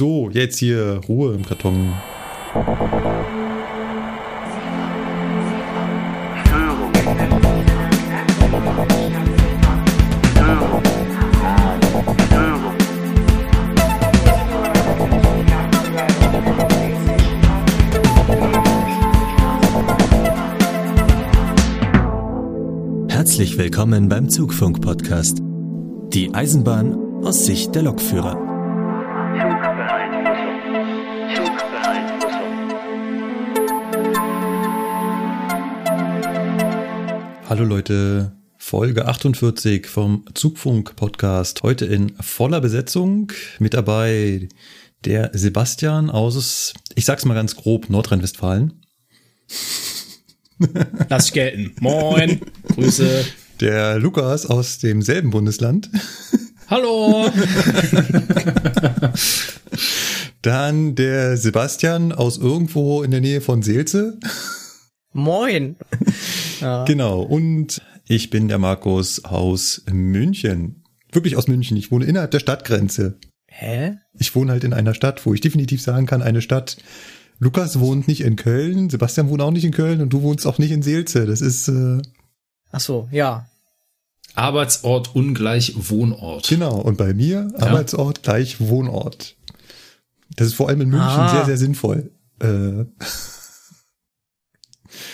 So, jetzt hier Ruhe im Karton. Herzlich willkommen beim Zugfunk-Podcast. Die Eisenbahn aus Sicht der Lokführer. Hallo Leute, Folge 48 vom Zugfunk-Podcast. Heute in voller Besetzung. Mit dabei der Sebastian aus, ich sag's mal ganz grob, Nordrhein-Westfalen. Lass ich gelten. Moin. Grüße. Der Lukas aus demselben Bundesland. Hallo. Dann der Sebastian aus irgendwo in der Nähe von Seelze. Moin. Ja. Genau. Und ich bin der Markus aus München. Wirklich aus München. Ich wohne innerhalb der Stadtgrenze. Hä? Ich wohne halt in einer Stadt, wo ich definitiv sagen kann, eine Stadt. Lukas wohnt nicht in Köln, Sebastian wohnt auch nicht in Köln und du wohnst auch nicht in Seelze. Das ist. Äh Ach so, ja. Arbeitsort ungleich Wohnort. Genau. Und bei mir ja. Arbeitsort gleich Wohnort. Das ist vor allem in München ah. sehr, sehr sinnvoll. Äh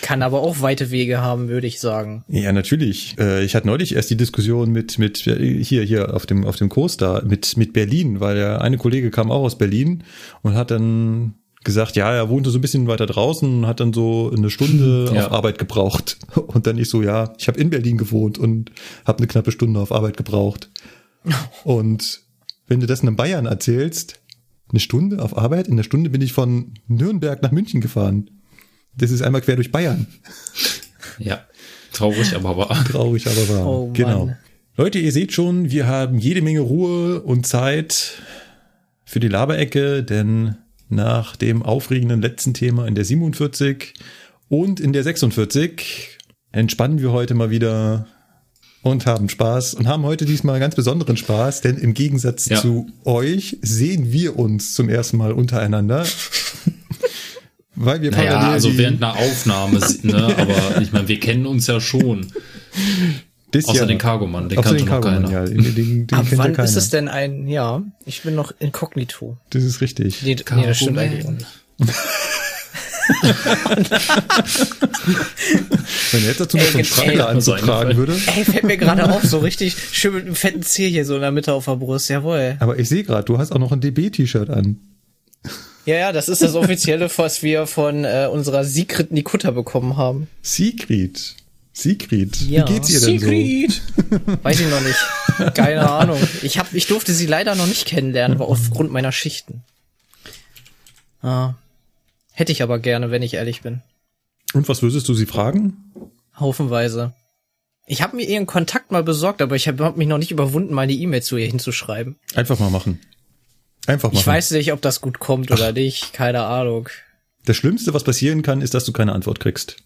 kann aber auch weite Wege haben, würde ich sagen. Ja, natürlich. Äh, ich hatte neulich erst die Diskussion mit, mit hier, hier auf dem, auf dem Kurs da, mit, mit Berlin, weil der eine Kollege kam auch aus Berlin und hat dann gesagt, ja, er wohnte so ein bisschen weiter draußen und hat dann so eine Stunde ja. auf Arbeit gebraucht. Und dann ich so, ja, ich habe in Berlin gewohnt und habe eine knappe Stunde auf Arbeit gebraucht. Und wenn du das in Bayern erzählst, eine Stunde auf Arbeit, in einer Stunde bin ich von Nürnberg nach München gefahren. Das ist einmal quer durch Bayern. Ja, traurig, aber wahr. Traurig, aber wahr. Oh, genau. Leute, ihr seht schon, wir haben jede Menge Ruhe und Zeit für die Laberecke, denn nach dem aufregenden letzten Thema in der 47 und in der 46 entspannen wir heute mal wieder und haben Spaß und haben heute diesmal ganz besonderen Spaß, denn im Gegensatz ja. zu euch sehen wir uns zum ersten Mal untereinander. Weil wir naja, also während einer Aufnahme, ne, aber ich meine, wir kennen uns ja schon. Das Außer ja. den Cargomann, den kannte noch keiner. Ja, den, den, den Ab wann ja ist es denn ein, ja, ich bin noch inkognito. Das ist richtig. Nee, nee das stimmt eigentlich auch nicht. Wenn er jetzt dazu noch so einen Schreiber tragen würde. Ey, fällt mir gerade auf, so richtig schön mit einem fetten Zeh hier so in der Mitte auf der Brust, jawohl. Aber ich sehe gerade, du hast auch noch ein DB-T-Shirt an. Ja, ja, das ist das offizielle, was wir von äh, unserer Sigrid Nikutta bekommen haben. Sigrid? Sigrid? Ja. Wie geht's ihr denn Sigrid. so? Weiß ich noch nicht. Keine Ahnung. Ich, hab, ich durfte sie leider noch nicht kennenlernen, aber aufgrund meiner Schichten. Ah. Hätte ich aber gerne, wenn ich ehrlich bin. Und was würdest du sie fragen? Haufenweise. Ich habe mir ihren Kontakt mal besorgt, aber ich habe hab mich noch nicht überwunden, meine E-Mail zu ihr hinzuschreiben. Einfach mal machen. Einfach machen. Ich weiß nicht, ob das gut kommt Ach. oder nicht. Keine Ahnung. Das Schlimmste, was passieren kann, ist, dass du keine Antwort kriegst.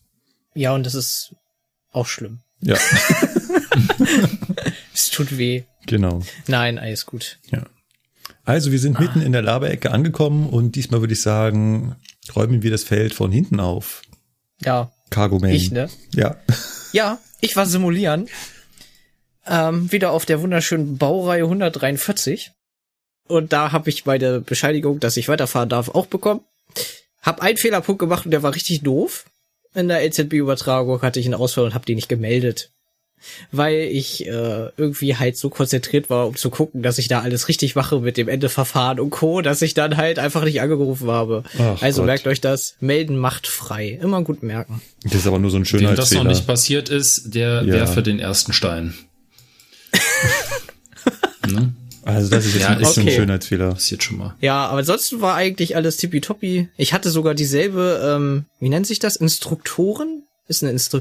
Ja, und das ist auch schlimm. Ja. es tut weh. Genau. Nein, alles gut. Ja. Also wir sind ah. mitten in der Laberecke angekommen und diesmal würde ich sagen, räumen wir das Feld von hinten auf. Ja. Cargo Man. Ich, ne? Ja. Ja, ich war simulieren. Ähm, wieder auf der wunderschönen Baureihe 143. Und da habe ich meine Bescheinigung, dass ich weiterfahren darf, auch bekommen. Hab einen Fehlerpunkt gemacht und der war richtig doof. In der LZB-Übertragung hatte ich einen Ausfall und habe die nicht gemeldet. Weil ich äh, irgendwie halt so konzentriert war, um zu gucken, dass ich da alles richtig mache mit dem Endeverfahren und Co., dass ich dann halt einfach nicht angerufen habe. Ach also Gott. merkt euch das, melden macht frei. Immer gut merken. Das ist aber nur so ein schöner Dem das noch nicht passiert ist, der ja. werfe den ersten Stein. ne? Also das ist jetzt ja, ein, okay. ein Schönheitsfehler. Passiert schon mal. Ja, aber ansonsten war eigentlich alles tippitoppi. Ich hatte sogar dieselbe, ähm, wie nennt sich das? Instruktoren? Ist eine Instru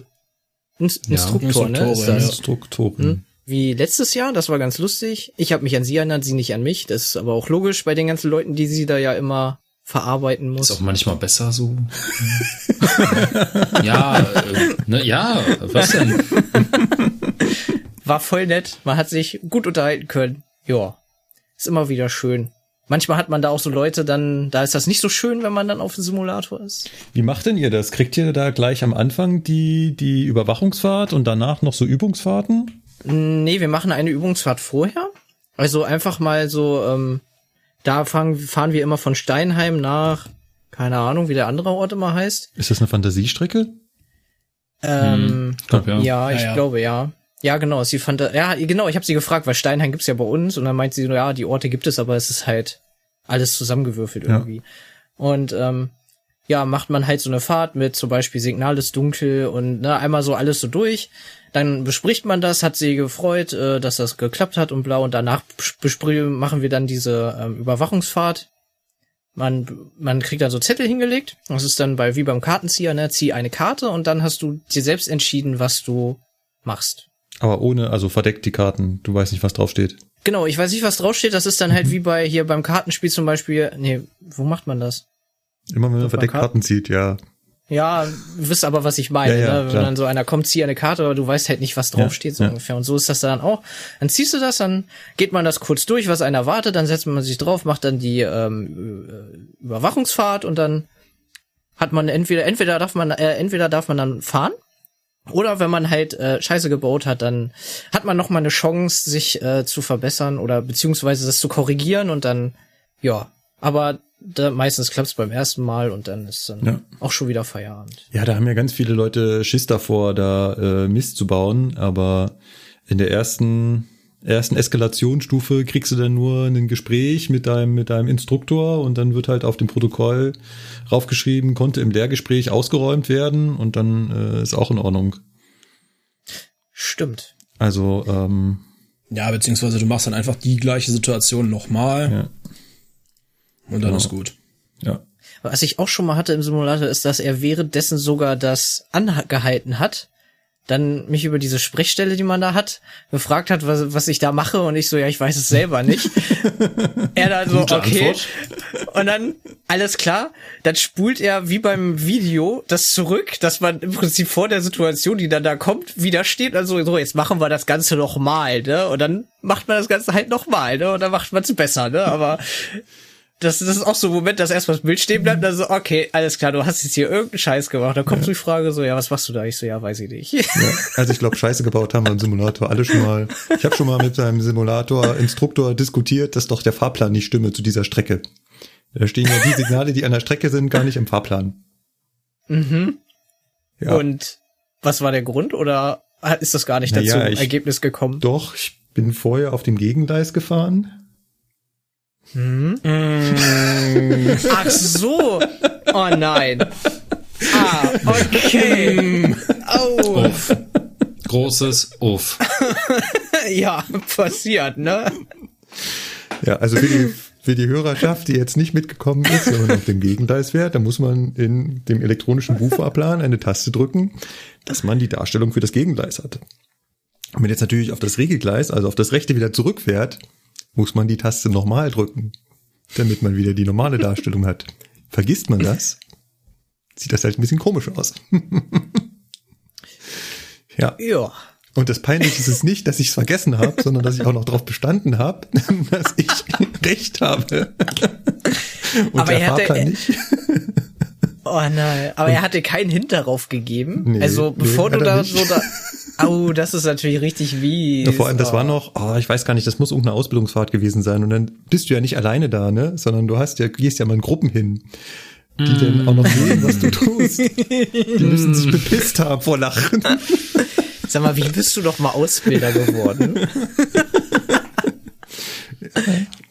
Inst ja, Instruktor, ne? Ist das? Instruktoren. Hm? Wie letztes Jahr, das war ganz lustig. Ich habe mich an sie erinnert, sie nicht an mich. Das ist aber auch logisch bei den ganzen Leuten, die sie da ja immer verarbeiten muss. Ist auch manchmal besser so. ja, äh, ne, ja, was denn? War voll nett. Man hat sich gut unterhalten können. Ja, ist immer wieder schön. manchmal hat man da auch so Leute, dann, da ist das nicht so schön, wenn man dann auf dem Simulator ist. Wie macht denn ihr das? Kriegt ihr da gleich am Anfang die, die Überwachungsfahrt und danach noch so Übungsfahrten? Nee, wir machen eine Übungsfahrt vorher. Also einfach mal so, ähm, da fahren, fahren wir immer von Steinheim nach, keine Ahnung, wie der andere Ort immer heißt. Ist das eine Fantasiestrecke? Ähm, hm, glaub, ja. ja, ich ja, ja. glaube ja. Ja, genau, sie fand, ja, genau, ich habe sie gefragt, weil Steinheim gibt's ja bei uns und dann meint sie, ja, die Orte gibt es, aber es ist halt alles zusammengewürfelt irgendwie. Ja. Und ähm, ja, macht man halt so eine Fahrt mit zum Beispiel Signal ist dunkel und ne, einmal so alles so durch. Dann bespricht man das, hat sie gefreut, äh, dass das geklappt hat und blau und danach machen wir dann diese ähm, Überwachungsfahrt. Man, man kriegt dann so Zettel hingelegt. Das ist dann bei wie beim Kartenzieher, ne, zieh eine Karte und dann hast du dir selbst entschieden, was du machst. Aber ohne, also verdeckt die Karten. Du weißt nicht, was draufsteht. Genau, ich weiß nicht, was draufsteht. Das ist dann halt mhm. wie bei hier beim Kartenspiel zum Beispiel. Nee, wo macht man das? Immer wenn man verdeckt Karten zieht, ja. Ja, wisst aber, was ich meine. Ja, ja, ne? Wenn dann so einer kommt, zieh eine Karte, aber du weißt halt nicht, was draufsteht, so ja. ungefähr. Und so ist das dann auch. Dann ziehst du das, dann geht man das kurz durch, was einer wartet, dann setzt man sich drauf, macht dann die ähm, äh, Überwachungsfahrt und dann hat man entweder, entweder darf man, äh, entweder darf man dann fahren oder wenn man halt äh, Scheiße gebaut hat, dann hat man noch mal eine Chance, sich äh, zu verbessern oder beziehungsweise das zu korrigieren und dann, ja. Aber da, meistens klappt es beim ersten Mal und dann ist dann ja. auch schon wieder Feierabend. Ja, da haben ja ganz viele Leute Schiss davor, da äh, Mist zu bauen, aber in der ersten ersten Eskalationsstufe kriegst du dann nur ein Gespräch mit deinem, mit deinem Instruktor und dann wird halt auf dem Protokoll raufgeschrieben, konnte im Lehrgespräch ausgeräumt werden und dann äh, ist auch in Ordnung. Stimmt. Also, ähm, Ja, beziehungsweise du machst dann einfach die gleiche Situation nochmal. Ja. Und dann genau. ist gut. Ja. Was ich auch schon mal hatte im Simulator ist, dass er währenddessen sogar das angehalten hat dann mich über diese Sprechstelle, die man da hat, gefragt hat, was, was ich da mache und ich so, ja, ich weiß es selber nicht. er dann so, Gute okay. Antwort. Und dann, alles klar, dann spult er wie beim Video das zurück, dass man im Prinzip vor der Situation, die dann da kommt, wieder steht. Also so, jetzt machen wir das Ganze noch mal, ne? Und dann macht man das Ganze halt noch mal, ne? Und dann macht man es besser, ne? Aber das, das ist auch so ein Moment, dass erstmal das Bild stehen bleibt, dann so, okay, alles klar, du hast jetzt hier irgendeinen Scheiß gemacht. Dann kommt ja. so die Frage so, ja, was machst du da? Ich so, ja, weiß ich nicht. Ja, also ich glaube, Scheiße gebaut haben wir im Simulator alle schon mal. Ich habe schon mal mit seinem Simulator-Instruktor diskutiert, dass doch der Fahrplan nicht stimme zu dieser Strecke. Da stehen ja die Signale, die an der Strecke sind, gar nicht im Fahrplan. Mhm. Ja. Und was war der Grund oder ist das gar nicht dazu naja, ich, Ergebnis gekommen? Doch, ich bin vorher auf dem Gegendeiß gefahren hm? Mm. Ach so. Oh nein. Ah, okay. Oh. Uff. Großes Uff. ja, passiert, ne? Ja, also für die, für die Hörerschaft, die jetzt nicht mitgekommen ist, wenn man auf dem Gegengleis fährt, dann muss man in dem elektronischen Buchfahrplan eine Taste drücken, dass man die Darstellung für das Gegengleis hat. Und wenn jetzt natürlich auf das Regelgleis, also auf das rechte wieder zurückfährt, muss man die Taste nochmal drücken, damit man wieder die normale Darstellung hat. Vergisst man das, sieht das halt ein bisschen komisch aus. ja. Ja. Und das Peinliche ist es nicht, dass ich es vergessen habe, sondern dass ich auch noch darauf bestanden habe, dass ich recht habe. Und aber der er hatte, nicht. Oh nein, aber er hatte keinen Hint darauf gegeben. Nee, also bevor nee, du da nicht. so da Oh, das ist natürlich richtig wie. Ja, vor allem, das war noch, oh, ich weiß gar nicht, das muss irgendeine Ausbildungsfahrt gewesen sein. Und dann bist du ja nicht alleine da, ne? Sondern du hast ja, gehst ja mal in Gruppen hin, die mm. dann auch noch sehen, was du tust. Die müssen sich bepisst haben vor Lachen. Sag mal, wie bist du doch mal Ausbilder geworden?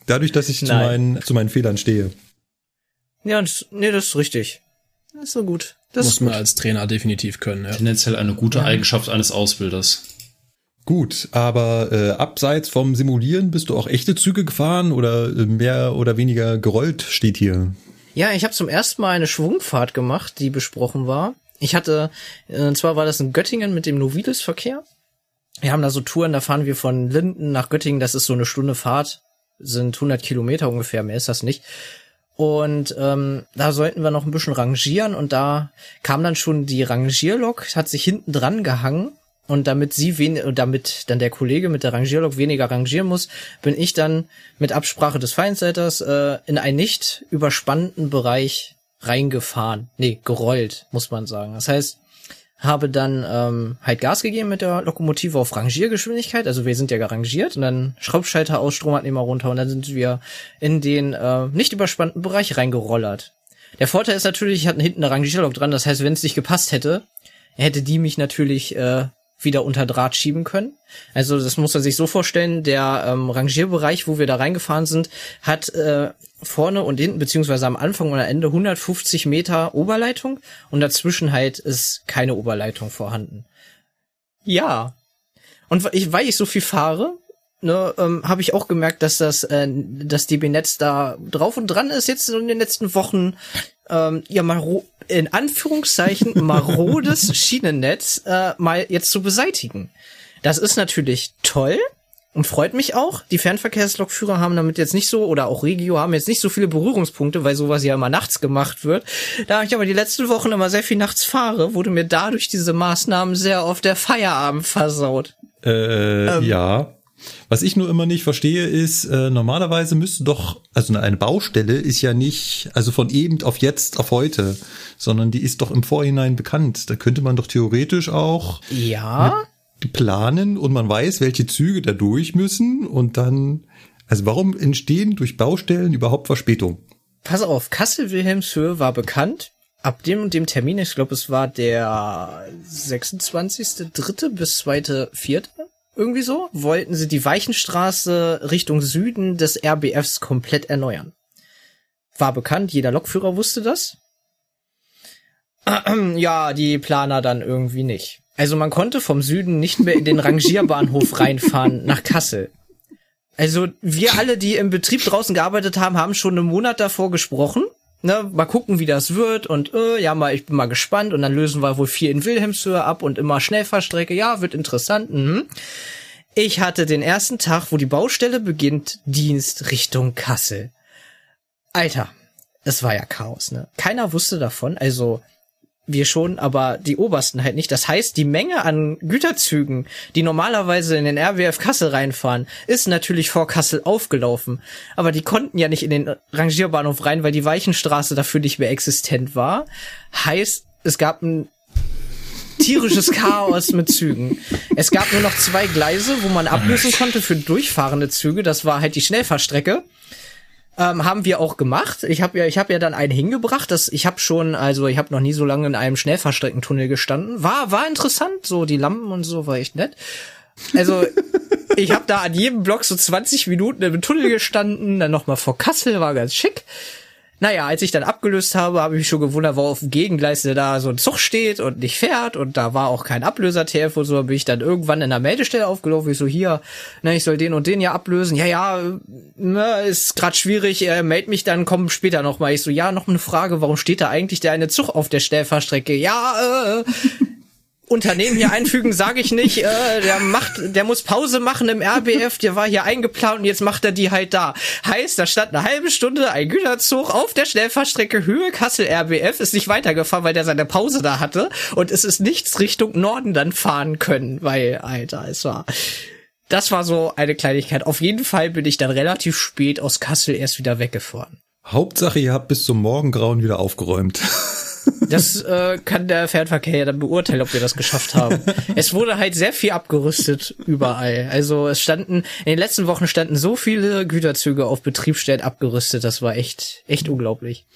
Dadurch, dass ich zu meinen, zu meinen Fehlern stehe. Ja, das, nee, das ist richtig. Das ist so gut. Das muss man als Trainer definitiv können. Ja. Tendenziell eine gute Eigenschaft eines Ausbilders. Gut, aber äh, abseits vom Simulieren bist du auch echte Züge gefahren oder äh, mehr oder weniger gerollt steht hier. Ja, ich habe zum ersten Mal eine Schwungfahrt gemacht, die besprochen war. Ich hatte, äh, und zwar war das in Göttingen mit dem Novilis-Verkehr. Wir haben da so Touren, da fahren wir von Linden nach Göttingen, das ist so eine Stunde Fahrt, sind 100 Kilometer ungefähr, mehr ist das nicht. Und ähm, da sollten wir noch ein bisschen rangieren und da kam dann schon die Rangierlok, hat sich hinten dran gehangen Und damit sie wen damit dann der Kollege mit der Rangierlok weniger rangieren muss, bin ich dann mit Absprache des Feindseiters äh, in einen nicht überspannten Bereich reingefahren. Nee, gerollt, muss man sagen. Das heißt, habe dann ähm, halt Gas gegeben mit der Lokomotive auf Rangiergeschwindigkeit. Also wir sind ja gerangiert und dann Schraubschalter aus, Stromadnehmer runter und dann sind wir in den äh, nicht überspannten Bereich reingerollert. Der Vorteil ist natürlich, ich hatte hinten eine Rangierlok dran. Das heißt, wenn es nicht gepasst hätte, hätte die mich natürlich äh, wieder unter Draht schieben können. Also das muss man sich so vorstellen, der ähm, Rangierbereich, wo wir da reingefahren sind, hat äh, vorne und hinten, beziehungsweise am Anfang und am Ende 150 Meter Oberleitung und dazwischen halt ist keine Oberleitung vorhanden. Ja. Und ich, weil ich so viel fahre, ne, ähm, habe ich auch gemerkt, dass das, äh, das DB-Netz da drauf und dran ist, jetzt in den letzten Wochen ähm, ja mal in Anführungszeichen marodes Schienennetz äh, mal jetzt zu beseitigen. Das ist natürlich toll und freut mich auch. Die Fernverkehrslokführer haben damit jetzt nicht so, oder auch Regio haben jetzt nicht so viele Berührungspunkte, weil sowas ja immer nachts gemacht wird. Da ich aber die letzten Wochen immer sehr viel nachts fahre, wurde mir dadurch diese Maßnahmen sehr oft der Feierabend versaut. Äh, ähm, ja. Was ich nur immer nicht verstehe, ist, äh, normalerweise müsste doch, also eine Baustelle ist ja nicht, also von eben auf jetzt auf heute, sondern die ist doch im Vorhinein bekannt. Da könnte man doch theoretisch auch ja planen und man weiß, welche Züge da durch müssen und dann, also warum entstehen durch Baustellen überhaupt Verspätungen? Pass auf, Kassel-Wilhelmshöhe war bekannt. Ab dem und dem Termin, ich glaube, es war der 26.3. bis 2.4 irgendwie so, wollten sie die Weichenstraße Richtung Süden des RBFs komplett erneuern. War bekannt, jeder Lokführer wusste das. Ja, die Planer dann irgendwie nicht. Also man konnte vom Süden nicht mehr in den Rangierbahnhof reinfahren nach Kassel. Also wir alle, die im Betrieb draußen gearbeitet haben, haben schon einen Monat davor gesprochen. Ne, mal gucken, wie das wird und äh, ja, mal, ich bin mal gespannt und dann lösen wir wohl viel in Wilhelmshöhe ab und immer Schnellfahrstrecke. Ja, wird interessant. Mhm. Ich hatte den ersten Tag, wo die Baustelle beginnt, Dienst Richtung Kassel. Alter, es war ja Chaos, ne? Keiner wusste davon, also wir schon, aber die obersten halt nicht. Das heißt, die Menge an Güterzügen, die normalerweise in den RWF Kassel reinfahren, ist natürlich vor Kassel aufgelaufen. Aber die konnten ja nicht in den Rangierbahnhof rein, weil die Weichenstraße dafür nicht mehr existent war. Heißt, es gab ein tierisches Chaos mit Zügen. Es gab nur noch zwei Gleise, wo man ablösen konnte für durchfahrende Züge. Das war halt die Schnellfahrstrecke. Ähm, haben wir auch gemacht. Ich habe ja, ich habe ja dann einen hingebracht. Das, ich habe schon, also ich habe noch nie so lange in einem Schnellfahrstreckentunnel gestanden. War, war interessant. So die Lampen und so war echt nett. Also ich habe da an jedem Block so 20 Minuten im Tunnel gestanden, dann noch mal vor Kassel, war ganz schick. Naja, als ich dann abgelöst habe, habe ich mich schon gewundert, wo auf dem Gegengleis da so ein Zug steht und nicht fährt und da war auch kein Ablöser-TF und so, bin ich dann irgendwann in der Meldestelle aufgelaufen, ich so, hier, ne, ich soll den und den ja ablösen. Ja, ja, ne, ist grad schwierig, er meldet mich dann, komm später nochmal. Ich so, ja, noch eine Frage, warum steht da eigentlich der eine Zug auf der Schnellfahrstrecke? Ja, äh, Unternehmen hier einfügen, sage ich nicht. Äh, der macht, der muss Pause machen im RBF. Der war hier eingeplant und jetzt macht er die halt da. Heißt, da stand eine halbe Stunde ein Güterzug auf der Schnellfahrstrecke Höhe Kassel RBF, ist nicht weitergefahren, weil der seine Pause da hatte und es ist nichts Richtung Norden dann fahren können, weil Alter, es war. Das war so eine Kleinigkeit. Auf jeden Fall bin ich dann relativ spät aus Kassel erst wieder weggefahren. Hauptsache, ihr habt bis zum Morgengrauen wieder aufgeräumt. Das äh, kann der Fernverkehr ja dann beurteilen, ob wir das geschafft haben. es wurde halt sehr viel abgerüstet überall. Also es standen, in den letzten Wochen standen so viele Güterzüge auf Betriebsstellen abgerüstet, das war echt, echt unglaublich.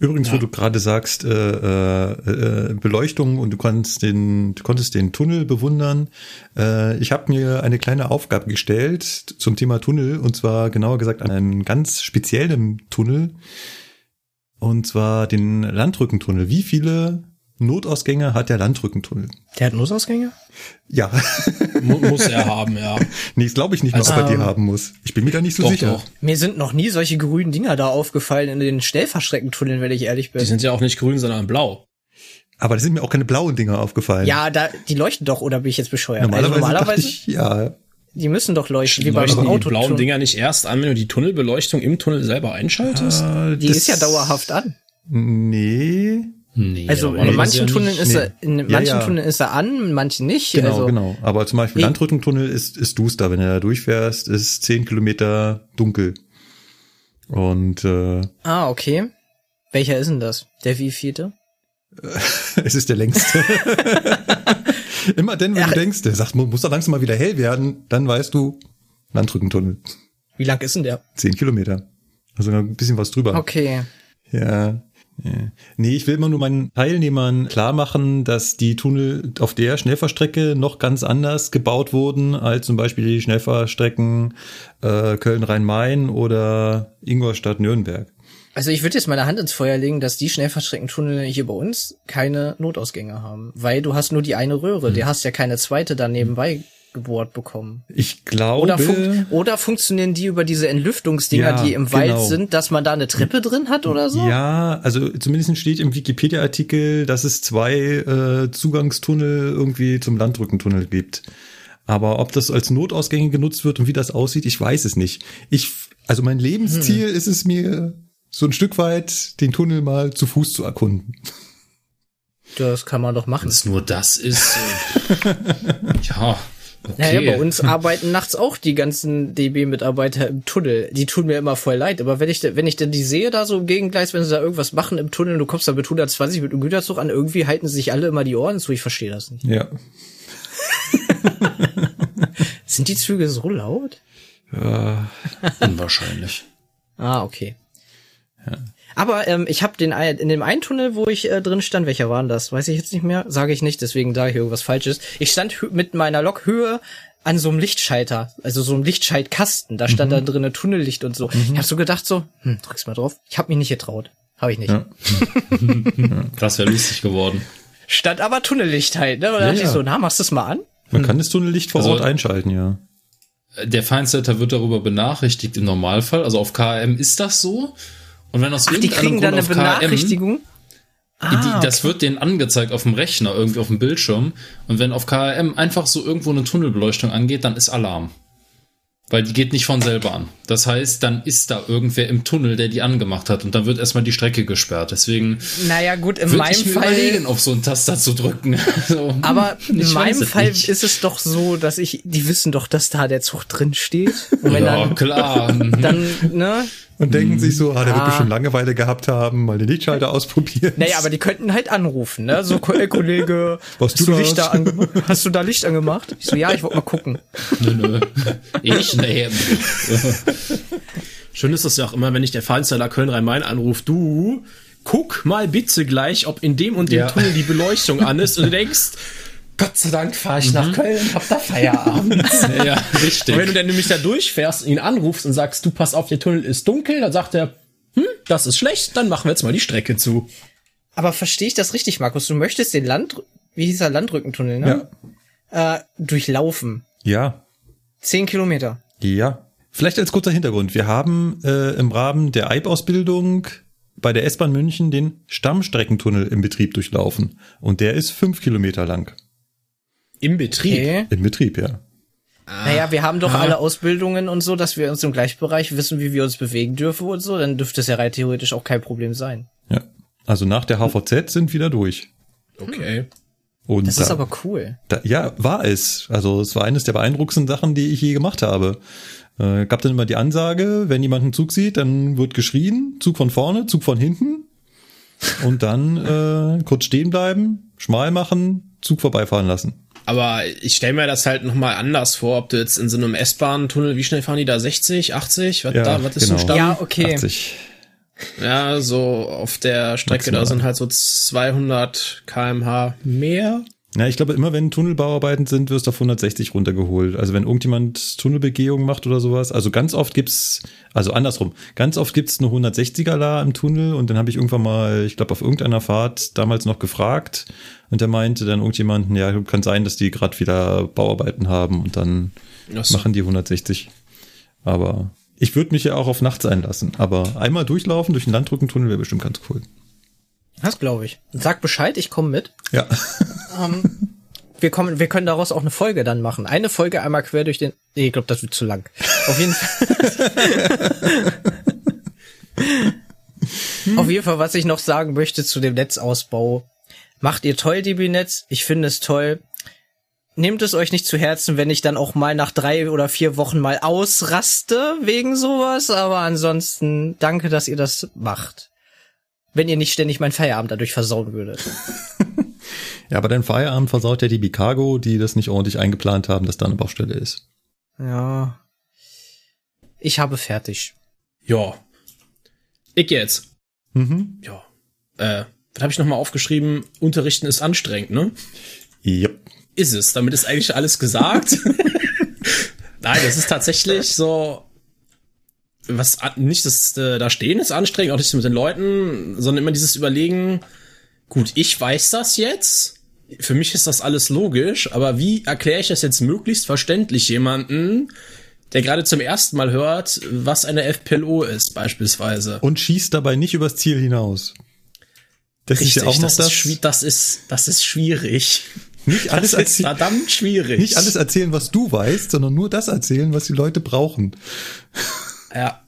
Übrigens, ja. wo du gerade sagst, äh, äh, äh, Beleuchtung und du konntest den, du konntest den Tunnel bewundern. Äh, ich habe mir eine kleine Aufgabe gestellt zum Thema Tunnel und zwar genauer gesagt an einem ganz speziellen Tunnel. Und zwar den Landrückentunnel. Wie viele Notausgänge hat der Landrückentunnel? Der hat Notausgänge? Ja. muss er haben, ja. Nee, das glaube ich nicht, also, ob er die ähm, haben muss. Ich bin mir da nicht so doch, sicher. Doch. Mir sind noch nie solche grünen Dinger da aufgefallen in den Schnellfahrstreckentunneln, wenn ich ehrlich bin. Die sind ja auch nicht grün, sondern blau. Aber da sind mir auch keine blauen Dinger aufgefallen. Ja, da, die leuchten doch, oder bin ich jetzt bescheuert? Normalerweise, also normalerweise ich, ja. Die müssen doch leuchten, wie beim Auto. die blauen Dinger nicht erst an, wenn du die Tunnelbeleuchtung im Tunnel selber einschaltest? Ah, die ist ja dauerhaft an. Nee. Nee, also in manchen Tunneln ist er, in manchen ja, ja. Tunneln ist er an, in manchen nicht. Genau, also, genau. Aber zum Beispiel Landrückentunnel ist, ist duster. Wenn du da durchfährst, ist zehn Kilometer dunkel. Und äh, Ah, okay. Welcher ist denn das? Der wievielte? es ist der längste. Denn, wenn ja. du denkst, der sagt, muss doch langsam mal wieder hell werden, dann weißt du, Landrückentunnel. Wie lang ist denn der? Zehn Kilometer. Also ein bisschen was drüber. Okay. Ja. ja. Nee, ich will immer nur meinen Teilnehmern klar machen, dass die Tunnel auf der Schnellfahrstrecke noch ganz anders gebaut wurden als zum Beispiel die Schnellfahrstrecken äh, Köln-Rhein-Main oder Ingolstadt-Nürnberg. Also ich würde jetzt meine Hand ins Feuer legen, dass die Schnellfahrstreckentunnel hier bei uns keine Notausgänge haben, weil du hast nur die eine Röhre, hm. du hast ja keine zweite da nebenbei gebohrt bekommen. Ich glaube. Oder, fun oder funktionieren die über diese Entlüftungsdinger, ja, die im Wald genau. sind, dass man da eine Treppe drin hat oder so? Ja, also zumindest steht im Wikipedia-Artikel, dass es zwei äh, Zugangstunnel irgendwie zum Landrückentunnel gibt. Aber ob das als Notausgänge genutzt wird und wie das aussieht, ich weiß es nicht. Ich, also mein Lebensziel hm. ist es mir, so ein Stück weit den Tunnel mal zu Fuß zu erkunden. Das kann man doch machen. Wenn es nur das ist. Äh, ja. Okay. Naja, bei uns arbeiten nachts auch die ganzen DB-Mitarbeiter im Tunnel. Die tun mir immer voll leid. Aber wenn ich, wenn ich denn die sehe da so im Gegengleis, wenn sie da irgendwas machen im Tunnel, du kommst da mit 120 mit einem Güterzug an, irgendwie halten sich alle immer die Ohren zu. Ich verstehe das nicht. Ja. Sind die Züge so laut? Ja, unwahrscheinlich. ah, okay. Ja. Aber ähm, ich habe den in dem einen Tunnel, wo ich äh, drin stand, welcher war denn das? Weiß ich jetzt nicht mehr, sage ich nicht, deswegen sage ich irgendwas Falsches. Ich stand mit meiner Lokhöhe an so einem Lichtschalter, also so einem Lichtschaltkasten. Da stand mhm. da drin Tunnellicht und so. Mhm. Ich habe so gedacht so, hm, drück's mal drauf. Ich habe mich nicht getraut. Habe ich nicht. Ja. das wäre lustig geworden. Stand aber Tunnellicht halt, ne? Und da ja, dachte ich so, na, machst du es mal an? Man hm. kann das Tunnellicht vor also, Ort einschalten, ja. Der Feinsetter wird darüber benachrichtigt im Normalfall. Also auf KM ist das so. Und wenn aus Ach, die kriegen dann eine Benachrichtigung? Ah, die, das okay. wird denen angezeigt auf dem Rechner, irgendwie auf dem Bildschirm. Und wenn auf KRM einfach so irgendwo eine Tunnelbeleuchtung angeht, dann ist Alarm. Weil die geht nicht von selber an. Das heißt, dann ist da irgendwer im Tunnel, der die angemacht hat und dann wird erstmal die Strecke gesperrt. Deswegen. Naja, gut, in meinem ich Fall. überlegen, auf so einen Taster zu drücken. so, aber in meinem Fall nicht. ist es doch so, dass ich, die wissen doch, dass da der Zug drin steht. Und wenn ja, dann, klar. Dann, ne, und denken sich so, ah, der ah. wird bestimmt Langeweile gehabt haben, mal den Lichtschalter ausprobieren. Naja, aber die könnten halt anrufen, ne? So, ey, Kollege, Was hast du, du Licht da angemacht? Hast du da Licht angemacht? Ich so, ja, ich wollte mal gucken. Nö, nö. Ich ne. Schön ist das ja auch immer, wenn ich der Feinsteller Köln-Rhein-Main anruft, du, guck mal bitte gleich, ob in dem und dem ja. Tunnel die Beleuchtung an ist und du denkst, Gott sei Dank fahre ich mhm. nach Köln, hab da Feierabend. ja, richtig. Und wenn du dann nämlich da durchfährst, ihn anrufst und sagst, du pass auf, der Tunnel ist dunkel, dann sagt er, hm, das ist schlecht, dann machen wir jetzt mal die Strecke zu. Aber verstehe ich das richtig, Markus? Du möchtest den Land, wie hieß der Landrückentunnel, ne? Ja. Äh, durchlaufen. Ja. Zehn Kilometer. Ja. Vielleicht als kurzer Hintergrund. Wir haben äh, im Rahmen der EIB-Ausbildung bei der S-Bahn München den Stammstreckentunnel im Betrieb durchlaufen. Und der ist fünf Kilometer lang. Im Betrieb? Okay. Im Betrieb, ja. Ah, naja, wir haben doch ah. alle Ausbildungen und so, dass wir uns im Gleichbereich wissen, wie wir uns bewegen dürfen und so, dann dürfte es ja rein theoretisch auch kein Problem sein. Ja. Also nach der HVZ sind wieder durch. Okay. Und das da, ist aber cool. Da, ja, war es. Also es war eines der beeindruckendsten Sachen, die ich je gemacht habe. Äh, gab dann immer die Ansage, wenn jemand einen Zug sieht, dann wird geschrien, Zug von vorne, Zug von hinten. Und dann äh, kurz stehen bleiben, schmal machen, Zug vorbeifahren lassen. Aber ich stelle mir das halt nochmal anders vor, ob du jetzt in so einem S-Bahn-Tunnel, wie schnell fahren die da? 60, 80? Was, ja, da, was ist genau. so Stamm? Ja, okay. 80. Ja, so auf der Strecke, Maximal. da sind halt so 200 kmh mehr. Ja, ich glaube, immer wenn Tunnelbauarbeiten sind, wirst du auf 160 runtergeholt. Also wenn irgendjemand Tunnelbegehung macht oder sowas. Also ganz oft gibt's, also andersrum, ganz oft gibt's eine 160er da im Tunnel und dann habe ich irgendwann mal, ich glaube, auf irgendeiner Fahrt damals noch gefragt und der meinte dann irgendjemanden, ja, kann sein, dass die gerade wieder Bauarbeiten haben und dann so. machen die 160. Aber ich würde mich ja auch auf nachts einlassen. Aber einmal durchlaufen durch den Landrückentunnel wäre bestimmt ganz cool. Das glaube ich. Sag Bescheid, ich komme mit. Ja. Ähm, wir kommen, wir können daraus auch eine Folge dann machen. Eine Folge einmal quer durch den. Nee, ich glaube, das wird zu lang. Auf jeden Fall. Auf jeden Fall, was ich noch sagen möchte zu dem Netzausbau. Macht ihr toll, DB-Netz. Ich finde es toll. Nehmt es euch nicht zu Herzen, wenn ich dann auch mal nach drei oder vier Wochen mal ausraste wegen sowas. Aber ansonsten danke, dass ihr das macht. Wenn ihr nicht ständig meinen Feierabend dadurch versauen würdet. ja, aber dein Feierabend versaut ja DB Cargo, die das nicht ordentlich eingeplant haben, dass da eine Baustelle ist. Ja. Ich habe fertig. Ja. Ich jetzt. Mhm. Ja. Äh, was habe ich nochmal aufgeschrieben? Unterrichten ist anstrengend, ne? Yep. Ist es. Damit ist eigentlich alles gesagt. Nein, das ist tatsächlich so, was nicht das äh, da stehen ist anstrengend, auch nicht mit den Leuten, sondern immer dieses Überlegen, gut, ich weiß das jetzt, für mich ist das alles logisch, aber wie erkläre ich das jetzt möglichst verständlich jemanden, der gerade zum ersten Mal hört, was eine FPLO ist, beispielsweise. Und schießt dabei nicht übers Ziel hinaus. Das Richtig, ist ja auch noch das, das, ist, das ist, das ist schwierig. Nicht alles das ist verdammt schwierig. Nicht alles erzählen, was du weißt, sondern nur das erzählen, was die Leute brauchen. Ja.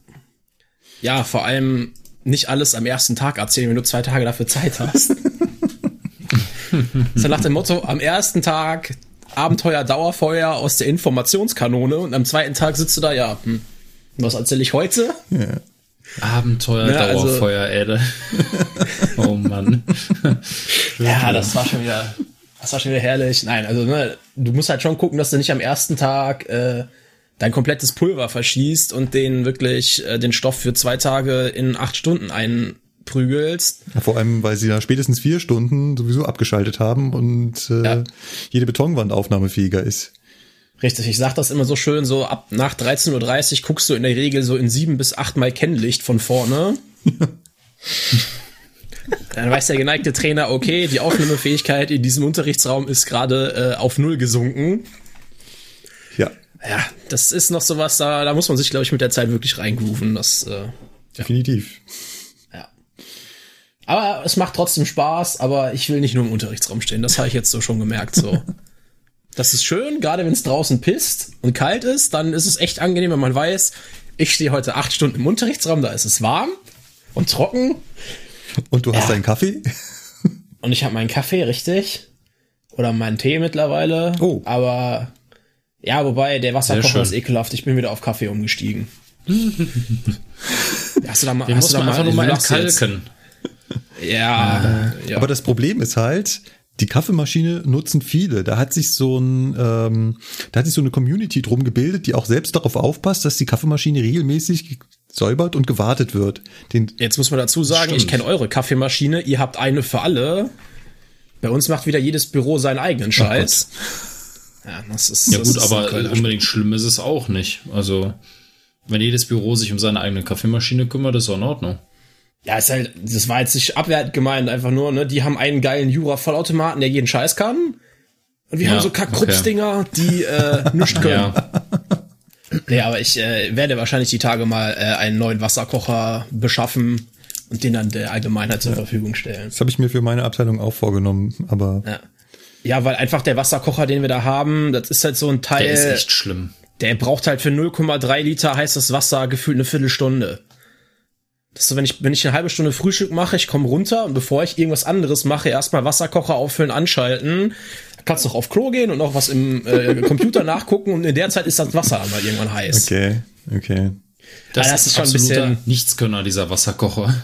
Ja, vor allem nicht alles am ersten Tag erzählen, wenn du zwei Tage dafür Zeit hast. so nach dem Motto, am ersten Tag Abenteuer Dauerfeuer aus der Informationskanone und am zweiten Tag sitzt du da, ja, hm, was erzähle ich heute? Ja. Abenteuer ja, also Dauerfeuer, also, ey. oh Mann. ja, das war schon wieder, das war schon wieder herrlich. Nein, also ne, du musst halt schon gucken, dass du nicht am ersten Tag äh, dein komplettes Pulver verschießt und den wirklich äh, den Stoff für zwei Tage in acht Stunden einprügelst. Ja, vor allem, weil sie da spätestens vier Stunden sowieso abgeschaltet haben und äh, ja. jede Betonwand aufnahmefähiger ist. Richtig, ich sag das immer so schön, so ab nach 13.30 Uhr guckst du in der Regel so in sieben bis acht Mal Kennlicht von vorne. Dann weiß der geneigte Trainer, okay, die Aufnahmefähigkeit in diesem Unterrichtsraum ist gerade äh, auf null gesunken. Ja das ist noch sowas, da, da muss man sich, glaube ich, mit der Zeit wirklich reingrooven. Das, äh, Definitiv. Ja. Aber es macht trotzdem Spaß, aber ich will nicht nur im Unterrichtsraum stehen. Das habe ich jetzt so schon gemerkt. So. Das ist schön, gerade wenn es draußen pisst und kalt ist, dann ist es echt angenehm, wenn man weiß, ich stehe heute acht Stunden im Unterrichtsraum, da ist es warm und trocken. Und du hast ja. deinen Kaffee? Und ich habe meinen Kaffee, richtig. Oder meinen Tee mittlerweile. Oh. Aber ja, wobei, der Wasserkocher ist ekelhaft. Ich bin wieder auf Kaffee umgestiegen. hast du da mal, Den hast du da mal, nur mal entkalken. Ja, äh, ja. Aber das Problem ist halt, die Kaffeemaschine nutzen viele. Da hat sich so ein, ähm, da hat sich so eine Community drum gebildet, die auch selbst darauf aufpasst, dass die Kaffeemaschine regelmäßig säubert und gewartet wird. Den Jetzt muss man dazu sagen, Stimmt. ich kenne eure Kaffeemaschine, ihr habt eine für alle. Bei uns macht wieder jedes Büro seinen eigenen Scheiß. Ja, das ist, ja das gut, ist aber unbedingt schlimm ist es auch nicht. Also, wenn jedes Büro sich um seine eigene Kaffeemaschine kümmert, ist auch in Ordnung. Ja, ist halt, das war jetzt nicht abwertend gemeint, einfach nur, ne, die haben einen geilen Jura-Vollautomaten, der jeden Scheiß kann. Und wir ja, haben so Kack-Krups-Dinger, okay. die äh, nichts können. Ja. Nee, aber ich äh, werde wahrscheinlich die Tage mal äh, einen neuen Wasserkocher beschaffen und den dann der Allgemeinheit zur ja. Verfügung stellen. Das habe ich mir für meine Abteilung auch vorgenommen, aber ja. Ja, weil einfach der Wasserkocher, den wir da haben, das ist halt so ein Teil. Der ist echt schlimm. Der braucht halt für 0,3 Liter heißes Wasser gefühlt eine Viertelstunde. Das ist so, wenn ich, wenn ich eine halbe Stunde Frühstück mache, ich komme runter und bevor ich irgendwas anderes mache, erstmal Wasserkocher auffüllen, anschalten. Kannst noch auf Klo gehen und noch was im äh, Computer nachgucken und in der Zeit ist das Wasser mal irgendwann heiß. Okay, okay. Das, das ist schon ein bisschen Nichtskönner, dieser Wasserkocher.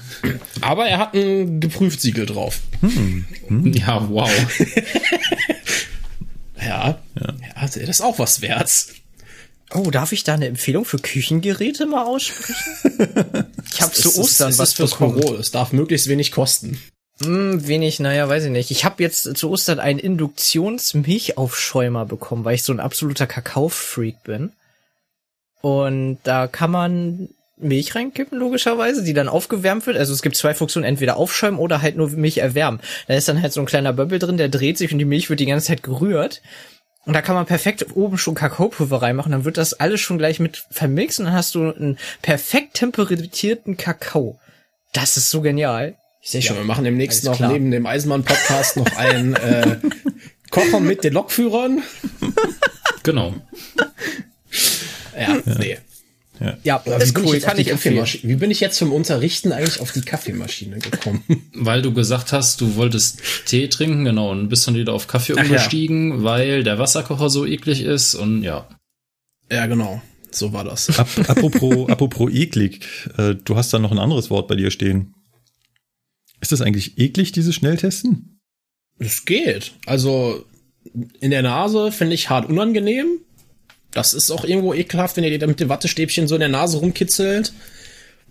Aber er hat ein Geprüft-Siegel drauf. Hm. Hm. Ja, wow. ja, ja. ja, das ist auch was wert. Oh, darf ich da eine Empfehlung für Küchengeräte mal aussprechen? ich habe zu Ostern ist, was fürs Büro. Es darf möglichst wenig kosten. Hm, wenig, naja, weiß ich nicht. Ich habe jetzt zu Ostern einen Induktionsmilchaufschäumer bekommen, weil ich so ein absoluter Kakao-Freak bin. Und da kann man Milch reinkippen, logischerweise, die dann aufgewärmt wird. Also es gibt zwei Funktionen, entweder aufschäumen oder halt nur Milch erwärmen. Da ist dann halt so ein kleiner Böbbel drin, der dreht sich und die Milch wird die ganze Zeit gerührt. Und da kann man perfekt oben schon Kakaopulver reinmachen, dann wird das alles schon gleich mit vermixt und dann hast du einen perfekt temperatierten Kakao. Das ist so genial. Ich sehe schon, ja, wir machen demnächst noch klar. neben dem Eisenbahn-Podcast noch einen äh, Kocher mit den Lokführern. Genau. Ja, ja. nee. Ja, Ja, wie ist bin ich cool, jetzt auf kann ich empfehlen. Wie bin ich jetzt vom Unterrichten eigentlich auf die Kaffeemaschine gekommen? Weil du gesagt hast, du wolltest Tee trinken, genau, und bist dann wieder auf Kaffee Ach ja. umgestiegen, weil der Wasserkocher so eklig ist und ja. ja, genau. So war das. Ap apropos, apropos eklig, äh, du hast da noch ein anderes Wort bei dir stehen. Ist das eigentlich eklig, dieses Schnelltesten? Es geht. Also in der Nase finde ich hart unangenehm. Das ist auch irgendwo ekelhaft, wenn ihr dir da mit dem Wattestäbchen so in der Nase rumkitzelt.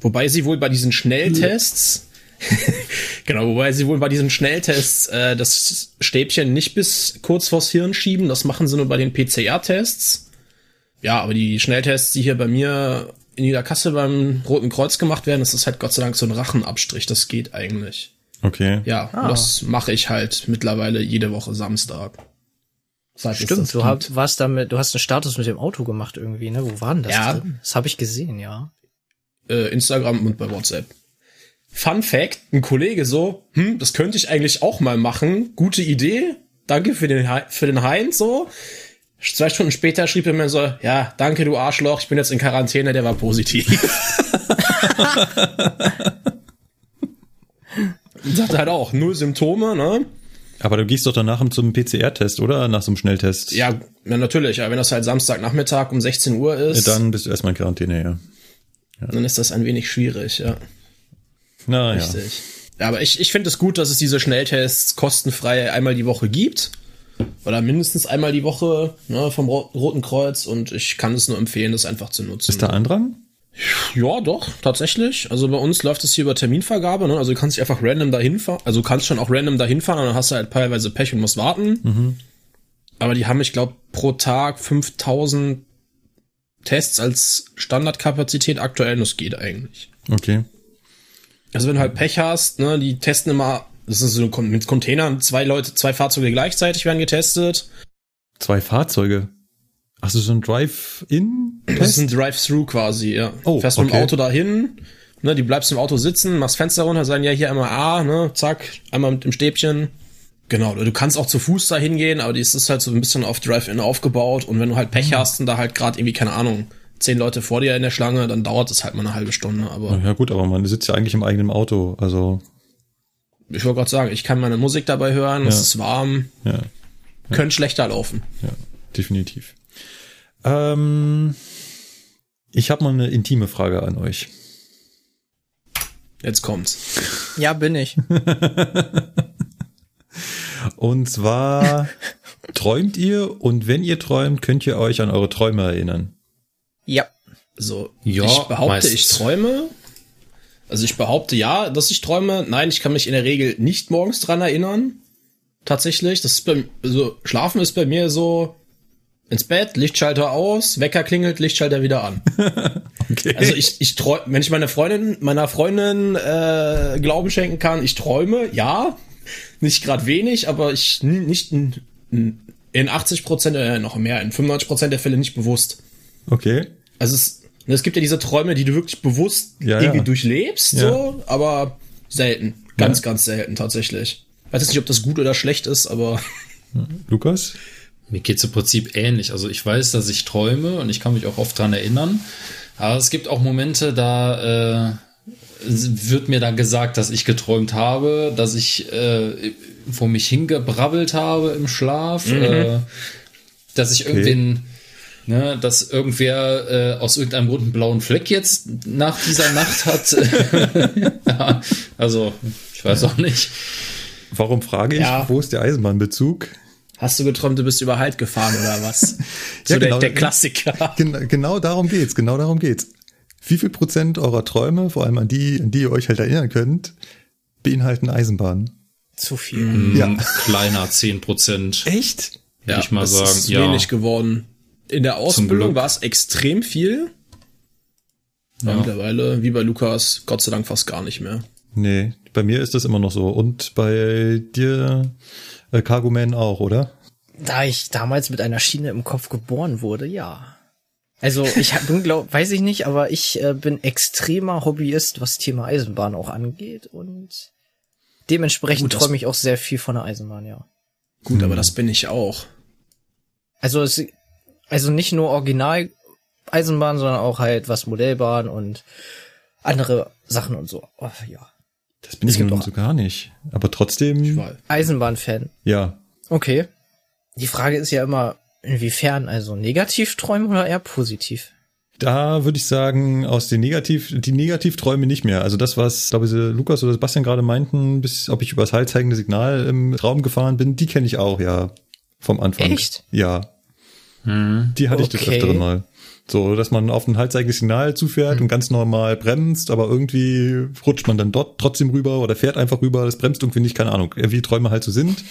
Wobei sie wohl bei diesen Schnelltests, genau, wobei sie wohl bei diesen Schnelltests äh, das Stäbchen nicht bis kurz vors Hirn schieben. Das machen sie nur bei den PCR-Tests. Ja, aber die Schnelltests, die hier bei mir in jeder Kasse beim Roten Kreuz gemacht werden, das ist halt Gott sei Dank so ein Rachenabstrich. Das geht eigentlich. Okay. Ja, Ah. das mache ich halt mittlerweile jede Woche Samstag. Seit Stimmt, du hab, warst damit, du hast einen Status mit dem Auto gemacht irgendwie, ne? Wo war denn das Ja. drin? Das habe ich gesehen, ja. äh, Instagram und bei WhatsApp. Fun Fact, ein Kollege so, hm, das könnte ich eigentlich auch mal machen. Gute Idee. Danke für den, für den Heinz, so. Zwei Stunden später schrieb er mir so, ja, danke du Arschloch, ich bin jetzt in Quarantäne, der war positiv. Und sagte halt auch, null Symptome, ne? Aber du gehst doch danach zum PCR-Test, oder? Nach so einem Schnelltest. Ja, ja natürlich, aber wenn das halt Samstagnachmittag um 16 Uhr ist, Dann bist du erstmal in Quarantäne, ja. dann ist das ein wenig schwierig, ja. Na ja. Richtig. Ja, aber ich, ich finde es gut, dass es diese Schnelltests kostenfrei einmal die Woche gibt. Oder mindestens einmal die Woche ne, vom Ro Roten Kreuz und ich kann es nur empfehlen, das einfach zu nutzen. Ist da Andrang? Ja, doch, tatsächlich. Also bei uns läuft es hier über Terminvergabe, ne? Also du kannst dich einfach random dahin fahren. Also du kannst schon auch random dahin fahren, und dann hast du halt teilweise Pech und musst warten. Aber die haben, ich glaube, pro Tag 5000 Tests als Standardkapazität aktuell und das geht eigentlich. Okay. Also wenn du halt Pech hast, ne, die testen immer, das ist so mit Containern, zwei Leute, zwei Fahrzeuge gleichzeitig werden getestet. Zwei Fahrzeuge. Hast du so ein Drive-In? Das ist ein Drive-Thru quasi, ja. Oh, Fährst mit dem okay. Auto dahin, ne, die bleibst im Auto sitzen, machst Fenster runter, sagen ja hier einmal A, ne, zack, einmal mit dem Stäbchen. Genau, du kannst auch zu Fuß da hingehen, aber das ist halt so ein bisschen auf Drive-In aufgebaut und wenn du halt Pech hast und da halt gerade irgendwie, keine Ahnung, zehn Leute vor dir in der Schlange, dann dauert es halt mal eine halbe Stunde, aber Ja gut, aber man sitzt ja eigentlich im eigenen Auto. Also, ich wollte gerade sagen, ich kann meine Musik dabei hören, es Ja. ist warm, ja, könnte schlechter laufen. ja, definitiv. Ähm, ich habe mal eine intime Frage an euch. Jetzt kommt's. Ja, bin ich. Und zwar träumt ihr und wenn ihr träumt, könnt ihr euch an eure Träume erinnern. Ja. So, Ja, ich behaupte, meistens. ich träume. Also ich behaupte ja, dass ich träume. Nein, ich kann mich in der Regel nicht morgens dran erinnern. Tatsächlich. Das ist bei, also Schlafen ist bei mir so ins Bett, Lichtschalter aus, Wecker klingelt, Lichtschalter wieder an. Okay. Also ich, ich träume, wenn ich meine Freundin, meiner Freundin äh, Glauben schenken kann, ich träume, ja, nicht gerade wenig, aber ich nicht in, in 80 Prozent, äh, noch mehr, in 95 Prozent der Fälle nicht bewusst. okay. Also es, ne, es gibt ja diese Träume, die du wirklich bewusst Ja, irgendwie ja. durchlebst, Ja. so, aber selten. Ganz, ganz selten tatsächlich. Weiß jetzt nicht, ob das gut oder schlecht ist, aber Lukas? Mir geht's im Prinzip ähnlich. Also ich weiß, dass ich träume und ich kann mich auch oft dran erinnern. Aber es gibt auch Momente, da äh, wird mir dann gesagt, dass ich geträumt habe, dass ich äh, vor mich hingebrabbelt habe im Schlaf, äh, dass ich irgendwen, ne, dass irgendwer äh, aus irgendeinem Grund einen blauen Fleck jetzt nach dieser Nacht hat. ja, also ich weiß auch nicht. Warum frage ich, Ja. wo ist der Eisenbahnbezug? Hast du geträumt, du bist über Halt gefahren oder was? so Ja, genau. der, der Klassiker. Gen genau darum geht's, genau darum geht's. Wie viel Prozent eurer Träume, vor allem an die, an die ihr euch halt erinnern könnt, beinhalten Eisenbahn? Zu viel. Mm, Ja. Kleiner 10 Prozent. Echt? Würde ich mal das sagen, ist ja. wenig geworden. In der Ausbildung war es extrem viel. Ja. Mittlerweile, wie bei Lukas, Gott sei Dank fast gar nicht mehr. Nee, bei mir ist das immer noch so. Und bei dir, äh, Cargo Man auch, oder? Da ich damals mit einer Schiene im Kopf geboren wurde, ja. Also ich hab- bin glaub, weiß ich nicht, aber ich äh, bin extremer Hobbyist, was Thema Eisenbahn auch angeht und dementsprechend träume ich auch sehr viel von der Eisenbahn, ja. Gut, aber das bin ich auch. Also es, also nicht nur original Eisenbahn, sondern auch halt was Modellbahn und andere Sachen und so. Oh, ja. Das bin Es ich nun so gar nicht. Aber trotzdem, Eisenbahn-Fan. ja. Okay. Die Frage ist ja immer, inwiefern, also negativ träumen oder eher positiv? Da würde ich sagen, aus den Negativ, die Negativträume nicht mehr. Also das, was, glaube ich, Lukas oder Sebastian gerade meinten, bis ob ich über das heilzeigende Signal im Raum gefahren bin, die kenne ich auch, ja. Vom Anfang. Echt? Ja. Die hatte ich des Okay. Öfteren mal. So, dass man auf ein halbzeigiges Signal zufährt und ganz normal bremst, aber irgendwie rutscht man dann dort trotzdem rüber oder fährt einfach rüber, das bremst irgendwie nicht, keine Ahnung, wie Träume halt so sind.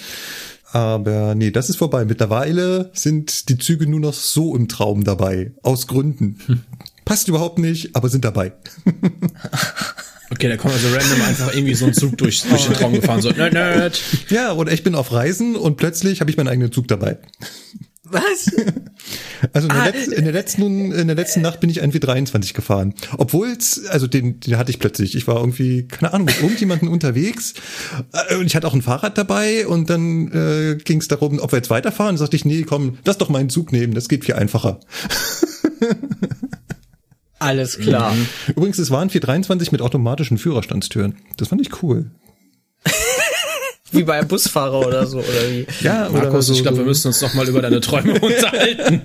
Aber nee, das ist vorbei. Mittlerweile sind die Züge nur noch so im Traum dabei. Aus Gründen. Passt überhaupt nicht, aber sind dabei. Okay, da kommt also random einfach irgendwie so ein Zug durch, durch den Traum gefahren. So, nerd, nerd. Ja, oder ich bin auf Reisen und plötzlich habe ich meinen eigenen Zug dabei. Was? Also in der, Ah, letzten, in der letzten in der letzten Nacht bin ich irgendwie 23 gefahren. Obwohl es, also den, den hatte ich plötzlich. Ich war irgendwie, keine Ahnung, mit irgendjemandem unterwegs äh, und ich hatte auch ein Fahrrad dabei und dann äh, ging es darum, ob wir jetzt weiterfahren. Und sagte ich, nee, komm, lass doch meinen Zug nehmen, das geht viel einfacher. Alles klar. Übrigens, es waren 423 mit automatischen Führerstandstüren. Das fand ich cool. Wie bei einem Busfahrer oder so, oder wie? Ja, Markus, so, ich glaube, so. wir müssen uns noch mal über deine Träume unterhalten.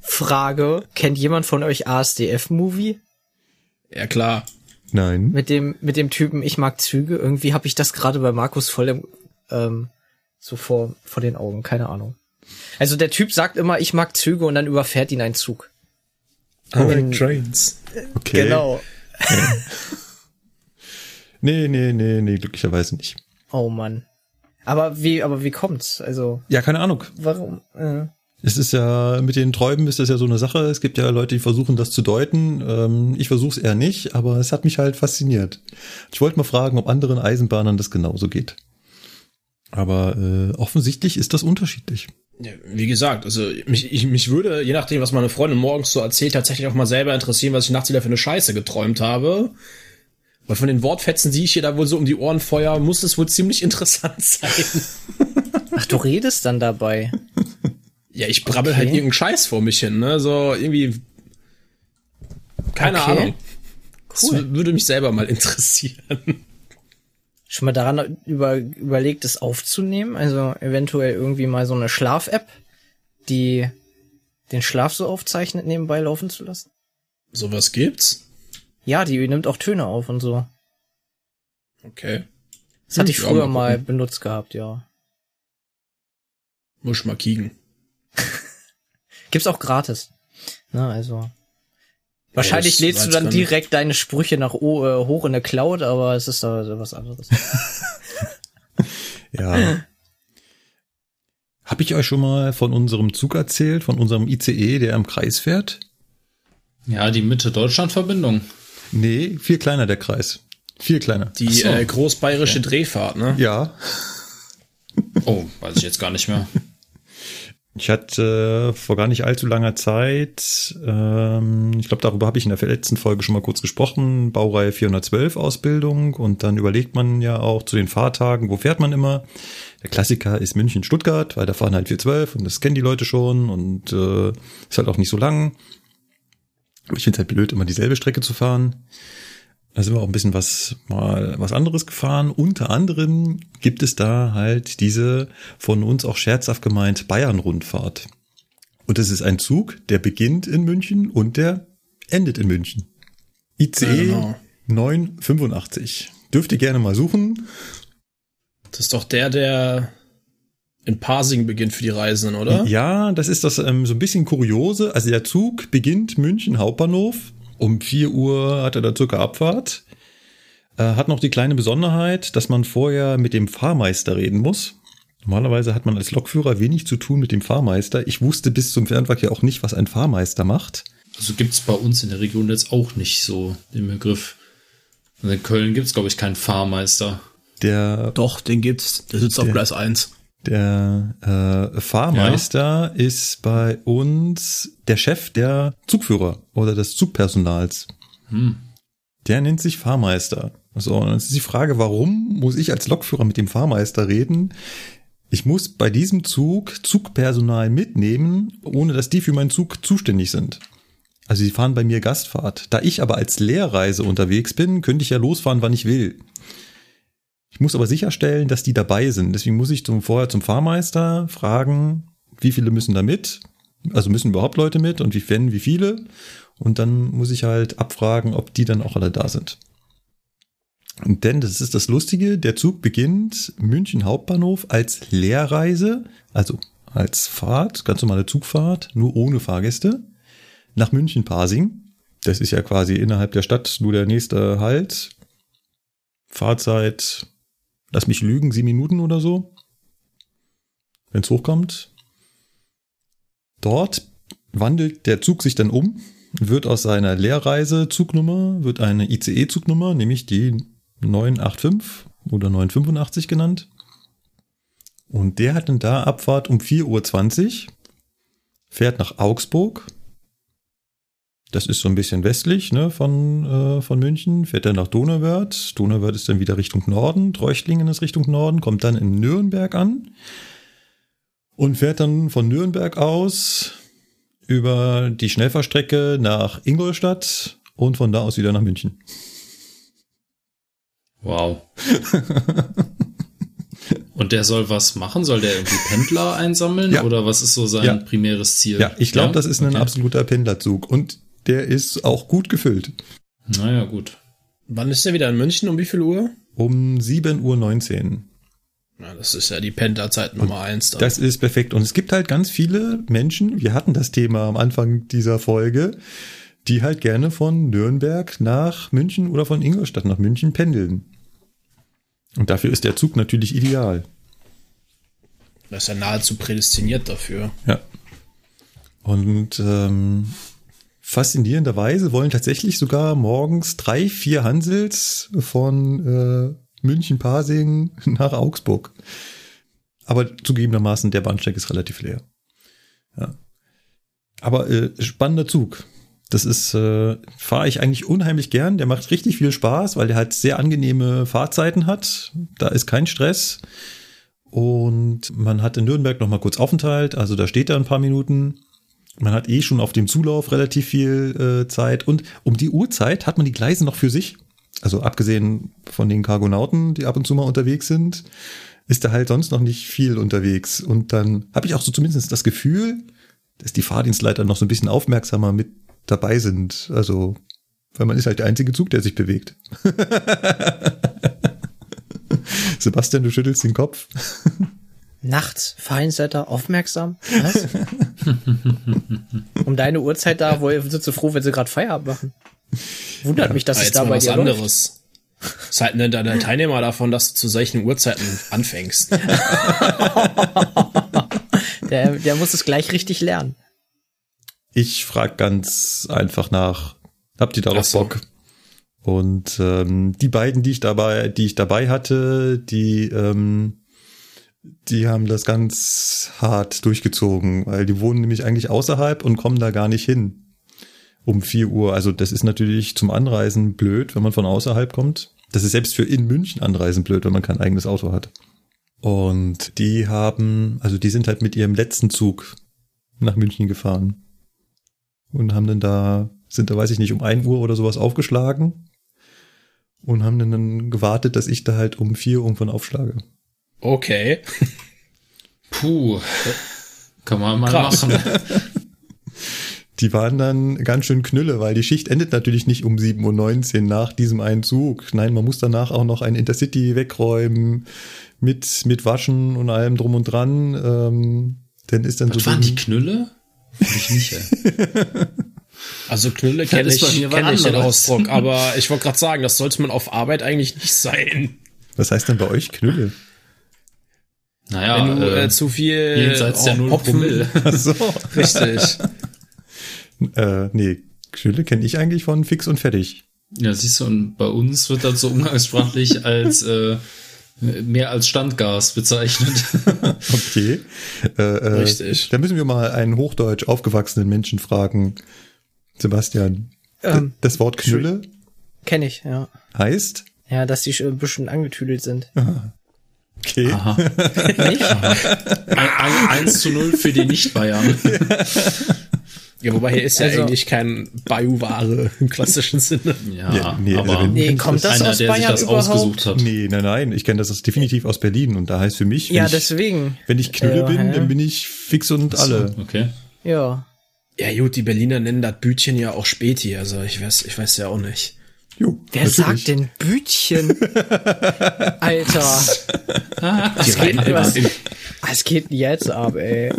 Frage, kennt jemand von euch ASDF-Movie? Ja, klar. Nein. Mit dem, mit dem Typen, ich mag Züge. Irgendwie habe ich das gerade bei Markus voll im, ähm, so vor, vor den Augen, keine Ahnung. Also der Typ sagt immer, ich mag Züge und dann überfährt ihn ein Zug. I trains. Okay. Genau. Nee, nee, nee, nee, glücklicherweise nicht. Oh Mann. Aber wie, aber wie kommt's? Also, Ja, keine Ahnung. warum? Äh, Es ist ja, mit den Träumen ist das ja so eine Sache. Es gibt ja Leute, die versuchen, das zu deuten. Ähm, ich versuche es eher nicht, aber es hat mich halt fasziniert. Ich wollte mal fragen, ob anderen Eisenbahnern das genauso geht. Aber äh, offensichtlich ist das unterschiedlich. Wie gesagt, also mich, ich, mich würde, je nachdem, was meine Freundin morgens so erzählt, tatsächlich auch mal selber interessieren, was ich nachts wieder für eine Scheiße geträumt habe. Weil von den Wortfetzen, die ich hier da wohl so um die Ohren feuer, muss es wohl ziemlich interessant sein. ach, du redest dann dabei. Ja, ich brabbel Okay. halt irgendeinen Scheiß vor mich hin, ne? So irgendwie. Keine Okay. Ahnung. Das Cool. würde mich selber mal interessieren. Schon mal daran über, überlegt, es aufzunehmen? Also eventuell irgendwie mal so eine Schlaf-App, die den Schlaf so aufzeichnet, nebenbei laufen zu lassen? Sowas gibt's? Ja, die nimmt auch Töne auf und so. Okay. Das hatte ich Ja, früher mal mal benutzt gehabt, ja. Muss mal kicken. Gibt's auch gratis. Na, also. Wahrscheinlich das lädst du dann direkt deine Sprüche nach o äh, hoch in der Cloud, aber es ist da was anderes. Ja. Habe ich euch schon mal von unserem Zug erzählt, von unserem ICE, der im Kreis fährt? Ja, die Mitte-Deutschland-Verbindung. Nee, viel kleiner der Kreis. Viel kleiner. Die so. äh, großbayerische Drehfahrt, ne? Ja, Oh, weiß ich jetzt gar nicht mehr. Ich hatte äh, vor gar nicht allzu langer Zeit, ähm, ich glaube, darüber habe ich in der letzten Folge schon mal kurz gesprochen, Baureihe 412 Ausbildung und dann überlegt man ja auch zu den Fahrtagen, wo fährt man immer. Der Klassiker ist München-Stuttgart, weil da fahren halt 412 und das kennen die Leute schon und äh, ist halt auch nicht so lang. Ich finde es halt blöd, immer dieselbe Strecke zu fahren. Da sind wir auch ein bisschen was, mal was anderes gefahren. Unter anderem gibt es da halt diese von uns auch scherzhaft gemeint Bayern-Rundfahrt. Und das ist ein Zug, der beginnt in München und der endet in München. ICE genau. 985. Dürft ihr gerne mal suchen. Das ist doch der, der in Parsing beginnt für die Reisenden, oder? Ja, das ist das ähm, so ein bisschen kuriose. Also der Zug beginnt München Hauptbahnhof. Um 4 Uhr hat er da circa Abfahrt. Äh, hat noch die kleine Besonderheit, dass man vorher mit dem Fahrmeister reden muss. Normalerweise hat man als Lokführer wenig zu tun mit dem Fahrmeister. Ich wusste bis zum Fernverkehr auch nicht, was ein Fahrmeister macht. Also gibt's bei uns in der Region jetzt auch nicht so den Begriff. Also in Köln gibt's glaube ich, keinen Fahrmeister. Der Doch, den gibt's. Der sitzt auf Der- Gleis 1. Der äh, Fahrmeister ist bei uns der Chef der Zugführer oder des Zugpersonals. Hm. Der nennt sich Fahrmeister. So, und dann ist die Frage, warum muss ich als Lokführer mit dem Fahrmeister reden? Ich muss bei diesem Zug Zugpersonal mitnehmen, ohne dass die für meinen Zug zuständig sind. Also sie fahren bei mir Gastfahrt. Da ich aber als Lehrreise unterwegs bin, könnte ich ja losfahren, wann ich will. Ich muss aber sicherstellen, dass die dabei sind. Deswegen muss ich zum, vorher zum Fahrmeister fragen, wie viele müssen da mit? Also müssen überhaupt Leute mit und wie wenn, wie viele? Und dann muss ich halt abfragen, ob die dann auch alle da sind. Und denn, das ist das Lustige, der Zug beginnt München Hauptbahnhof als Lehrreise, also als Fahrt, ganz normale Zugfahrt, nur ohne Fahrgäste, nach München Pasing. Das ist ja quasi innerhalb der Stadt nur der nächste Halt. Fahrzeit, lass mich lügen, sieben Minuten oder so, wenn es hochkommt. Dort wandelt der Zug sich dann um, wird aus seiner Lehrreise-Zugnummer, wird eine ICE-Zugnummer, nämlich die 985 oder 985 genannt. Und der hat dann da Abfahrt um 4.20 Uhr, fährt nach Augsburg. Das ist so ein bisschen westlich ne, von, äh, von München, fährt dann nach Donauwörth. Donauwörth ist dann wieder Richtung Norden, Treuchtlingen ist Richtung Norden, kommt dann in Nürnberg an und fährt dann von Nürnberg aus über die Schnellfahrstrecke nach Ingolstadt und von da aus wieder nach München. Wow. Und der soll was machen? Soll der irgendwie Pendler einsammeln? Ja. Oder was ist so sein ja. primäres Ziel? Ja, ich glaube, ja? das ist ein okay. absoluter Pendlerzug. Und der ist auch gut gefüllt. Naja, gut. Wann ist der wieder in München? Um wie viel Uhr? Um 7.19 Uhr. Ja, das ist ja die Pendlerzeit Nummer und eins. Dann. Das ist perfekt. Und es gibt halt ganz viele Menschen, wir hatten das Thema am Anfang dieser Folge, die halt gerne von Nürnberg nach München oder von Ingolstadt nach München pendeln. Und dafür ist der Zug natürlich ideal. Das ist ja nahezu prädestiniert dafür. Ja. Und ähm, faszinierenderweise wollen tatsächlich sogar morgens drei, vier Hansels von äh, München Pasing nach Augsburg. Aber zugegebenermaßen der Bahnsteig ist relativ leer. Ja. Aber äh, spannender Zug. Das ist, äh, fahre ich eigentlich unheimlich gern. Der macht richtig viel Spaß, weil der halt sehr angenehme Fahrzeiten hat. Da ist kein Stress. Und man hat in Nürnberg noch mal kurz Aufenthalt, also da steht er ein paar Minuten. Man hat eh schon auf dem Zulauf relativ viel äh, Zeit. Und um die Uhrzeit hat man die Gleise noch für sich. Also abgesehen von den Cargonauten, die ab und zu mal unterwegs sind, ist da halt sonst noch nicht viel unterwegs. Und dann habe ich auch so zumindest das Gefühl, dass die Fahrdienstleiter noch so ein bisschen aufmerksamer mit dabei sind. Also, weil man ist halt der einzige Zug, der sich bewegt. Sebastian, du schüttelst den Kopf. Nachts, Feinsetter, aufmerksam. Was? um deine Uhrzeit da, wo sind sie froh, wenn sie gerade Feierabend machen. Wundert ja, mich, dass es da bei dir anderes. Läuft. Was halten denn deine Teilnehmer davon, dass du zu solchen Uhrzeiten anfängst? der, der muss es gleich richtig lernen. Ich frage ganz einfach nach, habt ihr darauf so. Bock? Und ähm, die beiden, die ich dabei, die ich dabei hatte, die, ähm, die haben das ganz hart durchgezogen, weil die wohnen nämlich eigentlich außerhalb und kommen da gar nicht hin um vier Uhr. Also das ist natürlich zum Anreisen blöd, wenn man von außerhalb kommt. Das ist selbst für in München Anreisen blöd, wenn man kein eigenes Auto hat. Und die haben, also die sind halt mit ihrem letzten Zug nach München gefahren und haben dann da, sind da, weiß ich nicht, um ein Uhr oder sowas aufgeschlagen und haben dann gewartet, dass ich da halt um vier irgendwann aufschlage. Okay. Puh. Kann man mal Krass. machen. Die waren dann ganz schön knülle, weil die Schicht endet natürlich nicht um 7.19 Uhr nach diesem einen Zug. Nein, man muss danach auch noch ein Intercity wegräumen mit, mit Waschen und allem drum und dran. Ähm, dann ist dann Was so. waren die Knülle? Ich nicht, Also Knülle kenne ich, kenn ich den Ausdruck, aber ich wollte gerade sagen, das sollte man auf Arbeit eigentlich nicht sein. Was heißt denn bei euch Knülle? Naja, wenn du äh, äh zu viel jenseits der Null Promille. So. Richtig. äh, nee, Knülle kenne ich eigentlich von fix und fertig. Ja, siehst du, und bei uns wird das so umgangssprachlich als äh, mehr als Standgas bezeichnet. okay. Äh, äh, Richtig. Da müssen wir mal einen hochdeutsch aufgewachsenen Menschen fragen. Sebastian. Ähm, das Wort Knülle? Kenne ich, ja. Heißt? Ja, dass die ein bisschen angetüdelt sind. Aha. Okay. Aha. Ein, ein, 1 zu 0 für die Nicht-Bayern. Ja, wobei hier ist ja Also- eigentlich kein Bio-Ware im klassischen Sinne. Ja, Ja, nee, aber also Nee, kommt das einer, aus der sich Bayern das überhaupt? ausgesucht hat. Nee, nein, nein. Ich kenne das ist definitiv aus Berlin und da heißt für mich, wenn, Ja, ich, deswegen. wenn ich Knülle Ja, bin, hä? dann bin ich fix und alle. Okay. Ja. Ja gut, die Berliner nennen das Bütchen ja auch Späti, also ich weiß, ich weiß ja auch nicht. Jo, Wer sagt denn Bütchen? Alter. Die reden was? Was geht jetzt ab, ey?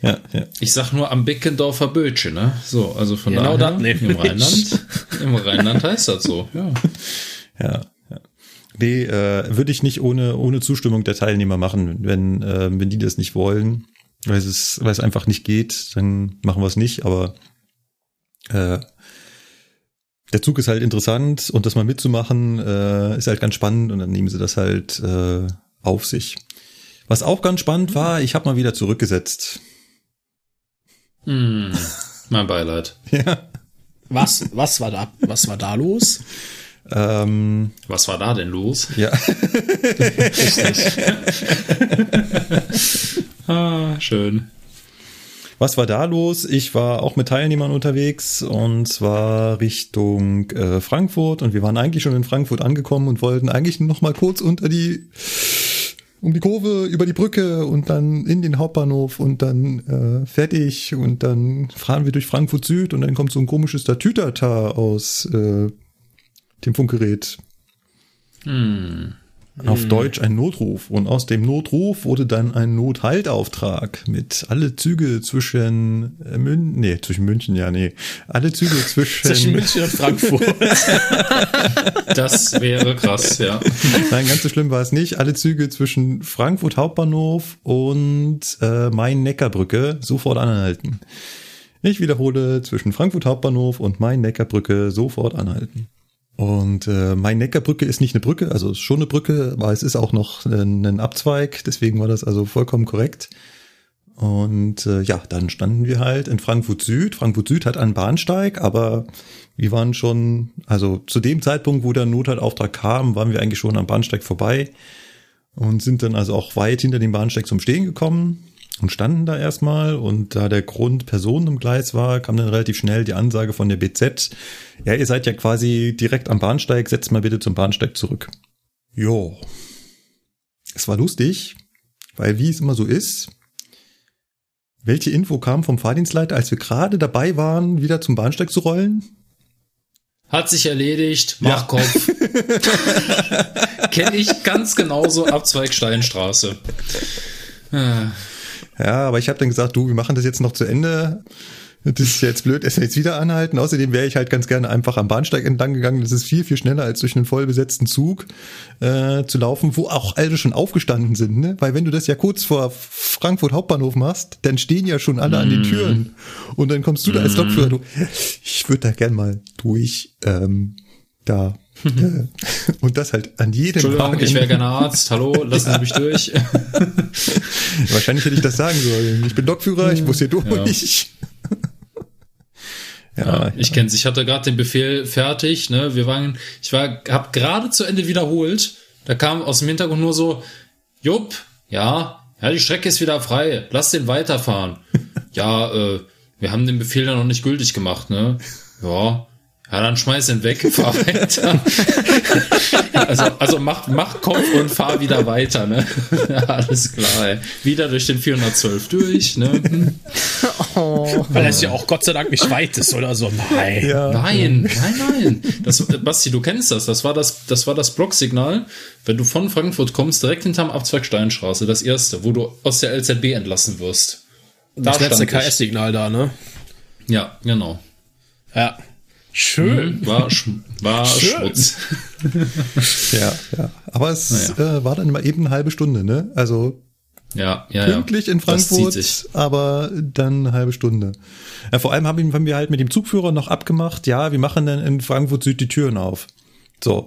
Ja, ja. Ich sag nur am Beckendorfer Bötchen, ne? So, also von Genau daher, nämlich. im Rheinland, im Rheinland heißt das so, ja. Ja, ja. Nee, äh, würde ich nicht ohne, ohne Zustimmung der Teilnehmer machen. Wenn, äh, wenn die das nicht wollen, weil es, weil es einfach nicht geht, dann machen wir es nicht, aber äh, der Zug ist halt interessant und das mal mitzumachen, äh, ist halt ganz spannend und dann nehmen sie das halt äh, auf sich. Was auch ganz spannend war, ich habe mal wieder zurückgesetzt. Hm, mein Beileid. Ja. was, was war da, was war da los? Ähm, Was war da denn los? ja. Ah, schön. Was war da los? Ich war auch mit Teilnehmern unterwegs und zwar Richtung äh, Frankfurt und wir waren eigentlich schon in Frankfurt angekommen und wollten eigentlich noch mal kurz unter die um die Kurve über die Brücke und dann in den Hauptbahnhof und dann äh, fertig und dann fahren wir durch Frankfurt Süd und dann kommt so ein komisches Tatütata aus äh, dem Funkgerät. Auf Deutsch ein Notruf. Und aus dem Notruf wurde dann ein Nothaltauftrag mit alle Züge zwischen äh, München, nee, zwischen München, ja, nee. Alle Züge zwischen, Zwischen München und Frankfurt. Das wäre krass, ja. nein, ganz so schlimm war es nicht. Alle Züge zwischen Frankfurt Hauptbahnhof und äh, Main-Neckar-Brücke sofort anhalten. Ich wiederhole, zwischen Frankfurt Hauptbahnhof und Main-Neckar-Brücke sofort anhalten. Und äh, Main-Neckar-Brücke ist nicht eine Brücke, also schon eine Brücke, aber es ist auch noch ein, ein Abzweig, deswegen war das also vollkommen korrekt. Und äh, ja, dann standen wir halt in Frankfurt Süd. Frankfurt Süd hat einen Bahnsteig, aber wir waren schon, also zu dem Zeitpunkt, wo der Nothaltauftrag kam, waren wir eigentlich schon am Bahnsteig vorbei und sind dann also auch weit hinter dem Bahnsteig zum Stehen gekommen und standen da erstmal. Und da der Grund Personen im Gleis war, kam dann relativ schnell die Ansage von der BZ, ja, ihr seid ja quasi direkt am Bahnsteig, setzt mal bitte zum Bahnsteig zurück. Jo. Es war lustig, weil wie es immer so ist, welche Info kam vom Fahrdienstleiter, als wir gerade dabei waren, wieder zum Bahnsteig zu rollen? Hat sich erledigt, mach Ja. Kopf. Kenne ich ganz genauso, Abzweig Steinstraße. Ah, Ja, aber ich habe dann gesagt, du, wir machen das jetzt noch zu Ende. Das ist jetzt blöd, dass wir jetzt wieder anhalten. Außerdem wäre ich halt ganz gerne einfach am Bahnsteig entlang gegangen. Das ist viel, viel schneller, als durch einen vollbesetzten Zug äh, zu laufen, wo auch alle schon aufgestanden sind. Ne? Weil wenn du das ja kurz vor Frankfurt Hauptbahnhof machst, dann stehen ja schon alle an den Türen. Und dann kommst du da als Lokführer, du, ich würde da gern mal durch, ähm, da. Und das halt an jedem Entschuldigung, Wagen. ich wäre gerne Arzt. Hallo, lassen Sie mich durch. Wahrscheinlich hätte ich das sagen sollen. Ich bin Lokführer, ich muss hier durch. Ja, Ich kenn's. Ich hatte gerade den Befehl fertig. Ne, wir waren, ich war, hab gerade zu Ende wiederholt. Da kam aus dem Hintergrund nur so, Jupp, ja, ja, die Strecke ist wieder frei. Lass den weiterfahren. ja, äh, wir haben den Befehl ja noch nicht gültig gemacht, ne? Ja. Ja, dann schmeiß ihn weg, fahr weiter. also, also mach, mach Kopf und fahr wieder weiter, ne? ja, alles klar, ey. Wieder durch den 412 durch, ne? Hm. Weil es ja auch Gott sei Dank nicht weit ist oder so. Nein. ja. Nein, nein, nein. Das, Basti, du kennst das. Das war das, das war das Blocksignal, wenn du von Frankfurt kommst, direkt hinterm Abzweig Steinstraße, das erste, wo du aus der LZB entlassen wirst. Das letzte. KS-Signal da, ne? Ja, genau. Ja. Schön. War, sch war Schön. Schmutz. Ja, ja. Aber es äh, war dann immer eben eine halbe Stunde, ne? Also Ja, ja, ja. pünktlich in Das zieht Frankfurt, aber dann eine halbe Stunde. Ja, vor allem haben, haben wir halt mit dem Zugführer noch abgemacht, ja, wir machen dann in Frankfurt Süd die Türen auf. So.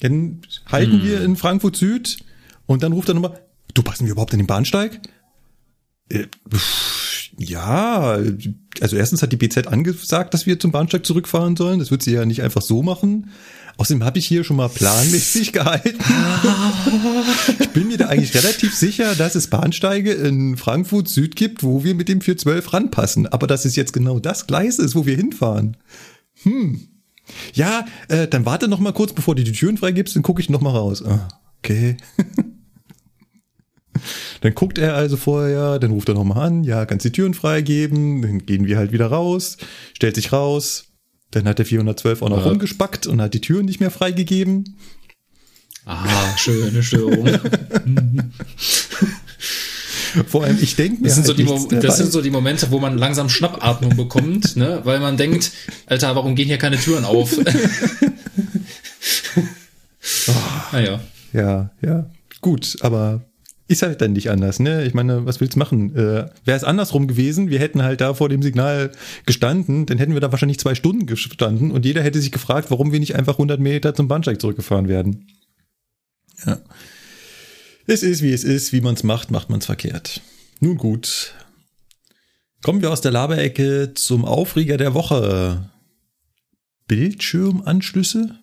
Dann halten wir in Frankfurt Süd und dann ruft er nochmal, du passen wir überhaupt in den Bahnsteig? Äh, pff, Ja, also erstens hat die BZ angesagt, dass wir zum Bahnsteig zurückfahren sollen. Das wird sie ja nicht einfach so machen. Außerdem habe ich hier schon mal planmäßig gehalten. ich bin mir da eigentlich relativ sicher, dass es Bahnsteige in Frankfurt Süd gibt, wo wir mit dem 412 ranpassen. Aber dass es jetzt genau das Gleis ist, wo wir hinfahren. Hm. Ja, äh, dann warte noch mal kurz, bevor du die Türen freigibst, dann gucke ich noch mal raus. Ah, okay. Dann guckt er also vorher, dann ruft er nochmal an, ja, kannst die Türen freigeben, dann gehen wir halt wieder raus, stellt sich raus, dann hat der 412 auch noch ja. rumgespackt und hat die Türen nicht mehr freigegeben. Ah, schöne Störung. Vor allem, ich denke mir. Das, halt sind, so die das sind so die Momente, wo man langsam Schnappatmung bekommt, ne? weil man denkt, Alter, warum gehen hier keine Türen auf? oh, naja. Ja, ja. Gut, aber ist halt dann nicht anders, ne? Ich meine, was willst du machen? Äh, Wäre es andersrum gewesen, wir hätten halt da vor dem Signal gestanden, dann hätten wir da wahrscheinlich zwei Stunden gestanden und jeder hätte sich gefragt, warum wir nicht einfach 100 Meter zum Bahnsteig zurückgefahren werden. Ja. Es ist, wie es ist, wie man es macht, macht man es verkehrt. Nun gut. Kommen wir aus der Laberecke zum Aufreger der Woche. Bildschirmanschlüsse?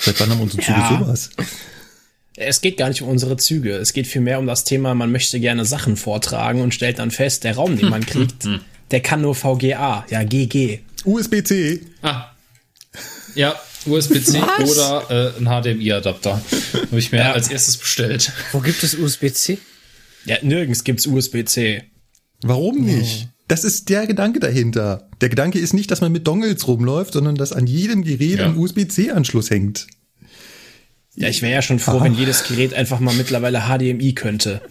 Seit wann haben unsere Züge ja. sowas? Es geht gar nicht um unsere Züge. Es geht vielmehr um das Thema, man möchte gerne Sachen vortragen und stellt dann fest, der Raum, den man kriegt, der kann nur VGA, ja GG. USB-C. Ah. Ja, USB-C oder äh, ein HDMI-Adapter. Habe ich mir ja. als erstes bestellt. Wo gibt es USB-C? Ja, nirgends gibt's USB-C. Warum nicht? Das ist der Gedanke dahinter. Der Gedanke ist nicht, dass man mit Dongles rumläuft, sondern dass an jedem Gerät ja. ein USB-C-Anschluss hängt. Ja, ich wäre ja schon froh, wenn jedes Gerät einfach mal mittlerweile HDMI könnte.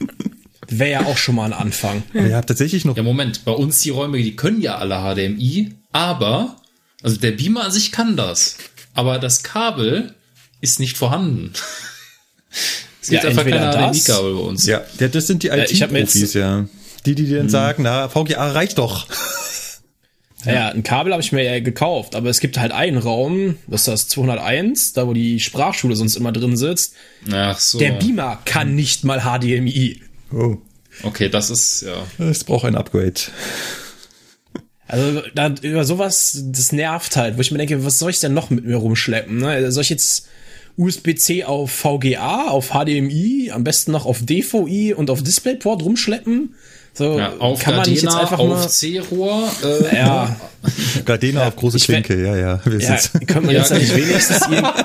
Wäre ja auch schon mal ein Anfang. Ja, tatsächlich noch. Ja, Moment, bei uns die Räume, die können ja alle HDMI, aber, also der Beamer an sich kann das. Aber das Kabel ist nicht vorhanden. Es gibt ja, einfach keine HDMI-Kabel bei uns. Ja, das sind die IT-Profis, ja. Die, die dir dann hm. sagen, na, VGA reicht doch. Ja, ein Kabel habe ich mir ja gekauft, aber es gibt halt einen Raum, das ist das 201, da wo die Sprachschule sonst immer drin sitzt. Ach so. Der Beamer kann nicht mal HDMI. Oh. Okay, das ist, ja. Es braucht ein Upgrade. Also da, über sowas, das nervt halt, wo ich mir denke, was soll ich denn noch mit mir rumschleppen? Ne? Soll ich jetzt USB-C auf VGA, auf HDMI, am besten noch auf DVI und auf DisplayPort rumschleppen? So, ja, auf kann Gardena, man nicht jetzt einfach auf C-Rohr. Äh, ja. Gardena auf große Klinke, ja, ja. Wir ja können wir jetzt ja, nicht wenigstens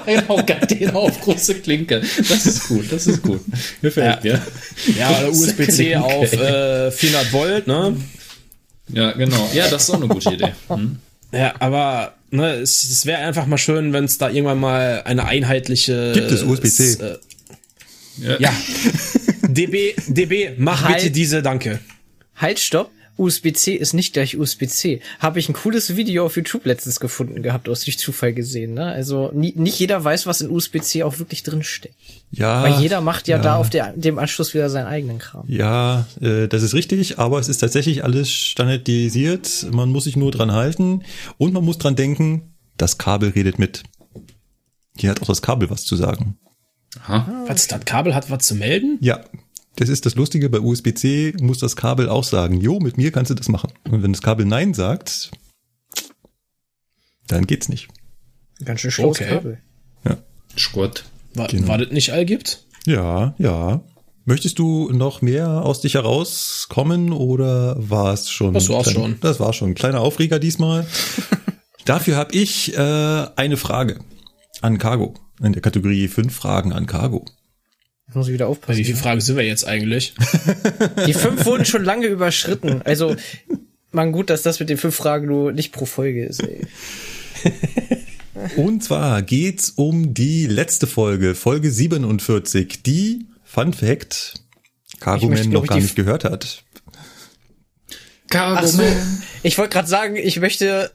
genau, Gardena auf große Klinke. Das ist gut, das ist gut. Gefällt ja. mir. Ja, oder USB-C auf äh, 400 Volt, ne? Ja, genau. Ja, das ist auch eine gute Idee. Hm. Ja, aber ne, es, es wäre einfach mal schön, wenn es da irgendwann mal eine einheitliche. Gibt es USB-C? Äh, ja. ja. DB, DB, mach halt. bitte diese, danke. Halt, stopp. USB-C ist nicht gleich USB-C. Habe ich ein cooles Video auf YouTube letztens gefunden gehabt, aus durch Zufall gesehen. Ne? Also nie, nicht jeder weiß, was in USB-C auch wirklich drin steckt. Ja. Weil jeder macht ja, ja. da auf der, dem Anschluss wieder seinen eigenen Kram. Ja, äh, das ist richtig, aber es ist tatsächlich alles standardisiert. Man muss sich nur dran halten und man muss dran denken, das Kabel redet mit. Hier hat auch das Kabel was zu sagen. Aha. Was, das Kabel hat was zu melden? Ja, das ist das Lustige, bei USB-C muss das Kabel auch sagen, jo, mit mir kannst du das machen. Und wenn das Kabel Nein sagt, dann geht's nicht. Ganz schön schlaues okay. Kabel. Ja. Schrott. War, genau. war das nicht all gibt? Ja, ja. Möchtest du noch mehr aus dich herauskommen oder war es schon? Das war's schon. Das war schon. Kleiner Aufreger diesmal. Dafür habe ich äh, eine Frage an Cargo. In der Kategorie fünf Fragen an Cargo. Muss ich wieder aufpassen. Wie viele Fragen sind wir jetzt eigentlich? Die fünf wurden schon lange überschritten. Also, man gut, dass das mit den fünf Fragen nur nicht pro Folge ist, ey. Und zwar geht's um die letzte Folge, Folge 47, die, Fun Fact, Cargo Man noch gar nicht gehört hat. Cargo so, Ich wollte gerade sagen, ich möchte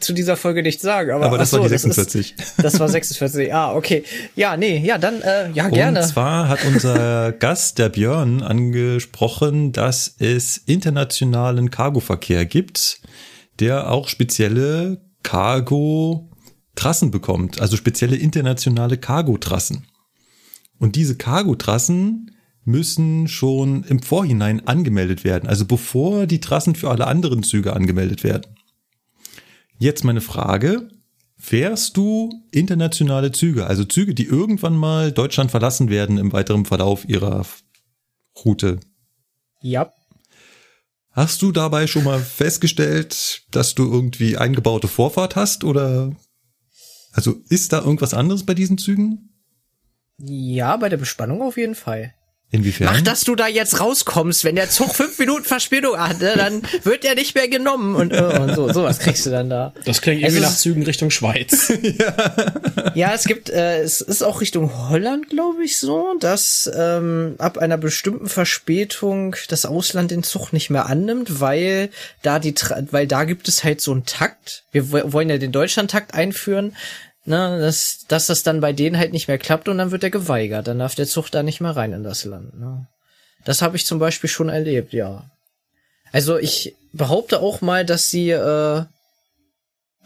zu dieser Folge nicht sagen, aber, aber das so, war die 46. Das, ist, das, war 46. Ah, okay. Ja, nee, ja, dann äh, ja gerne. Und zwar hat unser Gast der Björn angesprochen, dass es internationalen Cargoverkehr gibt, der auch spezielle Cargo Trassen bekommt, also spezielle internationale Cargo Trassen. Und diese Cargo Trassen müssen schon im Vorhinein angemeldet werden, also bevor die Trassen für alle anderen Züge angemeldet werden. Jetzt meine Frage, fährst du internationale Züge, also Züge, die irgendwann mal Deutschland verlassen werden im weiteren Verlauf ihrer Route? Ja. Hast du dabei schon mal festgestellt, dass du irgendwie eingebaute Vorfahrt hast oder also ist da irgendwas anderes bei diesen Zügen? Ja, bei der Bespannung auf jeden Fall. Inwiefern? Mach, dass du da jetzt rauskommst. Wenn der Zug fünf Minuten Verspätung hat, ne, dann wird er nicht mehr genommen und, äh, und so. Sowas kriegst du dann da. Das klingt irgendwie nach Zügen Richtung Schweiz. Ja, es gibt, äh, es ist auch Richtung Holland, glaube ich, so, dass ähm, ab einer bestimmten Verspätung das Ausland den Zug nicht mehr annimmt, weil da die, weil da gibt es halt so einen Takt. Wir wo- wollen ja den Deutschlandtakt einführen. Ne, dass, dass das dann bei denen halt nicht mehr klappt und dann wird er geweigert. Dann darf der Zug da nicht mehr rein in das Land. Ne? Das habe ich zum Beispiel schon erlebt, ja. Also ich behaupte auch mal, dass sie äh,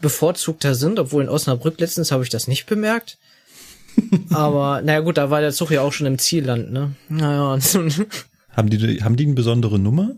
bevorzugter sind, obwohl in Osnabrück letztens habe ich das nicht bemerkt. Aber naja gut, da war der Zug ja auch schon im Zielland, ne? Naja, Haben die, haben die eine besondere Nummer?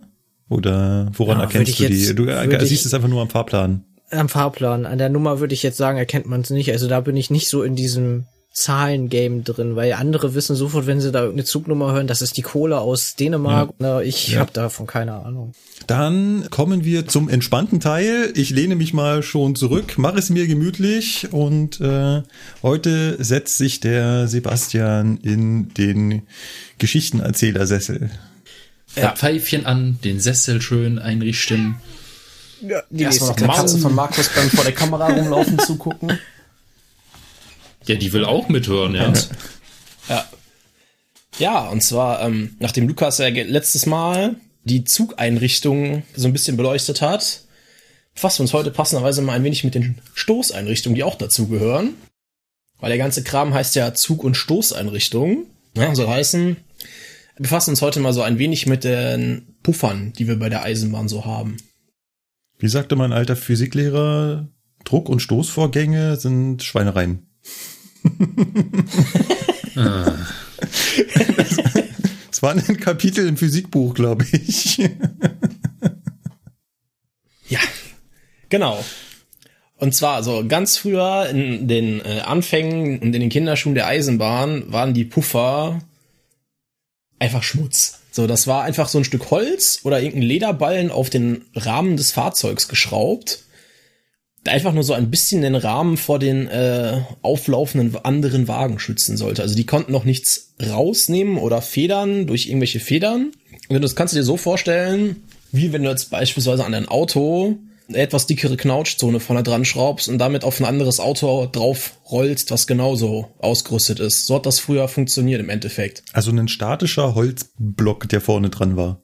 Oder woran Ja, erkennst du ich die? jetzt- Du äh, siehst ich- es einfach nur am Fahrplan. Am Fahrplan. An der Nummer würde ich jetzt sagen, erkennt man es nicht. Also da bin ich nicht so in diesem Zahlengame drin, weil andere wissen sofort, wenn sie da irgendeine Zugnummer hören, das ist die Kohle aus Dänemark. Na, ich Ja. habe davon keine Ahnung. Dann kommen wir zum entspannten Teil. Ich lehne mich mal schon zurück, mache es mir gemütlich und äh, heute setzt sich der Sebastian in den Geschichtenerzählersessel. Ja. Pfeifchen an, den Sessel schön einrichten. Ja, die Erstmal noch nächste der Katze von Markus beim vor der Kamera rumlaufen zugucken. Ja, die will auch mithören, ja. Ja. Ja, und zwar, ähm, nachdem Lukas ja letztes Mal die Zugeinrichtungen so ein bisschen beleuchtet hat, befassen wir uns heute passenderweise mal ein wenig mit den Stoßeinrichtungen, die auch dazu gehören. Weil der ganze Kram heißt ja Zug- und Stoßeinrichtungen. Ja, soll heißen, wir befassen uns heute mal so ein wenig mit den Puffern, die wir bei der Eisenbahn so haben. Wie sagte mein alter Physiklehrer, Druck- und Stoßvorgänge sind Schweinereien. Das war ein Kapitel im Physikbuch, glaube ich. Ja, genau. Und zwar so ganz früher in den äh, Anfängen und in den Kinderschuhen der Eisenbahn waren die Puffer einfach Schmutz. So, das war einfach so ein Stück Holz oder irgendein Lederballen auf den Rahmen des Fahrzeugs geschraubt. Der einfach nur so ein bisschen den Rahmen vor den äh, auflaufenden anderen Wagen schützen sollte. Also die konnten noch nichts rausnehmen oder federn durch irgendwelche Federn. Und das kannst du dir so vorstellen, wie wenn du jetzt beispielsweise an dein Auto etwas dickere Knautschzone vorne dran schraubst und damit auf ein anderes Auto drauf rollst, was genauso ausgerüstet ist. So hat das früher funktioniert im Endeffekt. Also ein statischer Holzblock, der vorne dran war.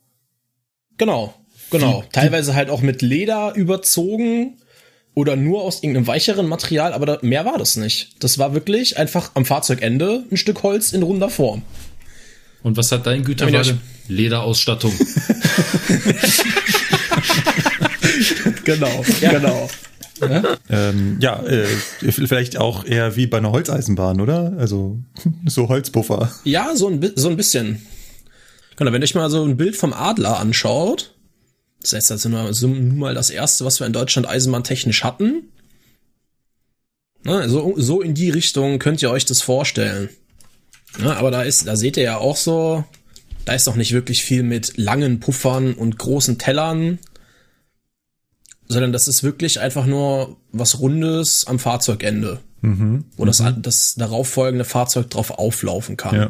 Genau, genau. Teilweise halt auch mit Leder überzogen oder nur aus irgendeinem weicheren Material, aber da, mehr war das nicht. Das war wirklich einfach am Fahrzeugende ein Stück Holz in runder Form. Und was hat dein Güterwagen? Lederausstattung. Genau, genau. Ähm, ja, äh, vielleicht auch eher wie bei einer Holzeisenbahn, oder? Also so Holzpuffer. Ja, so ein, so ein bisschen. Genau, wenn ihr euch mal so ein Bild vom Adler anschaut, das ist jetzt also nun mal das erste, was wir in Deutschland eisenbahntechnisch hatten. Ne, so, so in die Richtung könnt ihr euch das vorstellen. Ja, aber da ist, da seht ihr ja auch so, da ist noch nicht wirklich viel mit langen Puffern und großen Tellern, sondern das ist wirklich einfach nur was Rundes am Fahrzeugende, wo das, das darauffolgende Fahrzeug drauf auflaufen kann. Ja.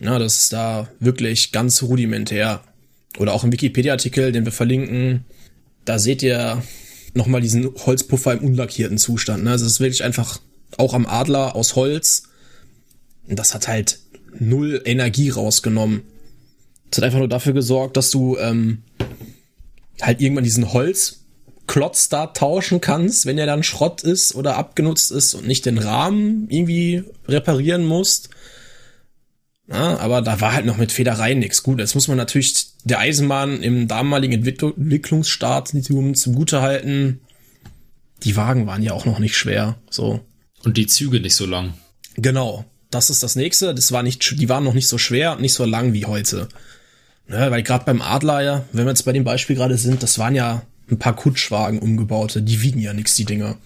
Ja, das ist da wirklich ganz rudimentär. Oder auch im Wikipedia-Artikel, den wir verlinken, da seht ihr nochmal diesen Holzpuffer im unlackierten Zustand. Ne? Also es ist wirklich einfach auch am Adler aus Holz. Und das hat halt null Energie rausgenommen. Das hat einfach nur dafür gesorgt, dass du ähm, halt irgendwann diesen Holzklotz da tauschen kannst, wenn er dann Schrott ist oder abgenutzt ist und nicht den Rahmen irgendwie reparieren musst. Ja, aber da war halt noch mit Federeien nichts. Gut, jetzt muss man natürlich der Eisenbahn im damaligen Entwickl Entwicklungsstadium zugute halten. Die Wagen waren ja auch noch nicht schwer. So. Und die Züge nicht so lang. Genau. das ist das nächste. Das war nicht, die waren noch nicht so schwer und nicht so lang wie heute. Ne, weil gerade beim Adler ja, wenn wir jetzt bei dem Beispiel gerade sind, das waren ja ein paar Kutschwagen umgebaute, die wiegen ja nix, die Dinger.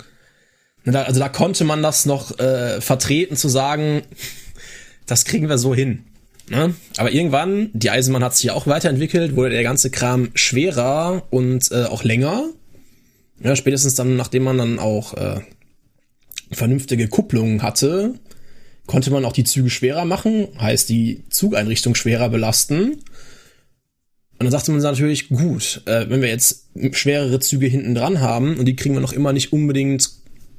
Also da konnte man das noch äh, vertreten zu sagen, das kriegen wir so hin. Ne? Aber irgendwann, die Eisenbahn hat sich ja auch weiterentwickelt, wurde der ganze Kram schwerer und äh, auch länger. Ja, spätestens dann, nachdem man dann auch äh, vernünftige Kupplungen hatte, konnte man auch die Züge schwerer machen, heißt die Zugeinrichtung schwerer belasten. Und dann sagte man natürlich, gut, äh, wenn wir jetzt schwerere Züge hinten dran haben und die kriegen wir noch immer nicht unbedingt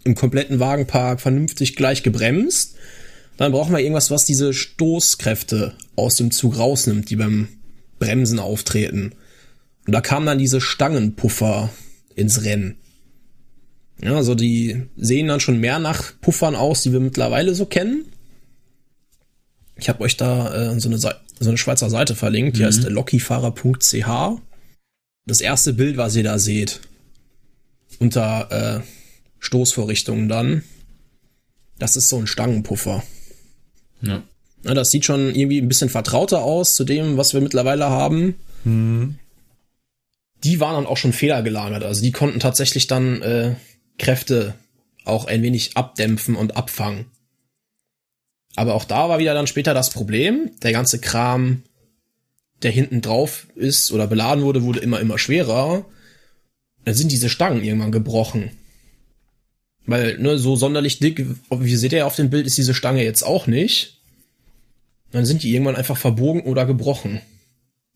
im kompletten Wagenpark vernünftig gleich gebremst, dann brauchen wir irgendwas, was diese Stoßkräfte aus dem Zug rausnimmt, die beim Bremsen auftreten. Und da kamen dann diese Stangenpuffer ins Rennen. Ja, also die sehen dann schon mehr nach Puffern aus, die wir mittlerweile so kennen. Ich habe euch da äh, so, eine so eine Schweizer Seite verlinkt, die mhm. heißt lockifahrer.ch. Das erste Bild, was ihr da seht, unter äh, Stoßvorrichtungen dann, das ist so ein Stangenpuffer. Ja. ja. Das sieht schon irgendwie ein bisschen vertrauter aus zu dem, was wir mittlerweile haben. Mhm. Die waren dann auch schon fehlergelagert. Also die konnten tatsächlich dann äh, Kräfte auch ein wenig abdämpfen und abfangen. Aber auch da war wieder dann später das Problem. Der ganze Kram, der hinten drauf ist oder beladen wurde, wurde immer, immer schwerer. Dann sind diese Stangen irgendwann gebrochen. Weil, ne, so sonderlich dick, wie seht ihr auf dem Bild, ist diese Stange jetzt auch nicht. Dann sind die irgendwann einfach verbogen oder gebrochen.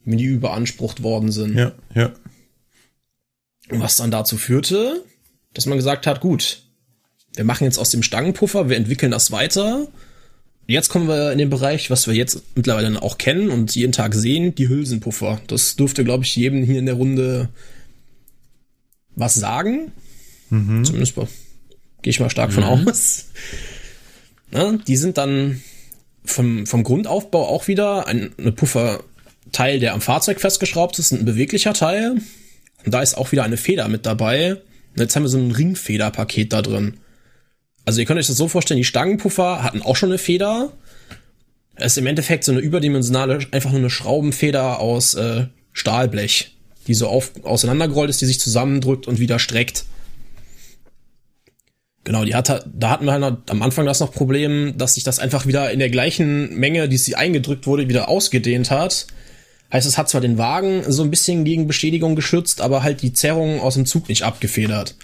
Wenn die überansprucht worden sind. Ja, ja. Was dann dazu führte, dass man gesagt hat, gut, wir machen jetzt aus dem Stangenpuffer, wir entwickeln das weiter. Jetzt kommen wir in den Bereich, was wir jetzt mittlerweile auch kennen und jeden Tag sehen, die Hülsenpuffer. Das dürfte, glaube ich, jedem hier in der Runde was sagen. Mhm. Zumindest gehe ich mal stark mhm. von aus. Na, die sind dann vom, vom Grundaufbau auch wieder ein eine Pufferteil, der am Fahrzeug festgeschraubt ist, ein beweglicher Teil. Und da ist auch wieder eine Feder mit dabei. Und jetzt haben wir so ein Ringfederpaket da drin. Also ihr könnt euch das so vorstellen, die Stangenpuffer hatten auch schon eine Feder. Es ist im Endeffekt so eine überdimensionale, einfach nur eine Schraubenfeder aus äh, Stahlblech, die so auf, auseinandergerollt ist, die sich zusammendrückt und wieder streckt. Genau, die hat, da hatten wir halt am Anfang das noch Problem, dass sich das einfach wieder in der gleichen Menge, die sie eingedrückt wurde, wieder ausgedehnt hat. Heißt, es hat zwar den Wagen so ein bisschen gegen Beschädigung geschützt, aber halt die Zerrung aus dem Zug nicht abgefedert.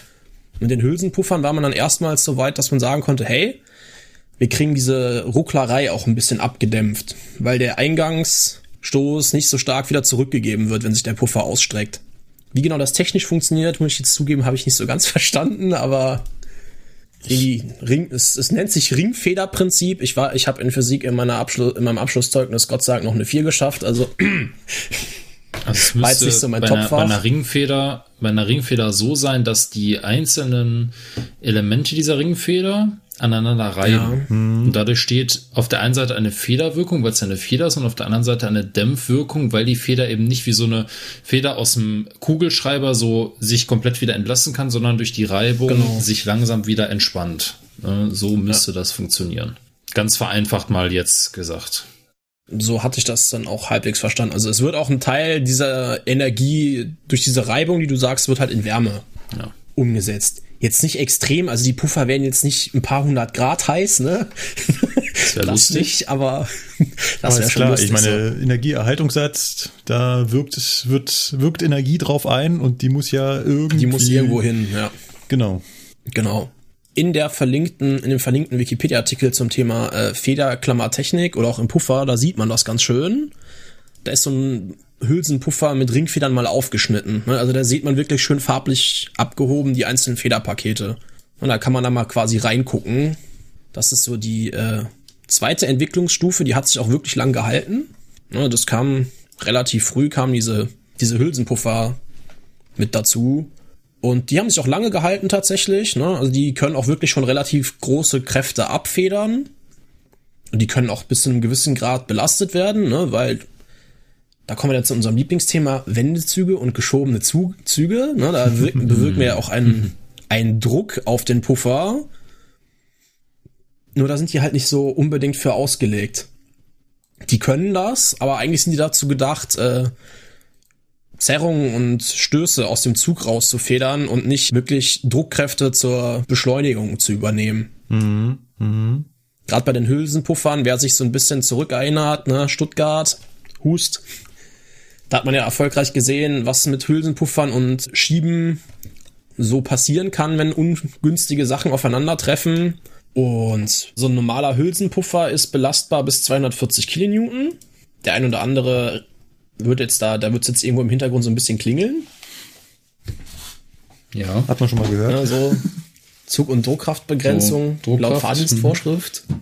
Mit den Hülsenpuffern war man dann erstmals so weit, dass man sagen konnte, hey, wir kriegen diese Rucklerei auch ein bisschen abgedämpft, weil der Eingangsstoß nicht so stark wieder zurückgegeben wird, wenn sich der Puffer ausstreckt. Wie genau das technisch funktioniert, muss ich jetzt zugeben, habe ich nicht so ganz verstanden, aber die Ring, es, es nennt sich Ringfederprinzip. Ich war, ich habe in Physik in meiner Abschluss, in meinem Abschlusszeugnis Gott sei Dank noch eine 4 geschafft. Also, also es müsste nicht so mein bei, einer, bei einer Ringfeder, bei einer Ringfeder so sein, dass die einzelnen Elemente dieser Ringfeder aneinander reiben. Ja. Und dadurch steht auf der einen Seite eine Federwirkung, weil es ja eine Feder ist, und auf der anderen Seite eine Dämpfwirkung, weil die Feder eben nicht wie so eine Feder aus dem Kugelschreiber so sich komplett wieder entlassen kann, sondern durch die Reibung genau. sich langsam wieder entspannt. So müsste ja. das funktionieren. Ganz vereinfacht mal jetzt gesagt. So hatte ich das dann auch halbwegs verstanden. Also es wird auch ein Teil dieser Energie durch diese Reibung, die du sagst, wird halt in Wärme ja. umgesetzt jetzt nicht extrem, also die Puffer werden jetzt nicht ein paar hundert Grad heiß, ne? Das wäre lustig. Nicht, aber das wäre schon klar. Lustig, ich meine, so. Energieerhaltungssatz, da wirkt es, wird, wirkt Energie drauf ein und die muss ja irgendwie. Die muss irgendwo hin, ja. Genau. Genau. In der verlinkten, in dem verlinkten Wikipedia-Artikel zum Thema äh, Federklammertechnik oder auch im Puffer, da sieht man das ganz schön. Da ist so ein Hülsenpuffer mit Ringfedern mal aufgeschnitten. Ne? Also da sieht man wirklich schön farblich abgehoben die einzelnen Federpakete. Und da kann man da mal quasi reingucken. Das ist so die äh, zweite Entwicklungsstufe, die hat sich auch wirklich lang gehalten. Ne, das kam relativ früh, kamen diese, diese Hülsenpuffer mit dazu. Und die haben sich auch lange gehalten tatsächlich. Ne? Also die können auch wirklich schon relativ große Kräfte abfedern. Und die können auch bis zu einem gewissen Grad belastet werden, ne? weil da kommen wir dann zu unserem Lieblingsthema Wendezüge und geschobene Züge. Ne, da bewirken wir ja auch einen, einen Druck auf den Puffer. Nur da sind die halt nicht so unbedingt für ausgelegt. Die können das, aber eigentlich sind die dazu gedacht, äh, Zerrungen und Stöße aus dem Zug rauszufedern und nicht wirklich Druckkräfte zur Beschleunigung zu übernehmen. Mhm. Mhm. Gerade bei den Hülsenpuffern, wer sich so ein bisschen zurückerinnert, ne, Stuttgart, Hust, da hat man ja erfolgreich gesehen, was mit Hülsenpuffern und Schieben so passieren kann, wenn ungünstige Sachen aufeinandertreffen. Und so ein normaler Hülsenpuffer ist belastbar bis 240 Kilonewton. Der ein oder andere wird jetzt da, da wird es jetzt irgendwo im Hintergrund so ein bisschen klingeln. Ja. Hat man schon mal gehört. Ja, so Zug- und Druckkraftbegrenzung so, Druckkraft. laut Fahrdienstvorschrift. Mhm.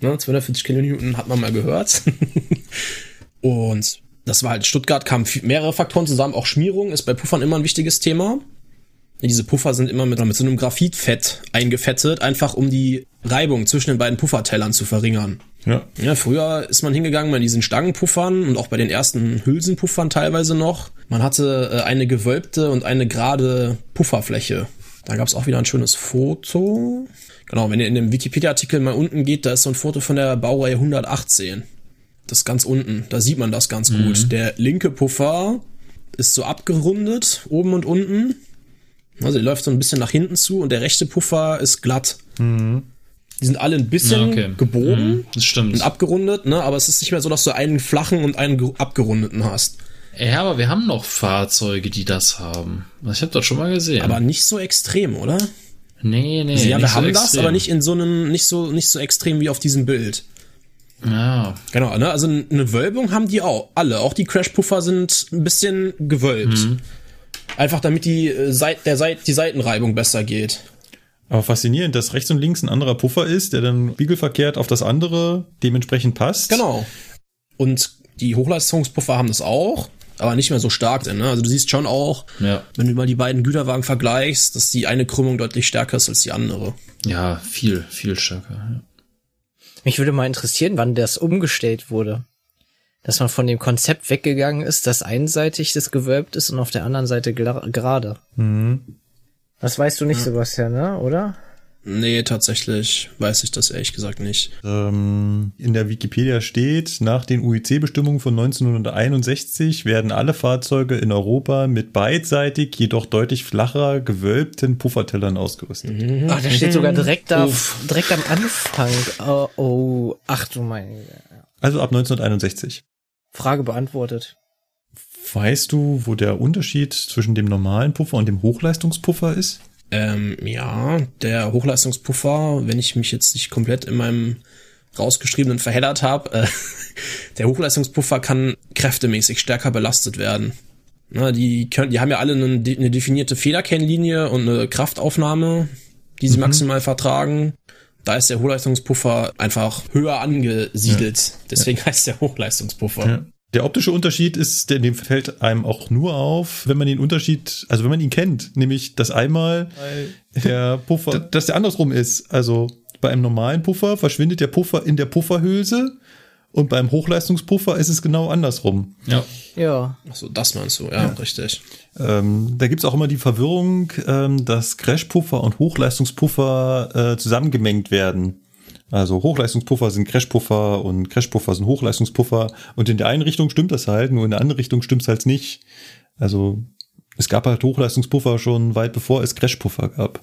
Ne, 240 Kilonewton hat man mal gehört. und das war halt Stuttgart, kamen mehrere Faktoren zusammen. Auch Schmierung ist bei Puffern immer ein wichtiges Thema. Diese Puffer sind immer mit, mit so einem Graphitfett eingefettet, einfach um die Reibung zwischen den beiden Puffertellern zu verringern. Ja. ja, früher ist man hingegangen bei diesen Stangenpuffern und auch bei den ersten Hülsenpuffern teilweise noch. Man hatte äh, eine gewölbte und eine gerade Pufferfläche. Da gab es auch wieder ein schönes Foto. Genau, wenn ihr in dem Wikipedia-Artikel mal unten geht, da ist so ein Foto von der Baureihe 118. Das ist ganz unten. Da sieht man das ganz mhm. gut. Der linke Puffer ist so abgerundet, oben und unten. Also, der läuft so ein bisschen nach hinten zu und der rechte Puffer ist glatt. Mhm. Die sind alle ein bisschen ja, okay. gebogen mhm, das stimmt. und abgerundet, ne? aber es ist nicht mehr so, dass du einen flachen und einen abgerundeten hast. Ja, aber wir haben noch Fahrzeuge, die das haben. Ich habe das schon mal gesehen. Aber nicht so extrem, oder? Nee, nee. Also, ja, wir so haben extrem. das, aber nicht in so einem, nicht so, nicht so extrem wie auf diesem Bild. Ja. Genau, ne? Also eine Wölbung haben die auch. Alle. Auch die Crash-Puffer sind ein bisschen gewölbt. Mhm. Einfach damit die, äh, Seit der Seit die Seitenreibung besser geht. Aber faszinierend, dass rechts und links ein anderer Puffer ist, der dann spiegelverkehrt auf das andere dementsprechend passt. Genau. Und die Hochleistungspuffer haben das auch, aber nicht mehr so stark denn. Ne? Also du siehst schon auch, ja. wenn du mal die beiden Güterwagen vergleichst, dass die eine Krümmung deutlich stärker ist als die andere. Ja, viel, viel stärker. Ja. Mich würde mal interessieren, wann das umgestellt wurde. Dass man von dem Konzept weggegangen ist, dass einseitig das gewölbt ist und auf der anderen Seite gerade. Mhm. Das weißt du nicht, ja. Sebastian, ne? oder? Nee, tatsächlich weiß ich das ehrlich gesagt nicht. Ähm, in der Wikipedia steht, nach den UIC-Bestimmungen von 1961 werden alle Fahrzeuge in Europa mit beidseitig, jedoch deutlich flacher gewölbten Puffertellern ausgerüstet. Mhm. Ach, der steht sogar direkt, da, direkt am Anfang. Oh, oh, ach du mein. Also ab 1961. Frage beantwortet. Weißt du, wo der Unterschied zwischen dem normalen Puffer und dem Hochleistungspuffer ist? Ähm, ja, der Hochleistungspuffer, wenn ich mich jetzt nicht komplett in meinem rausgeschriebenen verheddert habe, äh, der Hochleistungspuffer kann kräftemäßig stärker belastet werden. Na, die, können, die haben ja alle eine, eine definierte Federkennlinie und eine Kraftaufnahme, die sie mhm. maximal vertragen. Da ist der Hochleistungspuffer einfach höher angesiedelt. Ja. Deswegen ja. heißt der Hochleistungspuffer. Ja. Der optische Unterschied ist, in dem fällt einem auch nur auf, wenn man den Unterschied, also wenn man ihn kennt, nämlich dass einmal der Puffer, dass der andersrum ist. Also bei einem normalen Puffer verschwindet der Puffer in der Pufferhülse und beim Hochleistungspuffer ist es genau andersrum. Ja. Ja. Achso, das meinst du, ja, ja. richtig. Ähm, da gibt's auch immer die Verwirrung, ähm, dass Crashpuffer und Hochleistungspuffer äh, zusammengemengt werden. Also Hochleistungspuffer sind Crashpuffer und Crashpuffer sind Hochleistungspuffer. Und in der einen Richtung stimmt das halt, nur in der anderen Richtung stimmt's halt nicht. Also es gab halt Hochleistungspuffer schon weit bevor es Crashpuffer gab.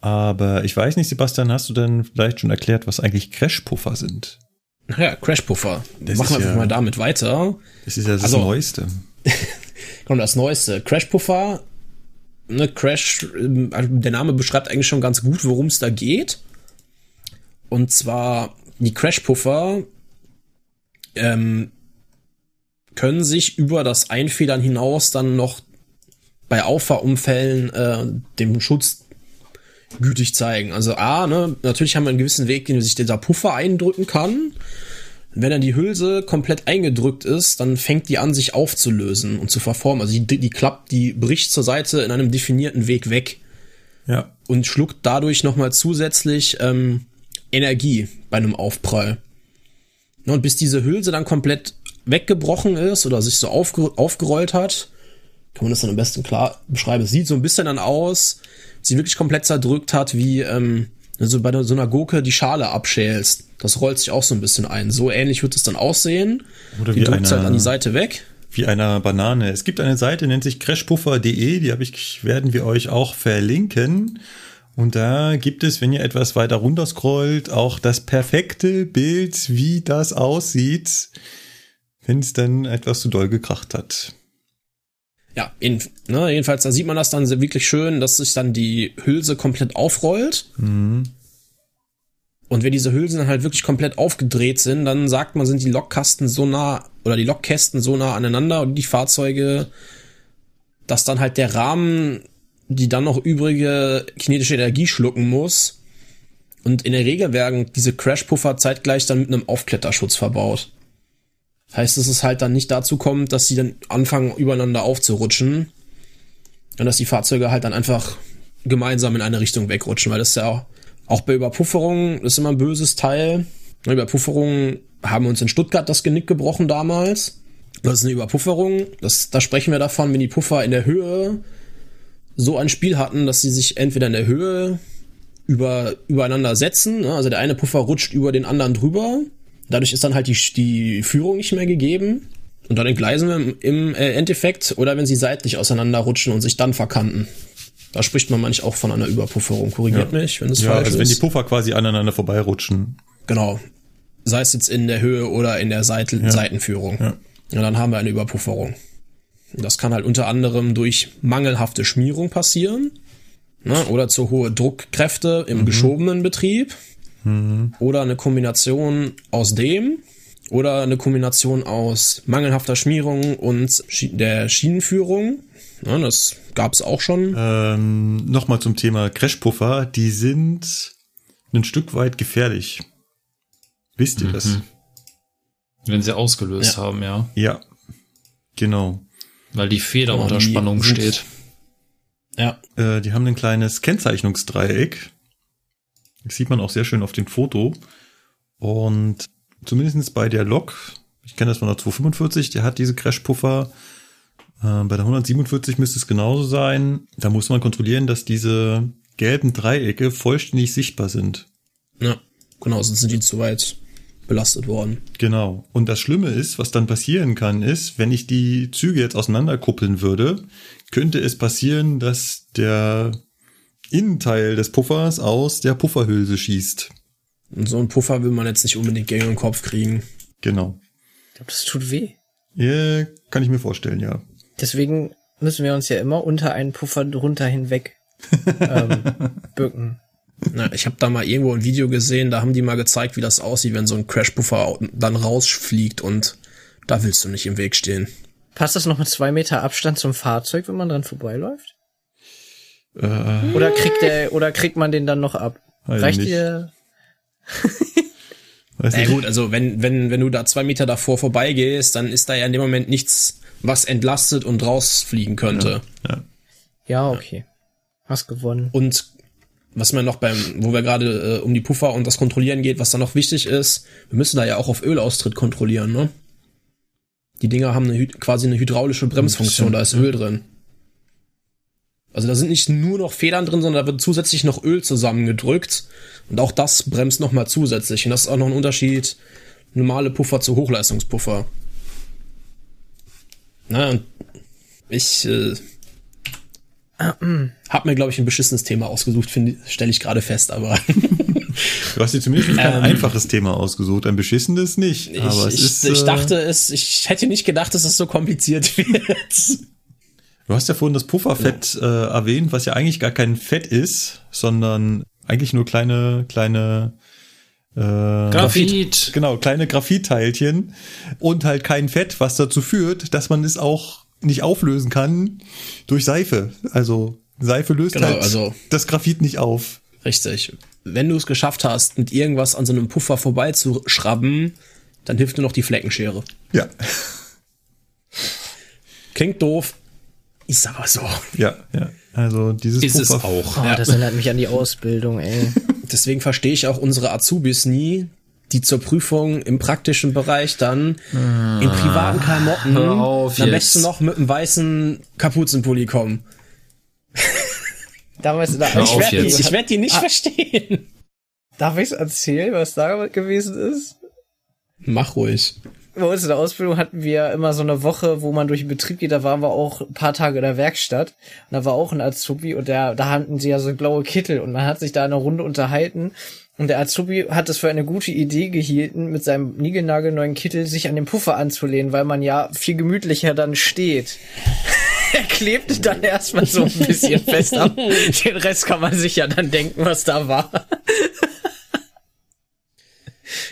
Aber ich weiß nicht, Sebastian, hast du denn vielleicht schon erklärt, was eigentlich Crashpuffer sind? Ja, Crashpuffer. Machen wir ja, mal damit weiter. Das ist ja das also, Neueste. Komm, das Neueste. Crashpuffer, ne, Crash, ähm, also der Name beschreibt eigentlich schon ganz gut, worum es da geht. Und zwar die Crashpuffer ähm, können sich über das Einfedern hinaus dann noch bei Auffahrunfällen äh, dem Schutz gütig zeigen. Also A, ne, natürlich haben wir einen gewissen Weg, den sich dieser Puffer eindrücken kann. Wenn dann die Hülse komplett eingedrückt ist, dann fängt die an, sich aufzulösen und zu verformen. Also die, die klappt, die bricht zur Seite in einem definierten Weg weg. Ja. Und schluckt dadurch nochmal zusätzlich ähm, Energie bei einem Aufprall. Und bis diese Hülse dann komplett weggebrochen ist oder sich so aufge aufgerollt hat, kann man das dann am besten klar beschreiben. Es sieht so ein bisschen dann aus, sie wirklich komplett zerdrückt hat, wie ähm, Also bei so einer Gurke die Schale abschälst. Das rollt sich auch so ein bisschen ein. So ähnlich wird es dann aussehen. Oder die wie drückt eine, halt an die Seite weg. Wie einer Banane. Es gibt eine Seite, nennt sich crashpuffer.de, die habe ich, werden wir euch auch verlinken. Und da gibt es, wenn ihr etwas weiter runter scrollt, auch das perfekte Bild, wie das aussieht, wenn es dann etwas zu doll gekracht hat. Ja, in, ne, jedenfalls, da sieht man das dann wirklich schön, dass sich dann die Hülse komplett aufrollt. Mhm. Und wenn diese Hülsen dann halt wirklich komplett aufgedreht sind, dann sagt man, sind die Lokkasten so nah oder die Lokkästen so nah aneinander und die Fahrzeuge, dass dann halt der Rahmen die dann noch übrige kinetische Energie schlucken muss. Und in der Regel werden diese Crashpuffer zeitgleich dann mit einem Aufkletterschutz verbaut. Heißt, dass es halt dann nicht dazu kommt, dass sie dann anfangen, übereinander aufzurutschen. Und dass die Fahrzeuge halt dann einfach gemeinsam in eine Richtung wegrutschen, weil das ist ja auch, auch bei Überpufferungen, das ist immer ein böses Teil. Überpufferungen haben uns in Stuttgart das Genick gebrochen damals. Das ist eine Überpufferung. Das, da sprechen wir davon, wenn die Puffer in der Höhe so ein Spiel hatten, dass sie sich entweder in der Höhe über, übereinander setzen, ne? also der eine Puffer rutscht über den anderen drüber, dadurch ist dann halt die, die Führung nicht mehr gegeben und dann entgleisen wir im, äh, Endeffekt oder wenn sie seitlich auseinanderrutschen und sich dann verkanten. Da spricht man manchmal auch von einer Überpufferung. Korrigiert ja. mich, wenn es ja, falsch also ist. wenn die Puffer quasi aneinander vorbeirutschen. Genau. Sei es jetzt in der Höhe oder in der Seite, ja. Seitenführung. Ja. ja, dann haben wir eine Überpufferung. Das kann halt unter anderem durch mangelhafte Schmierung passieren ne, oder zu hohe Druckkräfte im mhm. geschobenen Betrieb mhm. oder eine Kombination aus dem oder eine Kombination aus mangelhafter Schmierung und der Schienenführung. Ja, das gab es auch schon. Ähm, Nochmal zum Thema Crashpuffer. Die sind ein Stück weit gefährlich. Wisst ihr mhm. das? Wenn sie ausgelöst ja. haben, ja. Ja, genau. Weil die Feder oh, unter Spannung steht. Ja. Äh, die haben ein kleines Kennzeichnungsdreieck. Das sieht man auch sehr schön auf dem Foto. Und zumindestens bei der Lok, ich kenne das von der 245, der hat diese Crashpuffer. Äh, bei der 147 müsste es genauso sein. Da muss man kontrollieren, dass diese gelben Dreiecke vollständig sichtbar sind. Ja, genau, sonst sind die zu weit belastet worden. Genau. Und das Schlimme ist, was dann passieren kann, ist, wenn ich die Züge jetzt auseinanderkuppeln würde, könnte es passieren, dass der Innenteil des Puffers aus der Pufferhülse schießt. Und so ein Puffer will man jetzt nicht unbedingt gegen den Kopf kriegen. Genau. Ich glaube, das tut weh. Ja, kann ich mir vorstellen, ja. Deswegen müssen wir uns ja immer unter einen Puffer drunter hinweg ähm, bücken. Na, ich habe da mal irgendwo ein Video gesehen, da haben die mal gezeigt, wie das aussieht, wenn so ein Crashpuffer dann rausfliegt und da willst du nicht im Weg stehen. Passt das noch mit zwei Meter Abstand zum Fahrzeug, wenn man dran vorbeiläuft? Äh, oder kriegt der, oder kriegt man den dann noch ab? Reicht nicht. dir? Na ja, gut, also wenn, wenn, wenn du da zwei Meter davor vorbeigehst, dann ist da ja in dem Moment nichts, was entlastet und rausfliegen könnte. Ja, ja. ja okay. Hast gewonnen. Und was man noch beim, wo wir gerade äh, um die Puffer und das Kontrollieren geht, was da noch wichtig ist, wir müssen da ja auch auf Ölaustritt kontrollieren, ne? Die Dinger haben eine, quasi eine hydraulische Bremsfunktion, da ist Öl drin. Also da sind nicht nur noch Federn drin, sondern da wird zusätzlich noch Öl zusammengedrückt. Und auch das bremst nochmal zusätzlich. Und das ist auch noch ein Unterschied. Normale Puffer zu Hochleistungspuffer. Na, und ich äh, hab mir, glaube ich, ein beschissenes Thema ausgesucht, stelle ich gerade fest, aber. du hast dir zumindest kein ähm, einfaches Thema ausgesucht, ein beschissenes nicht. Aber ich, es ist, ich, ich äh, dachte es, ich hätte nicht gedacht, dass es so kompliziert wird. Du hast ja vorhin das Pufferfett ja. äh, erwähnt, was ja eigentlich gar kein Fett ist, sondern eigentlich nur kleine, kleine äh, Graphit. Genau, kleine Graphitteilchen und halt kein Fett, was dazu führt, dass man es auch nicht auflösen kann durch Seife. Also Seife löst genau, halt also, das Graphit nicht auf. Richtig. Wenn du es geschafft hast, mit irgendwas an so einem Puffer vorbeizuschrabben, dann hilft nur noch die Fleckenschere. Ja. Klingt doof, ist aber so. Ja, ja. Also dieses ist Puffer es auch. Oh, ja. Das erinnert mich an die Ausbildung, ey. Deswegen verstehe ich auch unsere Azubis nie, die zur Prüfung im praktischen Bereich dann ah, in privaten Klamotten am besten noch mit einem weißen Kapuzenpulli kommen. Damals, da, ich werde die, werd die nicht ah. verstehen. Darf ich erzählen, was da gewesen ist? Mach ruhig. Bei uns in der Ausbildung hatten wir immer so eine Woche, wo man durch den Betrieb geht, da waren wir auch ein paar Tage in der Werkstatt. Und da war auch ein Azubi und der, da hatten sie ja so blaue Kittel und man hat sich da eine Runde unterhalten. Und der Azubi hat es für eine gute Idee gehielten, mit seinem niegelnagelneuen Kittel sich an den Puffer anzulehnen, weil man ja viel gemütlicher dann steht. er klebte dann erstmal so ein bisschen fest ab. Den Rest kann man sich ja dann denken, was da war.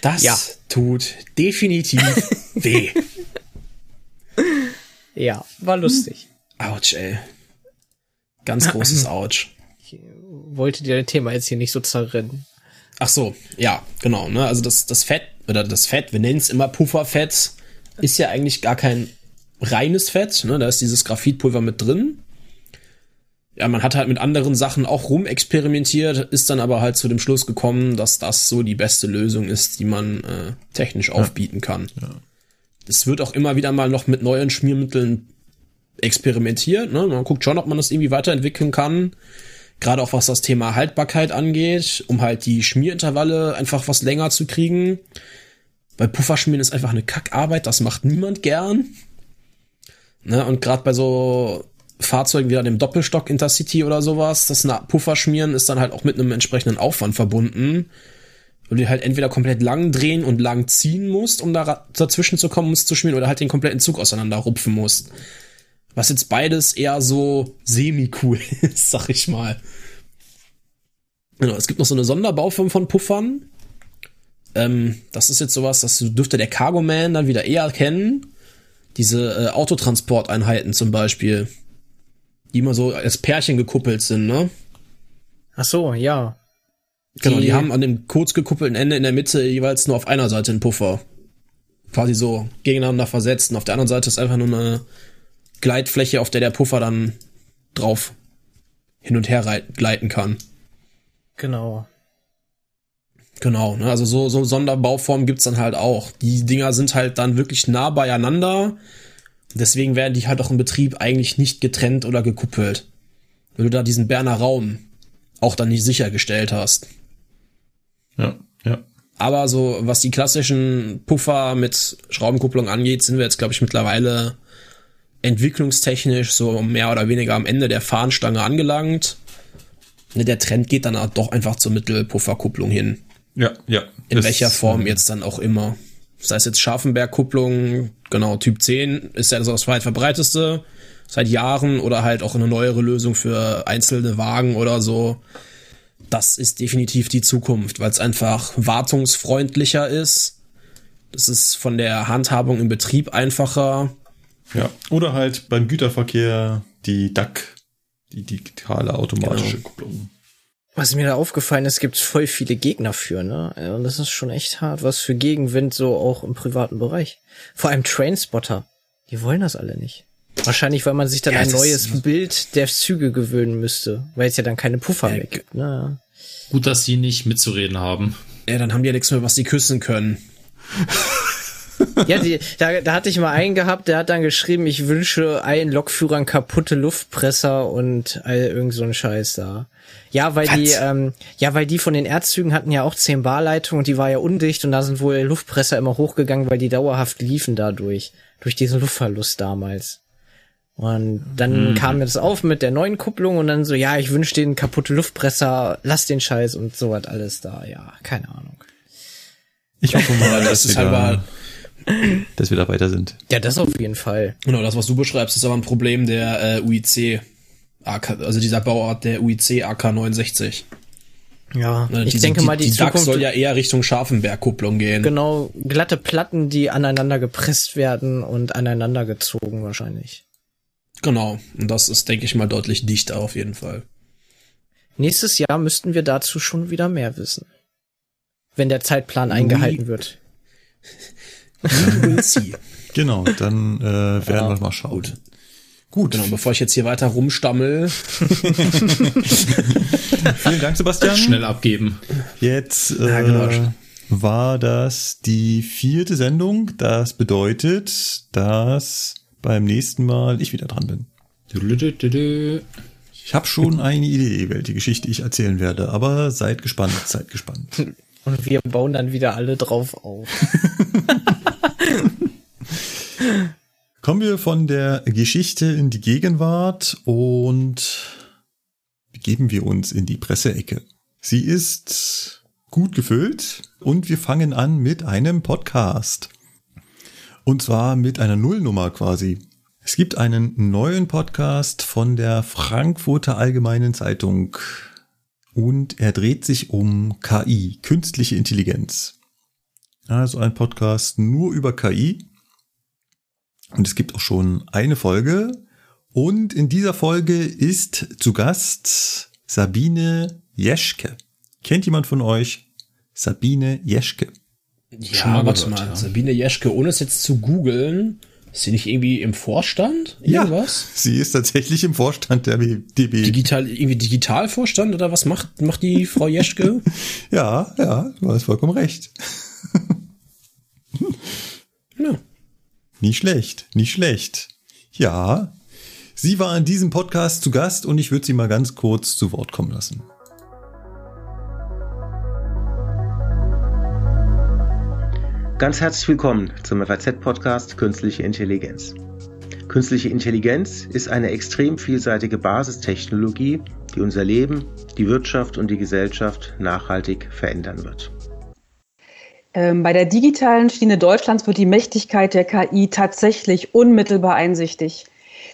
Das ja. tut definitiv weh. Ja, war lustig. Autsch, ey. Ganz großes Autsch. Ich wollte dir dein Thema jetzt hier nicht so zerrennen. Ach so, ja, genau. Ne? Also das, das Fett, oder das Fett, wir nennen es immer Pufferfett, ist ja eigentlich gar kein reines Fett. Ne? Da ist dieses Graphitpulver mit drin ja, man hat halt mit anderen Sachen auch rumexperimentiert, ist dann aber halt zu dem Schluss gekommen, dass das so die beste Lösung ist, die man äh, technisch ja. aufbieten kann. Ja. Das wird auch immer wieder mal noch mit neuen Schmiermitteln experimentiert. Ne? Man guckt schon, ob man das irgendwie weiterentwickeln kann. Gerade auch was das Thema Haltbarkeit angeht, um halt die Schmierintervalle einfach was länger zu kriegen. Weil Pufferschmieren ist einfach eine Kackarbeit, das macht niemand gern. Ne? Und gerade bei so Fahrzeugen wie dem Doppelstock Intercity oder sowas, das Puffer schmieren ist dann halt auch mit einem entsprechenden Aufwand verbunden. Und du halt entweder komplett lang drehen und lang ziehen musst, um da dazwischen zu kommen, um es zu schmieren, oder halt den kompletten Zug auseinander rupfen musst. Was jetzt beides eher so semi-cool ist, sag ich mal. Genau, es gibt noch so eine Sonderbauform von Puffern. Ähm, das ist jetzt sowas, das dürfte der Cargo Man dann wieder eher kennen. Diese äh, Autotransporteinheiten zum Beispiel die immer so als Pärchen gekuppelt sind, ne? Ach so, ja. Genau, die, die haben an dem kurz gekuppelten Ende in der Mitte jeweils nur auf einer Seite einen Puffer. Quasi so gegeneinander versetzt. Und auf der anderen Seite ist einfach nur eine Gleitfläche, auf der der Puffer dann drauf hin und her gleiten kann. Genau. Genau, ne? also so, so Sonderbauformen gibt's dann halt auch. Die Dinger sind halt dann wirklich nah beieinander Deswegen werden die halt auch im Betrieb eigentlich nicht getrennt oder gekuppelt. Weil du da diesen Berner Raum auch dann nicht sichergestellt hast. Ja, ja. Aber so, was die klassischen Puffer mit Schraubenkupplung angeht, sind wir jetzt, glaube ich, mittlerweile entwicklungstechnisch so mehr oder weniger am Ende der Fahnenstange angelangt. Ne, der Trend geht dann doch einfach zur Mittelpufferkupplung hin. Ja, ja. In welcher Form ähm, jetzt dann auch immer sei es jetzt Scharfenberg-Kupplung, genau, Typ 10 ist ja das weit verbreiteste seit Jahren oder halt auch eine neuere Lösung für einzelne Wagen oder so. Das ist definitiv die Zukunft, weil es einfach wartungsfreundlicher ist. Das ist von der Handhabung im Betrieb einfacher. Ja, oder halt beim Güterverkehr die DAC, die digitale automatische genau. Kupplung. Was mir da aufgefallen ist, gibt es voll viele Gegner für, ne? Und das ist schon echt hart, was für Gegenwind so auch im privaten Bereich. Vor allem Trainspotter. Die wollen das alle nicht. Wahrscheinlich, weil man sich dann ja, ein neues Bild der Züge gewöhnen müsste, weil es ja dann keine Puffer mehr gibt. Ne? Gut, dass sie nicht mitzureden haben. Ja, dann haben die ja nichts mehr, was sie küssen können. ja, die, da, da hatte ich mal einen gehabt, der hat dann geschrieben, ich wünsche allen Lokführern kaputte Luftpresser und all irgend so ein Scheiß da. Ja, weil Was? die, ähm, ja, weil die von den Erdzügen hatten ja auch 10 Barleitungen und die war ja undicht und da sind wohl Luftpresser immer hochgegangen, weil die dauerhaft liefen dadurch. Durch diesen Luftverlust damals. Und dann mhm. kam mir das auf mit der neuen Kupplung und dann so, ja, ich wünsche den kaputte Luftpresser, lass den Scheiß und so was alles da. Ja, keine Ahnung. Ich hoffe mal, dass, es halt dass wir da weiter sind. Ja, das auf jeden Fall. Genau, das, was du beschreibst, ist aber ein Problem der äh, UIC AK, also dieser Bauart der UIC AK69. Ja, ne, ich diese, denke mal, die, die Zukunft soll ja eher Richtung Scharfenbergkupplung gehen. Genau, glatte Platten, die aneinander gepresst werden und aneinander gezogen wahrscheinlich. Genau, und das ist, denke ich mal, deutlich dichter auf jeden Fall. Nächstes Jahr müssten wir dazu schon wieder mehr wissen. Wenn der Zeitplan eingehalten wird. genau, dann äh, werden ja, wir mal schauen. Gut. Gut. Genau, bevor ich jetzt hier weiter rumstammel. Vielen Dank, Sebastian. Schnell abgeben. Jetzt äh, ja, genau. war das die vierte Sendung. Das bedeutet, dass beim nächsten Mal ich wieder dran bin. Ich habe schon eine Idee, welche Geschichte ich erzählen werde, aber seid gespannt, seid gespannt. Und wir bauen dann wieder alle drauf auf. Kommen wir von der Geschichte in die Gegenwart und begeben wir uns in die Presseecke. Sie ist gut gefüllt und wir fangen an mit einem Podcast. Und zwar mit einer Nullnummer quasi. Es gibt einen neuen Podcast von der Frankfurter Allgemeinen Zeitung und er dreht sich um KI, künstliche Intelligenz. Also ein Podcast nur über KI und es gibt auch schon eine Folge. Und in dieser Folge ist zu Gast Sabine Jeschke. Kennt jemand von euch Sabine Jeschke? Ja, schon mal warte mal. Ja. Sabine Jeschke, ohne es jetzt zu googeln, ist sie nicht irgendwie im Vorstand? Irgendwas? Ja, sie ist tatsächlich im Vorstand der DB. Digital, irgendwie Digitalvorstand oder was macht, macht die Frau Jeschke? ja, ja, du hast vollkommen recht. ja. Nicht schlecht, nicht schlecht. Ja, sie war in diesem Podcast zu Gast und ich würde sie mal ganz kurz zu Wort kommen lassen. Ganz herzlich willkommen zum FAZ-Podcast Künstliche Intelligenz. Künstliche Intelligenz ist eine extrem vielseitige Basistechnologie, die unser Leben, die Wirtschaft und die Gesellschaft nachhaltig verändern wird. Ähm, bei der digitalen Schiene Deutschlands wird die Mächtigkeit der KI tatsächlich unmittelbar einsichtig.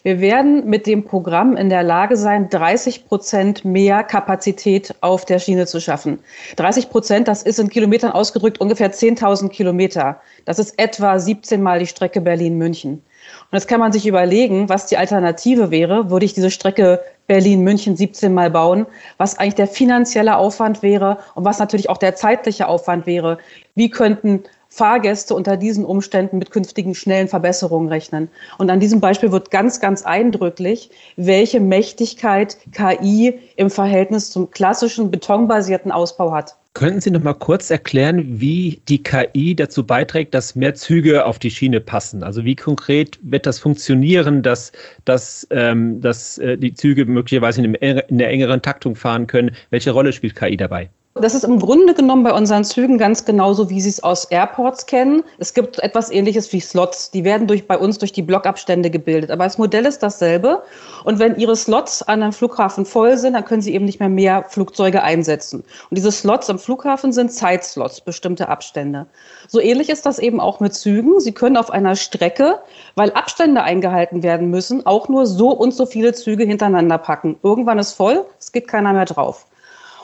Wir werden mit dem Programm in der Lage sein, 30 Prozent mehr Kapazität auf der Schiene zu schaffen. 30 Prozent, das ist in Kilometern ausgedrückt ungefähr 10.000 Kilometer. Das ist etwa 17 Mal die Strecke Berlin-München. Und jetzt kann man sich überlegen, was die Alternative wäre, würde ich diese Strecke Berlin-München 17 Mal bauen, was eigentlich der finanzielle Aufwand wäre und was natürlich auch der zeitliche Aufwand wäre. Wie könnten Fahrgäste unter diesen Umständen mit künftigen schnellen Verbesserungen rechnen. Und an diesem Beispiel wird ganz, ganz eindrücklich, welche Mächtigkeit KI im Verhältnis zum klassischen betonbasierten Ausbau hat. Könnten Sie noch mal kurz erklären, wie die KI dazu beiträgt, dass mehr Züge auf die Schiene passen? Also wie konkret wird das funktionieren, dass, dass, ähm, dass äh, die Züge möglicherweise in, in der engeren Taktung fahren können? Welche Rolle spielt KI dabei? Das ist im Grunde genommen bei unseren Zügen ganz genauso, wie Sie es aus Airports kennen. Es gibt etwas ähnliches wie Slots. Die werden durch, bei uns durch die Blockabstände gebildet. Aber das Modell ist dasselbe. Und wenn Ihre Slots an einem Flughafen voll sind, dann können Sie eben nicht mehr mehr Flugzeuge einsetzen. Und diese Slots am Flughafen sind Zeitslots, bestimmte Abstände. So ähnlich ist das eben auch mit Zügen. Sie können auf einer Strecke, weil Abstände eingehalten werden müssen, auch nur so und so viele Züge hintereinander packen. Irgendwann ist voll, es geht keiner mehr drauf.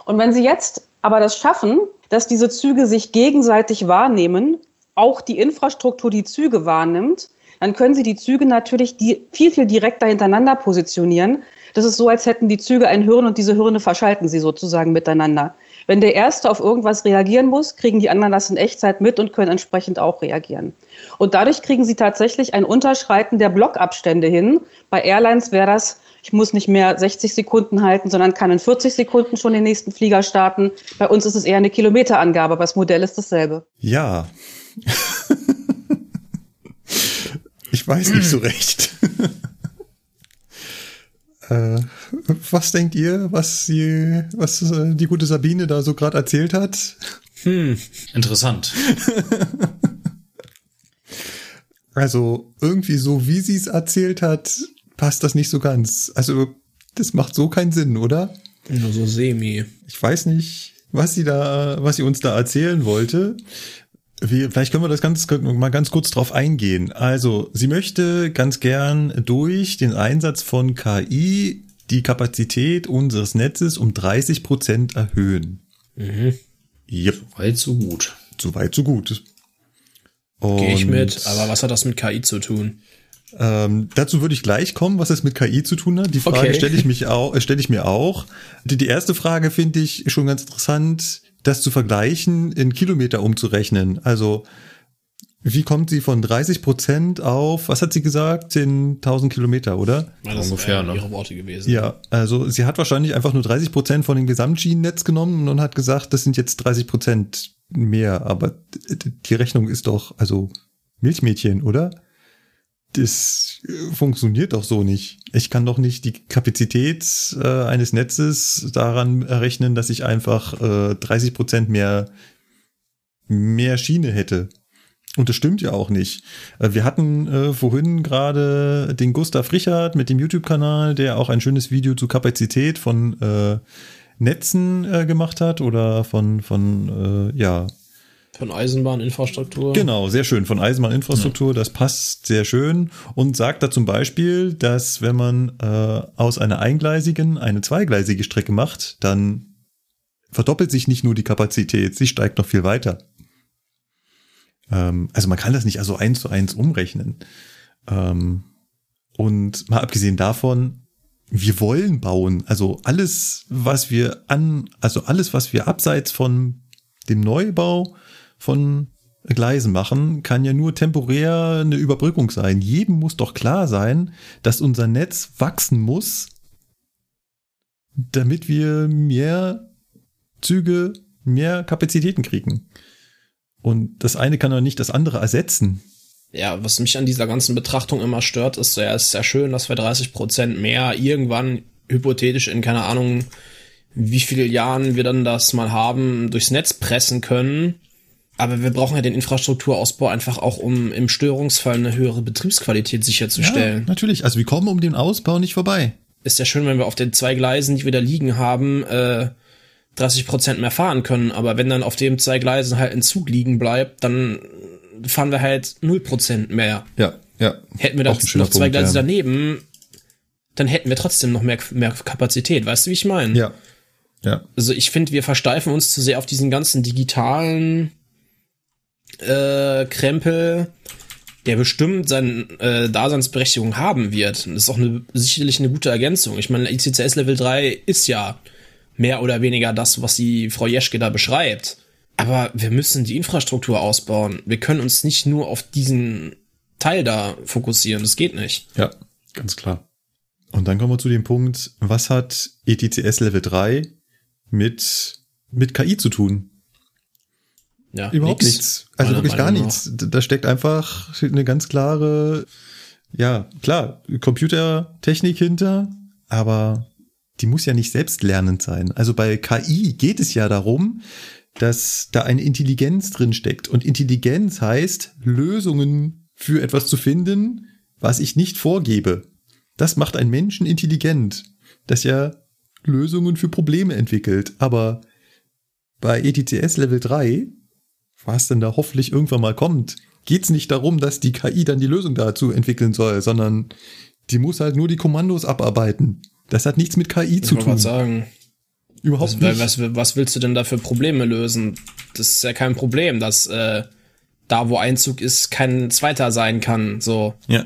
Und wenn Sie jetzt aber das Schaffen, dass diese Züge sich gegenseitig wahrnehmen, auch die Infrastruktur die Züge wahrnimmt, dann können Sie die Züge natürlich die viel, viel direkter hintereinander positionieren. Das ist so, als hätten die Züge ein Hirn und diese Hirne verschalten sie sozusagen miteinander. Wenn der Erste auf irgendwas reagieren muss, kriegen die anderen das in Echtzeit mit und können entsprechend auch reagieren. Und dadurch kriegen sie tatsächlich ein Unterschreiten der Blockabstände hin. Bei Airlines wäre das ich muss nicht mehr 60 Sekunden halten, sondern kann in 40 Sekunden schon den nächsten Flieger starten. Bei uns ist es eher eine Kilometerangabe, aber das Modell ist dasselbe. Ja. ich weiß nicht so recht. äh, was denkt ihr, was die, was äh, die gute Sabine da so gerade erzählt hat? Hm, interessant. also irgendwie so, wie sie es erzählt hat, passt das nicht so ganz. Also, das macht so keinen Sinn, oder? Nur so semi. Ich weiß nicht, was sie da, was sie uns da erzählen wollte. Wie, vielleicht können wir das ganz, mal ganz kurz drauf eingehen. Also, sie möchte ganz gern durch den Einsatz von KI die Kapazität unseres Netzes um 30 Prozent erhöhen. Mhm. Yep. So weit, so gut. So weit, so gut. Gehe ich mit, aber was hat das mit KI zu tun? Ähm, dazu würde ich gleich kommen, was es mit KI zu tun hat. Die Frage okay. stelle ich mich auch, äh, stelle ich mir auch. Die, die erste Frage finde ich schon ganz interessant, das zu vergleichen, in Kilometer umzurechnen. Also, wie kommt sie von 30 Prozent auf, was hat sie gesagt, 10.000 Kilometer, oder? Ja, das ungefähr, ne? ihre Worte gewesen. Ja, also sie hat wahrscheinlich einfach nur 30 Prozent von dem Gesamtschienennetz genommen und hat gesagt, das sind jetzt 30 Prozent mehr. Aber die Rechnung ist doch, also Milchmädchen, oder? Das funktioniert doch so nicht. Ich kann doch nicht die Kapazität äh, eines Netzes daran errechnen, dass ich einfach äh, 30 Prozent mehr, mehr Schiene hätte. Und das stimmt ja auch nicht. Äh, wir hatten äh, vorhin gerade den Gustav Richard mit dem YouTube-Kanal, der auch ein schönes Video zu Kapazität von äh, Netzen äh, gemacht hat oder von, von äh, ja, von Eisenbahninfrastruktur. Genau, sehr schön. Von Eisenbahninfrastruktur, ja. das passt sehr schön und sagt da zum Beispiel, dass wenn man äh, aus einer eingleisigen eine zweigleisige Strecke macht, dann verdoppelt sich nicht nur die Kapazität, sie steigt noch viel weiter. Ähm, also man kann das nicht also eins zu eins umrechnen. Ähm, und mal abgesehen davon, wir wollen bauen. Also alles, was wir an, also alles, was wir abseits von dem Neubau von Gleisen machen, kann ja nur temporär eine Überbrückung sein. Jedem muss doch klar sein, dass unser Netz wachsen muss, damit wir mehr Züge, mehr Kapazitäten kriegen. Und das eine kann doch nicht das andere ersetzen. Ja, was mich an dieser ganzen Betrachtung immer stört, ist ja, es ist ja schön, dass wir 30 Prozent mehr irgendwann hypothetisch in keine Ahnung, wie viele Jahren wir dann das mal haben, durchs Netz pressen können. Aber wir brauchen ja den Infrastrukturausbau einfach auch, um im Störungsfall eine höhere Betriebsqualität sicherzustellen. Ja, natürlich. Also wir kommen um den Ausbau nicht vorbei. Ist ja schön, wenn wir auf den zwei Gleisen, die wir da liegen haben, äh, 30 Prozent mehr fahren können. Aber wenn dann auf dem zwei Gleisen halt ein Zug liegen bleibt, dann fahren wir halt 0 Prozent mehr. Ja, ja. Hätten wir da noch zwei Gleise ja. daneben, dann hätten wir trotzdem noch mehr, mehr Kapazität. Weißt du, wie ich meine? Ja. Ja. Also ich finde, wir versteifen uns zu sehr auf diesen ganzen digitalen äh, Krempel, der bestimmt seine äh, Daseinsberechtigung haben wird. Das ist auch eine, sicherlich eine gute Ergänzung. Ich meine, ICCS Level 3 ist ja mehr oder weniger das, was die Frau Jeschke da beschreibt. Aber wir müssen die Infrastruktur ausbauen. Wir können uns nicht nur auf diesen Teil da fokussieren. Das geht nicht. Ja, ganz klar. Und dann kommen wir zu dem Punkt, was hat ETCS Level 3 mit, mit KI zu tun? Ja, Überhaupt nix, nichts. Also wirklich gar nichts. Da steckt einfach eine ganz klare, ja, klar, Computertechnik hinter, aber die muss ja nicht selbstlernend sein. Also bei KI geht es ja darum, dass da eine Intelligenz drin steckt. Und Intelligenz heißt, Lösungen für etwas zu finden, was ich nicht vorgebe. Das macht einen Menschen intelligent, dass er Lösungen für Probleme entwickelt. Aber bei ETCS Level 3 was denn da hoffentlich irgendwann mal kommt, geht es nicht darum, dass die KI dann die Lösung dazu entwickeln soll, sondern die muss halt nur die Kommandos abarbeiten. Das hat nichts mit KI ich zu tun. sagen. Überhaupt was, nicht. Was, was, willst du denn da für Probleme lösen? Das ist ja kein Problem, dass äh, da, wo Einzug ist, kein zweiter sein kann. So. Ja.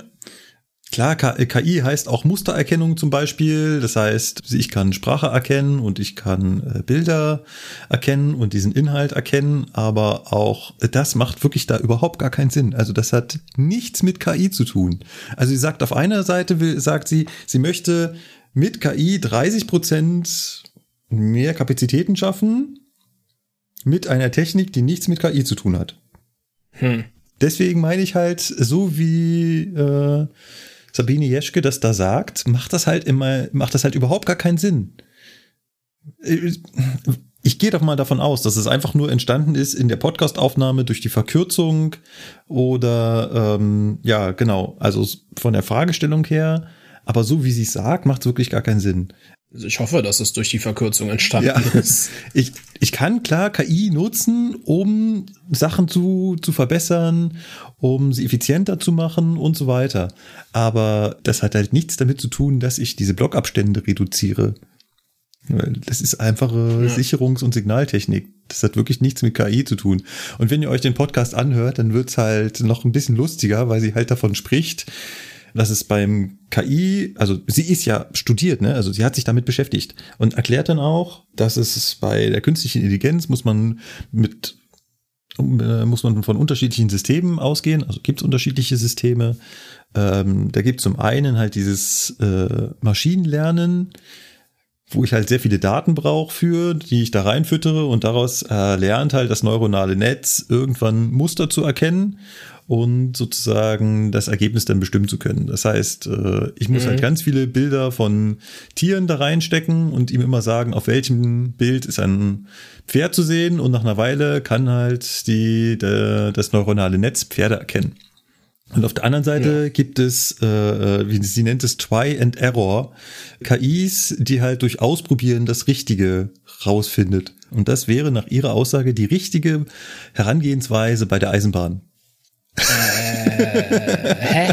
Klar, KI äh, heißt auch Mustererkennung zum Beispiel. Das heißt, ich kann Sprache erkennen und ich kann äh, Bilder erkennen und diesen Inhalt erkennen, aber auch das macht wirklich da überhaupt gar keinen Sinn. Also das hat nichts mit KI zu tun. Also sie sagt auf einer Seite, will, sagt sie, sie möchte mit KI 30 Prozent mehr Kapazitäten schaffen mit einer Technik, die nichts mit KI zu tun hat. Hm. Deswegen meine ich halt, so wie äh, Sabine Jeschke das da sagt, macht das halt immer, macht das halt überhaupt gar keinen Sinn. Ich gehe doch mal davon aus, dass es einfach nur entstanden ist in der Podcastaufnahme durch die Verkürzung oder ähm, ja, genau, also von der Fragestellung her. Aber so wie sie es sagt, macht es wirklich gar keinen Sinn. Also ich hoffe, dass es durch die Verkürzung entstanden ja. ist. Ich, ich kann klar KI nutzen, um Sachen zu, zu verbessern, um sie effizienter zu machen und so weiter. Aber das hat halt nichts damit zu tun, dass ich diese Blockabstände reduziere. Das ist einfache ja. Sicherungs- und Signaltechnik. Das hat wirklich nichts mit KI zu tun. Und wenn ihr euch den Podcast anhört, dann wird's halt noch ein bisschen lustiger, weil sie halt davon spricht, dass es beim KI, also sie ist ja studiert, ne? Also sie hat sich damit beschäftigt und erklärt dann auch, dass es bei der künstlichen Intelligenz muss man mit äh, muss man von unterschiedlichen Systemen ausgehen. Also gibt es unterschiedliche Systeme. Ähm, da gibt es zum einen halt dieses äh, Maschinenlernen, wo ich halt sehr viele Daten brauche für, die ich da reinfüttere und daraus äh, lernt halt das neuronale Netz irgendwann Muster zu erkennen und sozusagen das Ergebnis dann bestimmen zu können. Das heißt, äh, ich muss halt mhm. halt ganz viele Bilder von Tieren da reinstecken und ihm immer sagen, auf welchem Bild ist ein Pferd zu sehen und nach einer Weile kann halt die, der, das neuronale Netz Pferde erkennen. Und auf der anderen Seite ja. gibt es, äh, äh, wie sie nennt es, Try and Error, KIs, die halt durch Ausprobieren das Richtige rausfindet. Und das wäre nach ihrer Aussage die richtige Herangehensweise bei der Eisenbahn. Äh, hä?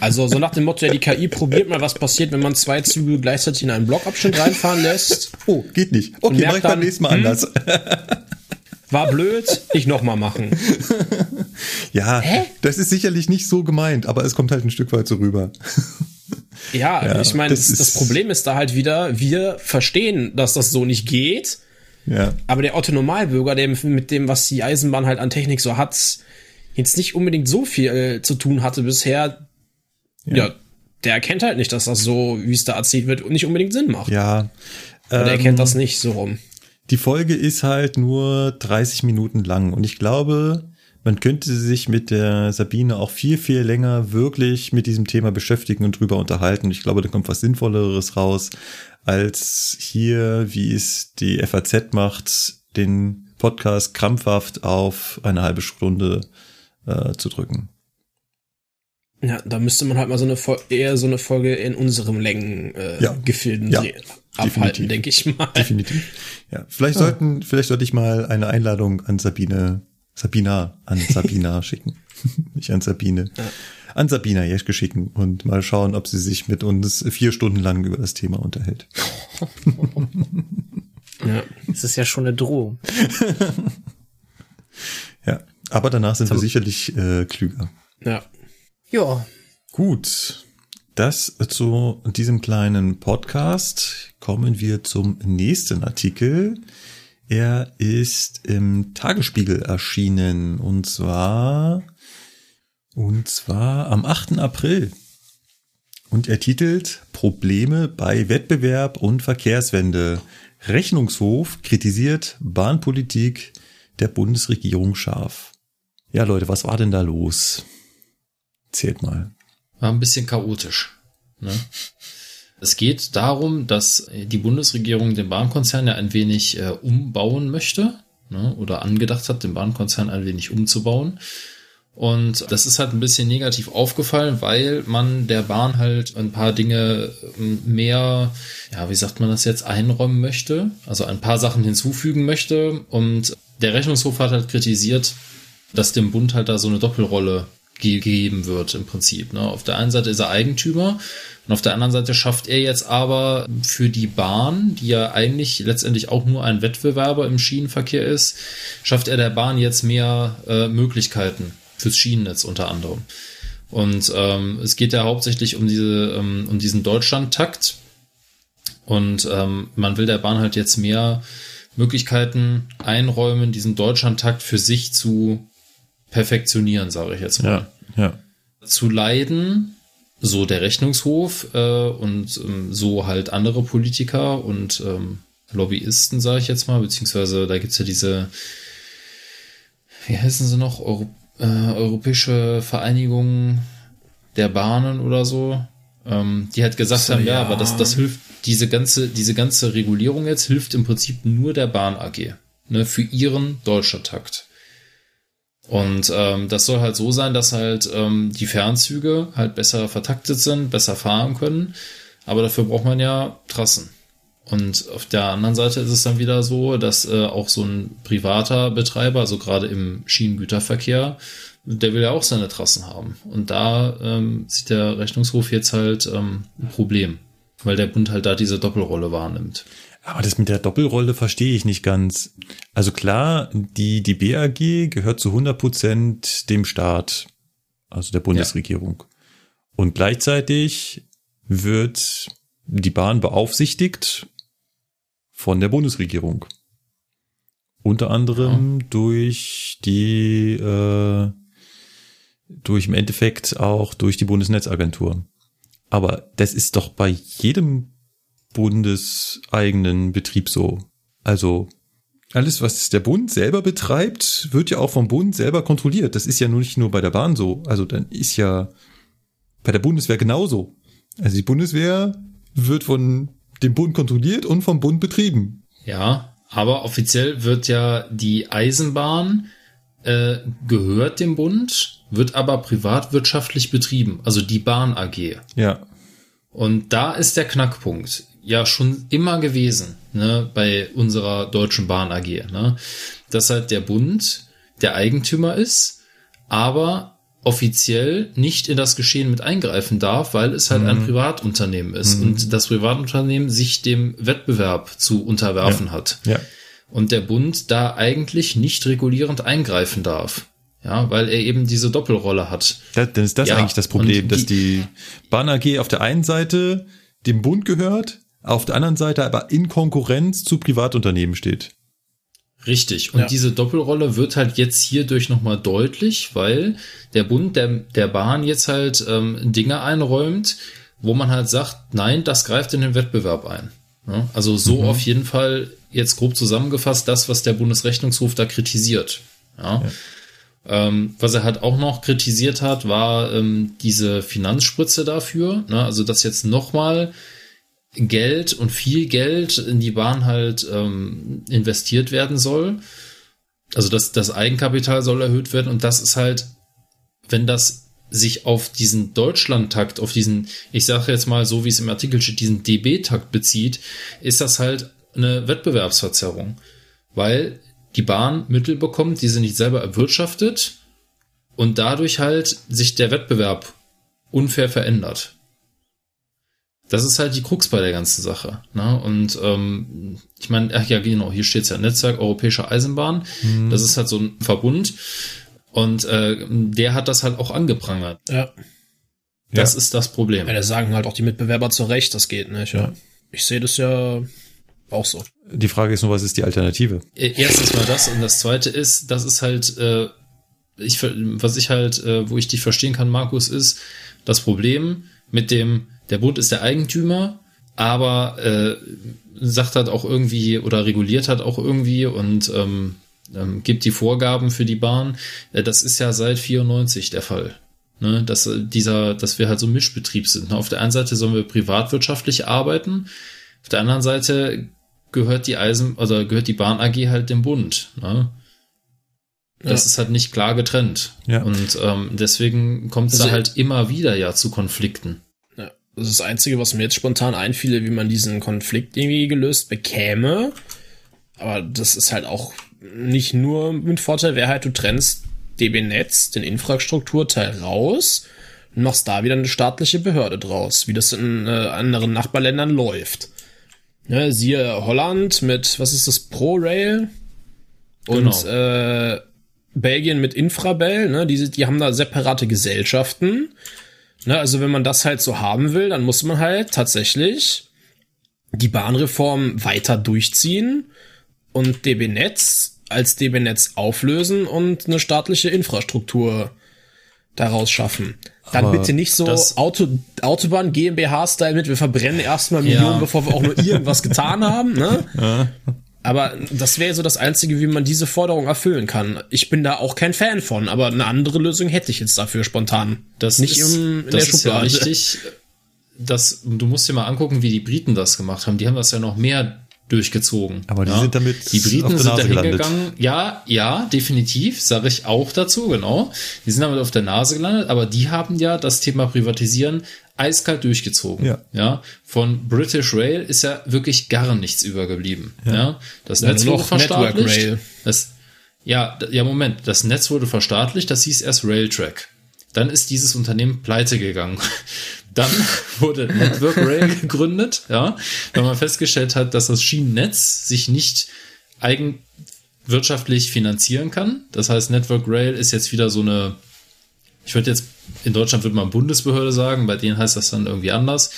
also so nach dem Motto, ja, die KI probiert mal, was passiert, wenn man zwei Züge gleichzeitig in einen Blockabschnitt reinfahren lässt. Oh, geht nicht. Okay, mach ich beim nächsten Mal hm, anders. War blöd, ich nochmal machen. ja, Hä? das ist sicherlich nicht so gemeint, aber es kommt halt ein Stück weit so rüber. Ja, ja ich meine, das, das, Problem ist da halt wieder, wir verstehen, dass das so nicht geht. Ja. Aber der Otto Normalbürger, der mit dem, was die Eisenbahn halt an Technik so hat, jetzt nicht unbedingt so viel äh, zu tun hatte bisher, ja. ja. der erkennt halt nicht, dass das so, wie es da erzählt wird, nicht unbedingt Sinn macht. Ja. Oder ähm, er kennt das nicht so rum. Die Folge ist halt nur 30 Minuten lang und ich glaube, man könnte sich mit der Sabine auch viel, viel länger wirklich mit diesem Thema beschäftigen und drüber unterhalten. Ich glaube, da kommt was Sinnvolleres raus, als hier, wie es die FAZ macht, den Podcast krampfhaft auf eine halbe Stunde äh, zu drücken. Ja, da müsste man halt mal so eine eher so eine Folge in unserem Längen äh, ja. Gefilden ja abhalten, denke ich mal. Definitiv. Ja, vielleicht ah. sollten, vielleicht sollte ich mal eine Einladung an Sabine, Sabina, an Sabina schicken. Nicht an Sabine. Ja. An Sabina Jeschke schicken und mal schauen, ob sie sich mit uns vier Stunden lang über das Thema unterhält. ja, das ist ja schon eine Drohung. ja, aber danach sind wir sicherlich äh, klüger. Ja. Ja. Gut. Das zu diesem kleinen Podcast. Kommen wir zum nächsten Artikel. Er ist im Tagesspiegel erschienen und zwar, und zwar am 8. April. Und er titelt Probleme bei Wettbewerb und Verkehrswende. Rechnungshof kritisiert Bahnpolitik der Bundesregierung scharf. Ja, Leute, was war denn da los? Zählt mal war ein bisschen chaotisch. Ne? Es geht darum, dass die Bundesregierung den Bahnkonzern ja ein wenig äh, umbauen möchte ne? oder angedacht hat, den Bahnkonzern ein wenig umzubauen. Und das ist halt ein bisschen negativ aufgefallen, weil man der Bahn halt ein paar Dinge ähm, mehr, ja, wie sagt man das jetzt, einräumen möchte, also ein paar Sachen hinzufügen möchte. Und der Rechnungshof hat halt kritisiert, dass dem Bund halt da so eine Doppelrolle gegeben wird im Prinzip. Ne? Auf der einen Seite ist er Eigentümer und auf der anderen Seite schafft er jetzt aber für die Bahn, die ja eigentlich letztendlich auch nur ein Wettbewerber im Schienenverkehr ist, schafft er der Bahn jetzt mehr äh, Möglichkeiten fürs Schienennetz unter anderem. Und ähm, es geht ja hauptsächlich um diese ähm, um diesen Deutschlandtakt und ähm, man will der Bahn halt jetzt mehr Möglichkeiten einräumen, diesen Deutschlandtakt für sich zu perfektionieren, sage ich jetzt mal. Ja, ja. Zu leiden, so der Rechnungshof äh, und ähm, so halt andere Politiker und ähm, Lobbyisten, sage ich jetzt mal, beziehungsweise da gibt's ja diese, wie heißen sie noch, Euro, äh, Europäische Vereinigung der Bahnen oder so, ähm, die halt gesagt so, haben, ja, ja, aber das, das hilft, diese ganze, diese ganze Regulierung jetzt hilft im Prinzip nur der Bahn AG, ne, für ihren Deutschlandtakt. Und ähm, das soll halt so sein, dass halt ähm, die Fernzüge halt besser vertaktet sind, besser fahren können. Aber dafür braucht man ja Trassen. Und auf der anderen Seite ist es dann wieder so, dass äh, auch so ein privater Betreiber, also gerade im Schienengüterverkehr, der will ja auch seine Trassen haben. Und da ähm, sieht der Rechnungshof jetzt halt ähm, ein Problem, weil der Bund halt da diese Doppelrolle wahrnimmt. Aber das mit der Doppelrolle verstehe ich nicht ganz. Also klar, die, die BAG gehört zu 100 Prozent dem Staat, also der Bundesregierung. Ja. Und gleichzeitig wird die Bahn beaufsichtigt von der Bundesregierung. Unter anderem ja. durch die, äh, durch im Endeffekt auch durch die Bundesnetzagentur. Aber das ist doch bei jedem bundeseigenen Betrieb so. Also alles, was der Bund selber betreibt, wird ja auch vom Bund selber kontrolliert. Das ist ja nur nicht nur bei der Bahn so. Also dann ist ja bei der Bundeswehr genauso. Also die Bundeswehr wird von dem Bund kontrolliert und vom Bund betrieben. Ja, aber offiziell wird ja die Eisenbahn äh, gehört dem Bund, wird aber privatwirtschaftlich betrieben, also die Bahn AG. Ja. Und da ist der Knackpunkt ja schon immer gewesen, ne, bei unserer Deutschen Bahn AG, ne, dass halt der Bund der Eigentümer ist, aber offiziell nicht in das Geschehen mit eingreifen darf, weil es halt mhm. ein Privatunternehmen ist mhm. und das Privatunternehmen sich dem Wettbewerb zu unterwerfen ja. hat. Ja. Und der Bund da eigentlich nicht regulierend eingreifen darf. Ja, weil er eben diese Doppelrolle hat. Da, dann ist das ja, eigentlich das Problem, dass die Bahn AG auf der einen Seite dem Bund gehört, auf der anderen Seite aber in Konkurrenz zu Privatunternehmen steht. Richtig. Und ja. diese Doppelrolle wird halt jetzt hierdurch nochmal deutlich, weil der Bund der, der Bahn jetzt halt ähm, Dinge einräumt, wo man halt sagt, nein, das greift in den Wettbewerb ein. Ja, also so mhm. auf jeden Fall jetzt grob zusammengefasst das, was der Bundesrechnungshof da kritisiert. Ja. ja. Ähm, was er halt auch noch kritisiert hat, war ähm, diese Finanzspritze dafür. Ne? Also dass jetzt nochmal Geld und viel Geld in die Bahn halt ähm, investiert werden soll. Also das, das Eigenkapital soll erhöht werden und das ist halt, wenn das sich auf diesen Deutschlandtakt, auf diesen, ich sage jetzt mal so, wie es im Artikel steht, diesen DB-Takt bezieht, ist das halt eine Wettbewerbsverzerrung, weil die Bahn Mittel bekommt, die sie nicht selber erwirtschaftet und dadurch halt sich der Wettbewerb unfair verändert. Das ist halt die Krux bei der ganzen Sache. Ne? Und ähm, ich meine, ach ja, genau, hier steht ja Netzwerk Europäischer Eisenbahn. Mhm. Das ist halt so ein Verbund. Und äh, der hat das halt auch angeprangert. Ja. Das ja. ist das Problem. Ja, da sagen halt auch die Mitbewerber zu Recht, das geht nicht. Ja. Ich sehe das ja auch so. Die Frage ist nur, was ist die Alternative? Äh, erstens mal das und das zweite ist, das ist halt, äh, ich, was ich halt, äh, wo ich dich verstehen kann, Markus, ist das Problem mit dem der Bund ist der Eigentümer, aber äh, sagt halt auch irgendwie oder reguliert hat auch irgendwie und ähm, ähm, gibt die Vorgaben für die Bahn. Äh, das ist ja seit 94 der Fall. Ne, dass äh, dieser, dass wir halt so Mischbetrieb sind. Auf der einen Seite sollen wir privatwirtschaftlich arbeiten, auf der anderen Seite gehört die Eisen, oder gehört die Bahn AG halt dem Bund. Ne? Das ja. ist halt nicht klar getrennt. Ja. Und ähm, deswegen kommt es also, da halt immer wieder ja zu Konflikten. Das ist das Einzige, was mir jetzt spontan einfiele, wie man diesen Konflikt irgendwie gelöst bekäme. Aber das ist halt auch nicht nur mit Vorteil, wäre halt, du trennst DB Netz, den Infrastrukturteil raus und machst da wieder eine staatliche Behörde draus, wie das in äh, anderen Nachbarländern läuft. Ne, siehe Holland mit, was ist das, ProRail und genau. äh, Belgien mit Infrabel, ne, die, die haben da separate Gesellschaften Ne, also wenn man das halt so haben will, dann muss man halt tatsächlich die Bahnreform weiter durchziehen und DB Netz als DB Netz auflösen und eine staatliche Infrastruktur daraus schaffen. Dann Aber bitte nicht so Auto, Autobahn GmbH-Style mit, wir verbrennen erstmal Millionen, ja. bevor wir auch nur irgendwas getan haben. Ne? Ja. Aber das wäre so das Einzige, wie man diese Forderung erfüllen kann. Ich bin da auch kein Fan von, aber eine andere Lösung hätte ich jetzt dafür spontan. Das nicht ist, im, in das der Schublade. Ist ja richtig. Das, du musst dir mal angucken, wie die Briten das gemacht haben. Die haben das ja noch mehr durchgezogen. Aber die ja? sind damit die Briten sind da hingegangen. Ja, ja, definitiv, sage ich auch dazu, genau. Die sind damit auf der Nase gelandet, aber die haben ja das Thema Privatisieren eiskalt durchgezogen. Ja. ja. Von British Rail ist ja wirklich gar nichts übergeblieben. Ja. ja? Das ja, Netz wurde verstaatlicht. Das, ja, ja, Moment. Das Netz wurde verstaatlicht. Das hieß erst Railtrack. Dann ist dieses Unternehmen pleite gegangen. Dann wurde Network Rail gegründet, ja, weil man festgestellt hat, dass das Schienennetz sich nicht eigenwirtschaftlich finanzieren kann. Das heißt, Network Rail ist jetzt wieder so eine, ich würde jetzt in Deutschland würde man Bundesbehörde sagen, bei denen heißt das dann irgendwie anders.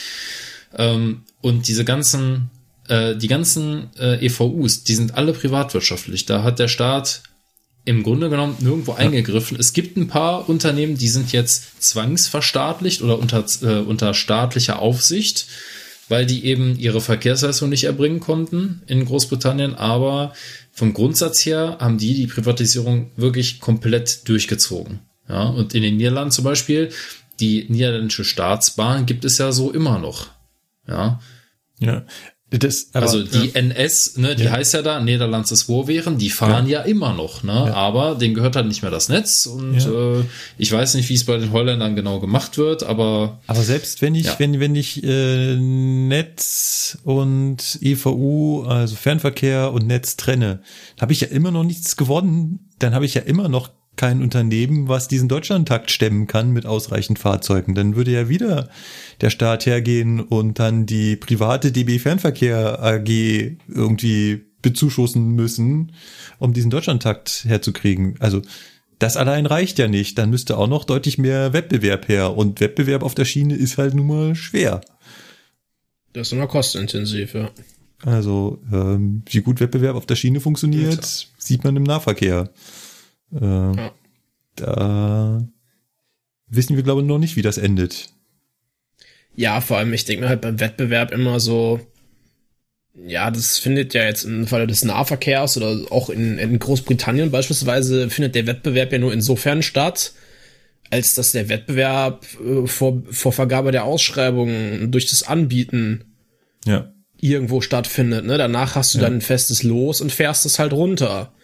Ähm, und diese ganzen, äh, die ganzen äh, EVUs, die sind alle privatwirtschaftlich. Da hat der Staat im Grunde genommen nirgendwo eingegriffen. Es gibt ein paar Unternehmen, die sind jetzt zwangsverstaatlicht oder unter, äh, unter staatlicher Aufsicht. weil die eben ihre Verkehrsleistung nicht erbringen konnten in Großbritannien, aber vom Grundsatz her haben die die Privatisierung wirklich komplett durchgezogen. Ja, und in den Niederlanden zum Beispiel, die niederländische Staatsbahn gibt es ja so immer noch. Ja. Ja. Das, aber, also die ja. NS, ne, die ja. heißt ja da Niederlands ist Wohlwehren, die fahren ja. ja immer noch, ne? Aber denen gehört halt nicht mehr das Netz und äh, ich weiß nicht, wie es bei den Holländern genau gemacht wird, aber aber selbst wenn ich wenn wenn ich äh, Netz und EVU, also Fernverkehr und Netz trenne, habe ich ja immer noch nichts gewonnen. Dann habe ich ja immer noch kein Unternehmen, was diesen Deutschlandtakt stemmen kann mit ausreichend Fahrzeugen. Dann würde ja wieder der Staat hergehen und dann die private DB Fernverkehr AG irgendwie bezuschussen müssen, um diesen Deutschlandtakt herzukriegen. Also das allein reicht ja nicht. Dann müsste auch noch deutlich mehr Wettbewerb her. Und Wettbewerb auf der Schiene ist halt nun mal schwer. Das ist immer kostenintensiv, ja. Also, ähm, wie gut Wettbewerb auf der Schiene funktioniert, ja, sieht man im Nahverkehr. Äh, ja. Da wissen wir, glaube ich, noch nicht, wie das endet. Ja, vor allem, ich denke mir halt beim Wettbewerb immer so, ja, das findet ja jetzt im Falle des Nahverkehrs oder auch in, in Großbritannien beispielsweise findet der Wettbewerb ja nur insofern statt, als dass der Wettbewerb äh, vor, vor Vergabe der Ausschreibung durch das Anbieten ja. irgendwo stattfindet. Ne? Danach hast du ja. dann ein festes Los und fährst es halt runter.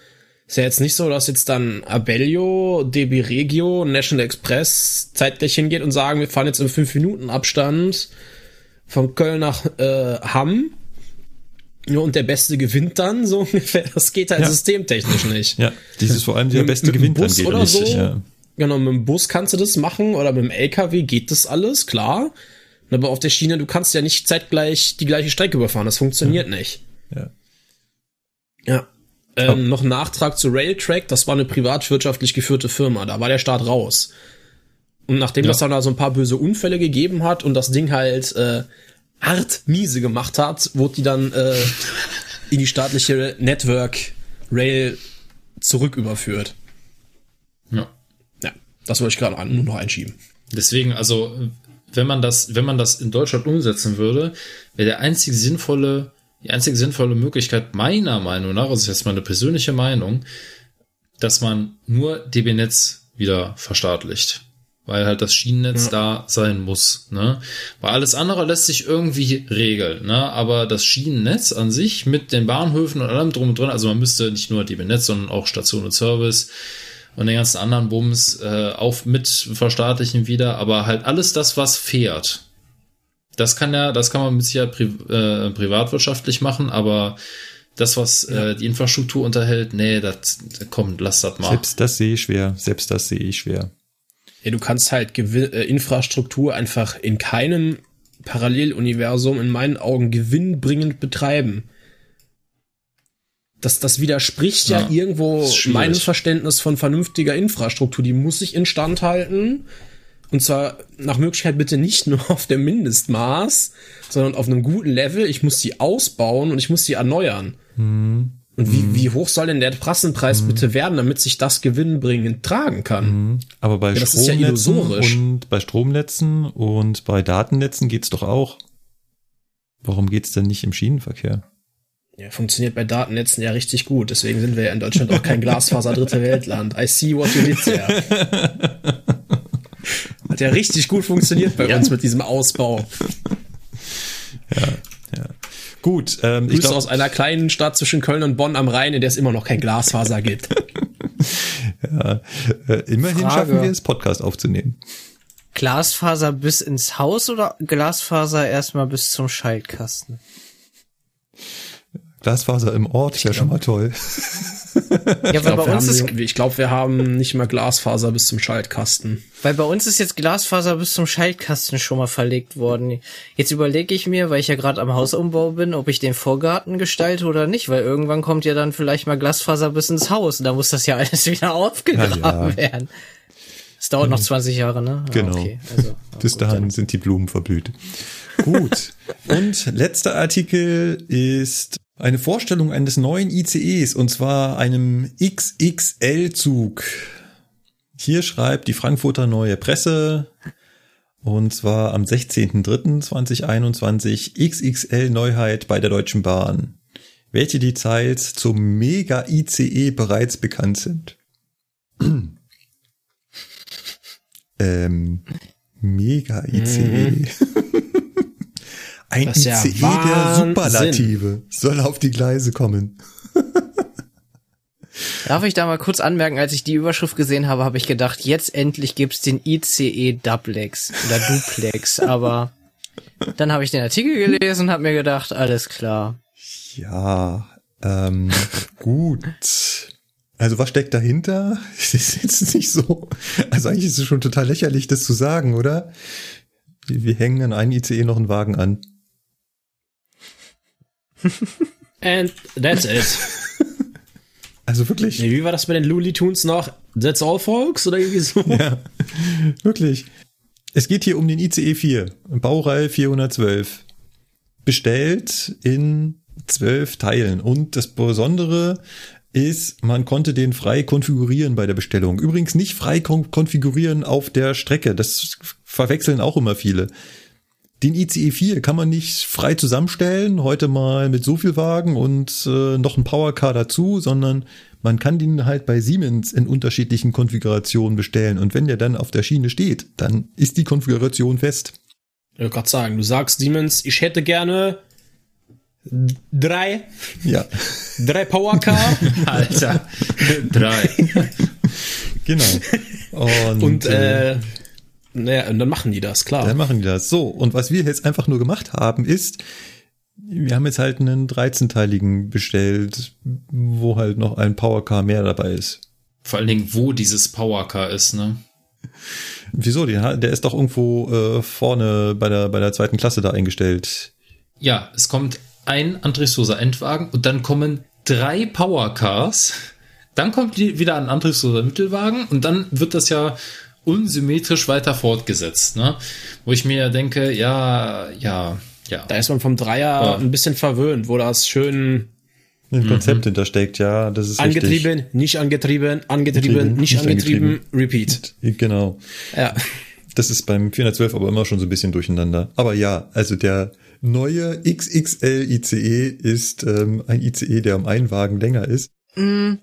Ist ja jetzt nicht so, dass jetzt dann Abellio, DB Regio, National Express zeitgleich hingeht und sagen, wir fahren jetzt im 5 Minuten Abstand von Köln nach äh, Hamm. Und der Beste gewinnt dann, so ungefähr. Das geht halt ja. systemtechnisch nicht. Ja, dieses vor allem der Beste mit, gewinnt mit Bus dann geht oder richtig, so. Ja. Genau, mit dem Bus kannst du das machen oder mit dem LKW geht das alles, klar. Aber auf der Schiene, du kannst ja nicht zeitgleich die gleiche Strecke überfahren. Das funktioniert ja. nicht. Ja. Ja. Ähm, noch ein Nachtrag zu Railtrack, das war eine privatwirtschaftlich geführte Firma, da war der Staat raus. Und nachdem ja. das dann da so ein paar böse Unfälle gegeben hat und das Ding halt äh, hart miese gemacht hat, wurde die dann äh, in die staatliche Network Rail zurück überführt. Ja. Ja, das wollte ich gerade nur noch einschieben. Deswegen, also, wenn man das, wenn man das in Deutschland umsetzen würde, wäre der einzige sinnvolle die einzige sinnvolle Möglichkeit meiner Meinung nach, also jetzt meine persönliche Meinung, dass man nur DB Netz wieder verstaatlicht. Weil halt das Schienennetz ja. da sein muss, ne? Weil alles andere lässt sich irgendwie regeln, ne? Aber das Schienennetz an sich mit den Bahnhöfen und allem drum und dran, also man müsste nicht nur DB Netz, sondern auch Station und Service und den ganzen anderen Bums äh, auf mit verstaatlichen wieder, aber halt alles das, was fährt, das kann ja, das kann man mit Sicherheit pri äh, privatwirtschaftlich machen, aber das, was ja. äh, die Infrastruktur unterhält, nee, das kommt, lass das mal. Selbst das sehe ich schwer. Selbst das sehe ich schwer. Ja, du kannst halt Gew äh, Infrastruktur einfach in keinem Paralleluniversum in meinen Augen gewinnbringend betreiben. Das, das widerspricht ja, ja irgendwo meinem Verständnis von vernünftiger Infrastruktur. Die muss sich instand halten und zwar nach Möglichkeit bitte nicht nur auf dem Mindestmaß, sondern auf einem guten Level. Ich muss sie ausbauen und ich muss sie erneuern. Mhm. Und wie, mhm. wie hoch soll denn der Prassenpreis mhm. bitte werden, damit sich das gewinnbringend tragen kann? Mhm. Aber bei ja, Stromnetzen ja und bei Stromnetzen und bei Datennetzen geht's doch auch. Warum geht's denn nicht im Schienenverkehr? Ja, funktioniert bei Datennetzen ja richtig gut. Deswegen sind wir ja in Deutschland auch kein Glasfaser dritte Weltland. I see what you did there. Hat ja richtig gut funktioniert bei ja. uns mit diesem Ausbau. Ja, ja. Gut. Ähm, ich glaub, aus einer kleinen Stadt zwischen Köln und Bonn am Rhein, in der es immer noch kein Glasfaser gibt. ja, äh, immerhin Frage. schaffen wir es, Podcast aufzunehmen. Glasfaser bis ins Haus oder Glasfaser erstmal bis zum Schaltkasten? Glasfaser im Ort wäre schon mal toll. Ja, ich glaube, wir, haben, glaub, wir haben nicht mal Glasfaser bis zum Schaltkasten. Weil bei uns ist jetzt Glasfaser bis zum Schaltkasten schon mal verlegt worden. Jetzt überlege ich mir, weil ich ja gerade am Hausumbau bin, ob ich den Vorgarten gestalte oder nicht, weil irgendwann kommt ja dann vielleicht mal Glasfaser bis ins Haus und da muss das ja alles wieder aufgegraben ja, ja. werden. Es dauert noch 20 Jahre, ne? Ah, genau. Okay, also, Bis dahin sind die Blumen verblüht. Gut. Und letzter Artikel ist eine Vorstellung eines neuen ICEs und zwar einem XXL-Zug. Hier schreibt die Frankfurter Neue Presse, Und zwar am 16.03.2021 XXL Neuheit bei der Deutschen Bahn. Welche Details zum Mega ICE bereits bekannt sind? ähm, Mega ICE. Mhm. Ein ICE ja der Superlative soll auf die Gleise kommen. Darf ich da mal kurz anmerken, als ich die Überschrift gesehen habe, habe ich gedacht, jetzt endlich gibt's den ICE Duplex oder Duplex, aber dann habe ich den Artikel gelesen und habe mir gedacht, alles klar. Ja, ähm, gut. Also was steckt dahinter? Das ist jetzt nicht so. Also eigentlich ist es schon total lächerlich, das zu sagen, oder? Wir hängen an einen ICE noch einen Wagen an. And that's it. Also wirklich. Nee, wie war das bei den Looney Tunes noch? That's all, folks? Oder irgendwie so? Ja, wirklich. Es geht hier um den ICE 4, Baureihe 412. Bestellt in zwölf Teilen. Und das Besondere ist, man konnte den frei konfigurieren bei der Bestellung. Übrigens nicht frei konfigurieren auf der Strecke. Das verwechseln auch immer viele. Den ICE 4 kann man nicht frei zusammenstellen, heute mal mit so viel Wagen und äh, noch ein Powercar dazu, sondern man kann den halt bei Siemens in unterschiedlichen Konfigurationen bestellen. Und wenn der dann auf der Schiene steht, dann ist die Konfiguration fest. Ich wollte gerade sagen, du sagst Siemens, ich hätte gerne drei. Ja. Drei Powercar. Alter. drei. genau. Und, und äh, äh naja, und dann machen die das, klar. Dann machen die das. So, und was wir jetzt einfach nur gemacht haben, ist, wir haben jetzt halt einen 13-teiligen bestellt, wo halt noch ein Powercar mehr dabei ist. Vor allen Dingen, wo dieses Powercar ist, ne? Wieso? Der, der ist doch irgendwo äh, vorne bei der, bei der zweiten Klasse da eingestellt. Ja, es kommt ein Antriebsloser Endwagen und dann kommen drei Powercars. Dann kommt wieder ein Antriebsloser Mittelwagen und dann wird das ja unsymmetrisch weiter fortgesetzt, ne? Wo ich mir denke, ja, ja, ja. Da ist man vom Dreier ja. ein bisschen verwöhnt, wo das schön ein Konzept mhm. hintersteckt, ja, das ist angetrieben, richtig. nicht angetrieben, angetrieben, nicht, nicht angetrieben, angetrieben, repeat. Genau. Ja. Das ist beim 412 aber immer schon so ein bisschen durcheinander. Aber ja, also der neue XXL ICE ist ähm, ein ICE, der um einen Wagen länger ist. Mm,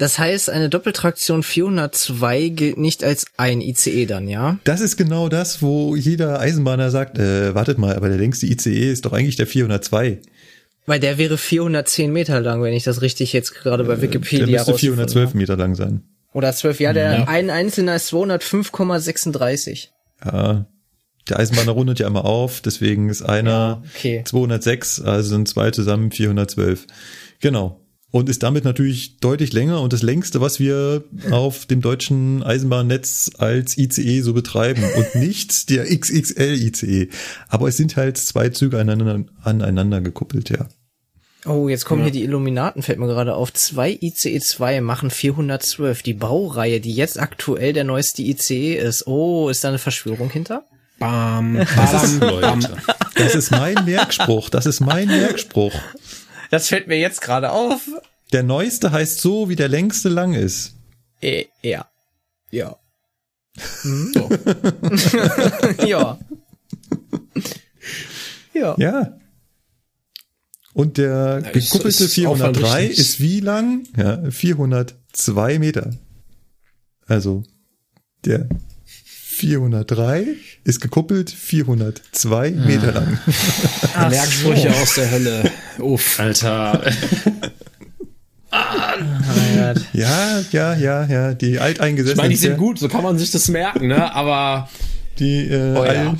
das heißt, eine Doppeltraktion 402 gilt nicht als ein ICE dann, ja? Das ist genau das, wo jeder Eisenbahner sagt, äh, wartet mal, aber der längste ICE ist doch eigentlich der 402. Weil der wäre 410 Meter lang, wenn ich das richtig jetzt gerade bei Wikipedia äh, Der müsste 412 Meter lang sein. Oder 12, ja, der ja. ein einzelner ist 205,36. Ja, der Eisenbahner rundet ja immer auf, deswegen ist einer ja, okay. 206, also sind zwei zusammen 412. Genau und ist damit natürlich deutlich länger und das längste, was wir auf dem deutschen Eisenbahnnetz als ICE so betreiben und nicht der XXL ICE. Aber es sind halt zwei Züge aneinander, aneinander gekuppelt, ja. Oh, jetzt kommen ja. hier die Illuminaten, fällt mir gerade auf. Zwei ICE 2 machen 412. Die Baureihe, die jetzt aktuell der neueste ICE ist. Oh, ist da eine Verschwörung hinter? Bam, bam, das ist, Leute. Das ist mein Merkspruch. Das ist mein Merkspruch. Das fällt mir jetzt gerade auf. Der neueste heißt so, wie der längste lang ist. Äh, ja. Ja. Hm? So. ja. Ja. Ja. Und der gekuppelte 403 ist wie lang? Ja, 402 Meter. Also der 403 ist gekuppelt 402 Meter lang. Merksprüche aus der Hölle. Uff. Alter. ah, ja, ja, ja, ja. Die alteingesessenen. Ich meine, die sind gut, so kann man sich das merken, ne? Aber die, äh, oh, ja. alt,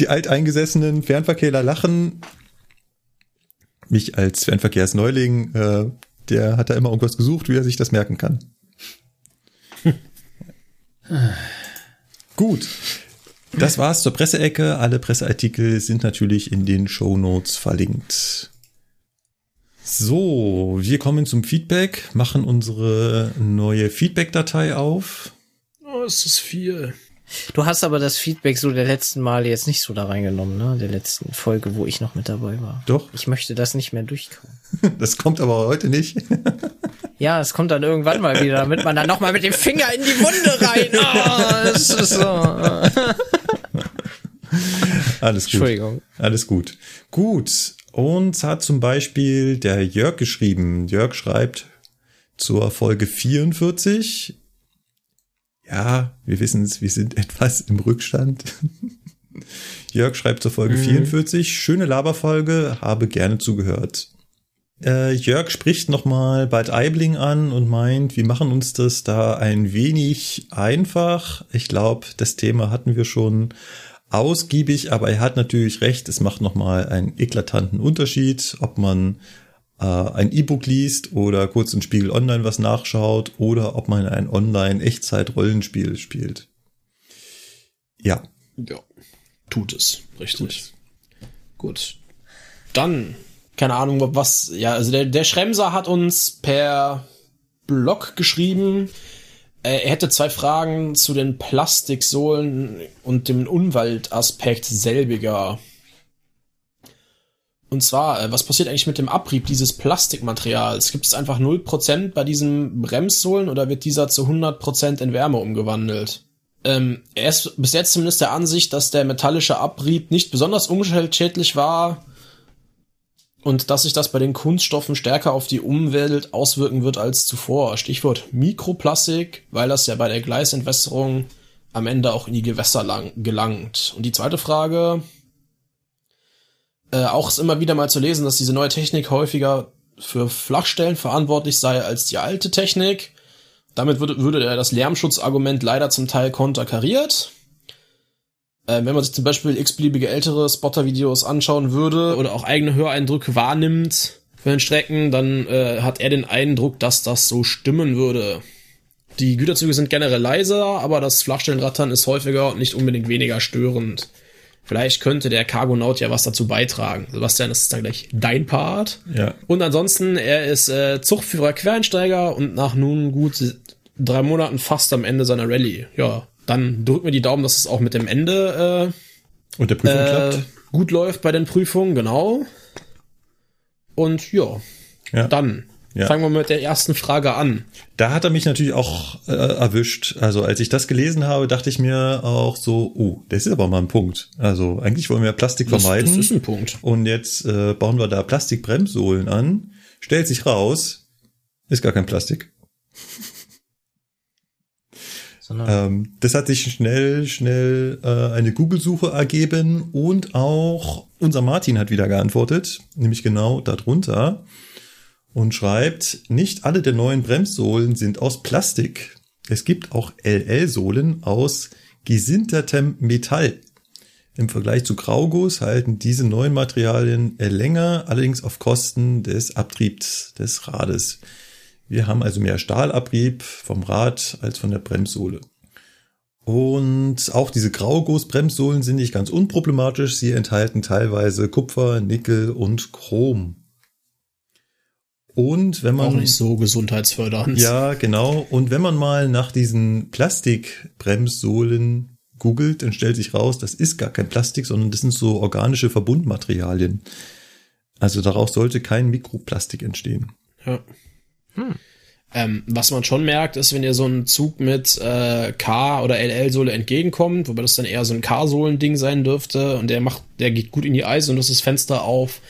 die alteingesessenen Fernverkehrer lachen. Mich als Fernverkehrsneuling, äh, der hat da immer irgendwas gesucht, wie er sich das merken kann. Gut. Das war's zur Presseecke. Alle Presseartikel sind natürlich in den Show Notes verlinkt. So, wir kommen zum Feedback, machen unsere neue Feedback-Datei auf. Oh, ist das viel. Du hast aber das Feedback so der letzten Male jetzt nicht so da reingenommen, ne? Der letzten Folge, wo ich noch mit dabei war. Doch. Ich möchte das nicht mehr durchkommen. Das kommt aber heute nicht. Ja, es kommt dann irgendwann mal wieder, damit man dann nochmal mit dem Finger in die Wunde rein. Oh, das ist so. Alles gut. Entschuldigung. Alles gut. Gut. Uns hat zum Beispiel der Jörg geschrieben. Jörg schreibt zur Folge 44. Ja, wir wissen es, wir sind etwas im Rückstand. Jörg schreibt zur Folge mhm. 44. Schöne Laberfolge, habe gerne zugehört. Äh, Jörg spricht nochmal Bad Aibling an und meint, wir machen uns das da ein wenig einfach. Ich glaube, das Thema hatten wir schon ausgiebig, aber er hat natürlich recht, es macht nochmal einen eklatanten Unterschied, ob man ein E-Book liest oder kurz in Spiegel Online was nachschaut oder ob man ein Online-Echtzeit-Rollenspiel spielt. Ja. Ja, tut es, richtig. Gut. Dann keine Ahnung, was, ja, also der, der Schremser hat uns per Blog geschrieben, äh, er hätte zwei Fragen zu den Plastiksohlen und dem Umweltaspekt selbiger. Und zwar, äh, was passiert eigentlich mit dem Abrieb dieses Plastikmaterials? Gibt es einfach 0% bei diesen Bremssohlen oder wird dieser zu 100% in Wärme umgewandelt? Ähm, er ist bis jetzt zumindest der Ansicht, dass der metallische Abrieb nicht besonders umweltschädlich war und dass sich das bei den Kunststoffen stärker auf die Umwelt auswirken wird als zuvor. Stichwort Mikroplastik, weil das ja bei der Gleisentwässerung am Ende auch in die Gewässer lang gelangt. Und die zweite Frage, äh, auch ist immer wieder mal zu lesen, dass diese neue Technik häufiger für Flachstellen verantwortlich sei als die alte Technik. Damit würde, würde das Lärmschutzargument leider zum Teil konterkariert. Äh, wenn man sich zum Beispiel x-beliebige ältere Spotter-Videos anschauen würde oder auch eigene Höreindrücke wahrnimmt für den Strecken, dann äh, hat er den Eindruck, dass das so stimmen würde. Die Güterzüge sind generell leiser, aber das Flachstellenrattern ist häufiger und nicht unbedingt weniger störend. Vielleicht könnte der Cargonaut ja was dazu beitragen. Sebastian, das ist dann gleich dein Part. Ja. Und ansonsten, er ist äh, Zuchtführer Quereinsteiger und nach nun gut drei Monaten fast am Ende seiner Rallye. Ja, dann drücken wir die Daumen, dass es auch mit dem Ende äh, und der Prüfung äh, klappt. gut läuft bei den Prüfungen, genau. Und ja, ja. dann ja. fangen wir mit der ersten Frage an. Da hat er mich natürlich auch äh, erwischt. Also als ich das gelesen habe, dachte ich mir auch so, oh, das ist aber mal ein Punkt. Also eigentlich wollen wir Plastik das, vermeiden. Das ist ein Punkt. Und jetzt äh, bauen wir da Plastikbremssohlen an. Stellt sich raus, ist gar kein Plastik. Ähm, das hat sich schnell, schnell äh, eine Google-Suche ergeben und auch unser Martin hat wieder geantwortet, nämlich genau darunter und schreibt, nicht alle der neuen Bremssohlen sind aus Plastik. Es gibt auch LL-Sohlen aus gesintertem Metall. Im Vergleich zu Grauguss halten diese neuen Materialien länger, allerdings auf Kosten des Abtriebs des Rades. Wir haben also mehr Stahlabrieb vom Rad als von der Bremssohle. Und auch diese Graugussbremssohlen sind nicht ganz unproblematisch. Sie enthalten teilweise Kupfer, Nickel und Chrom. Und wenn man. Auch nicht so gesundheitsfördernd. Ja, genau. Und wenn man mal nach diesen Plastikbremssohlen googelt, dann stellt sich raus, das ist gar kein Plastik, sondern das sind so organische Verbundmaterialien. Also daraus sollte kein Mikroplastik entstehen. Ja. Hm. Ähm, was man schon merkt, ist, wenn ihr so einen Zug mit äh, K- oder LL-Sohle entgegenkommt, wobei das dann eher so ein K-Sohlen-Ding sein dürfte und der macht, der geht gut in die Eis und das ist Fenster auf.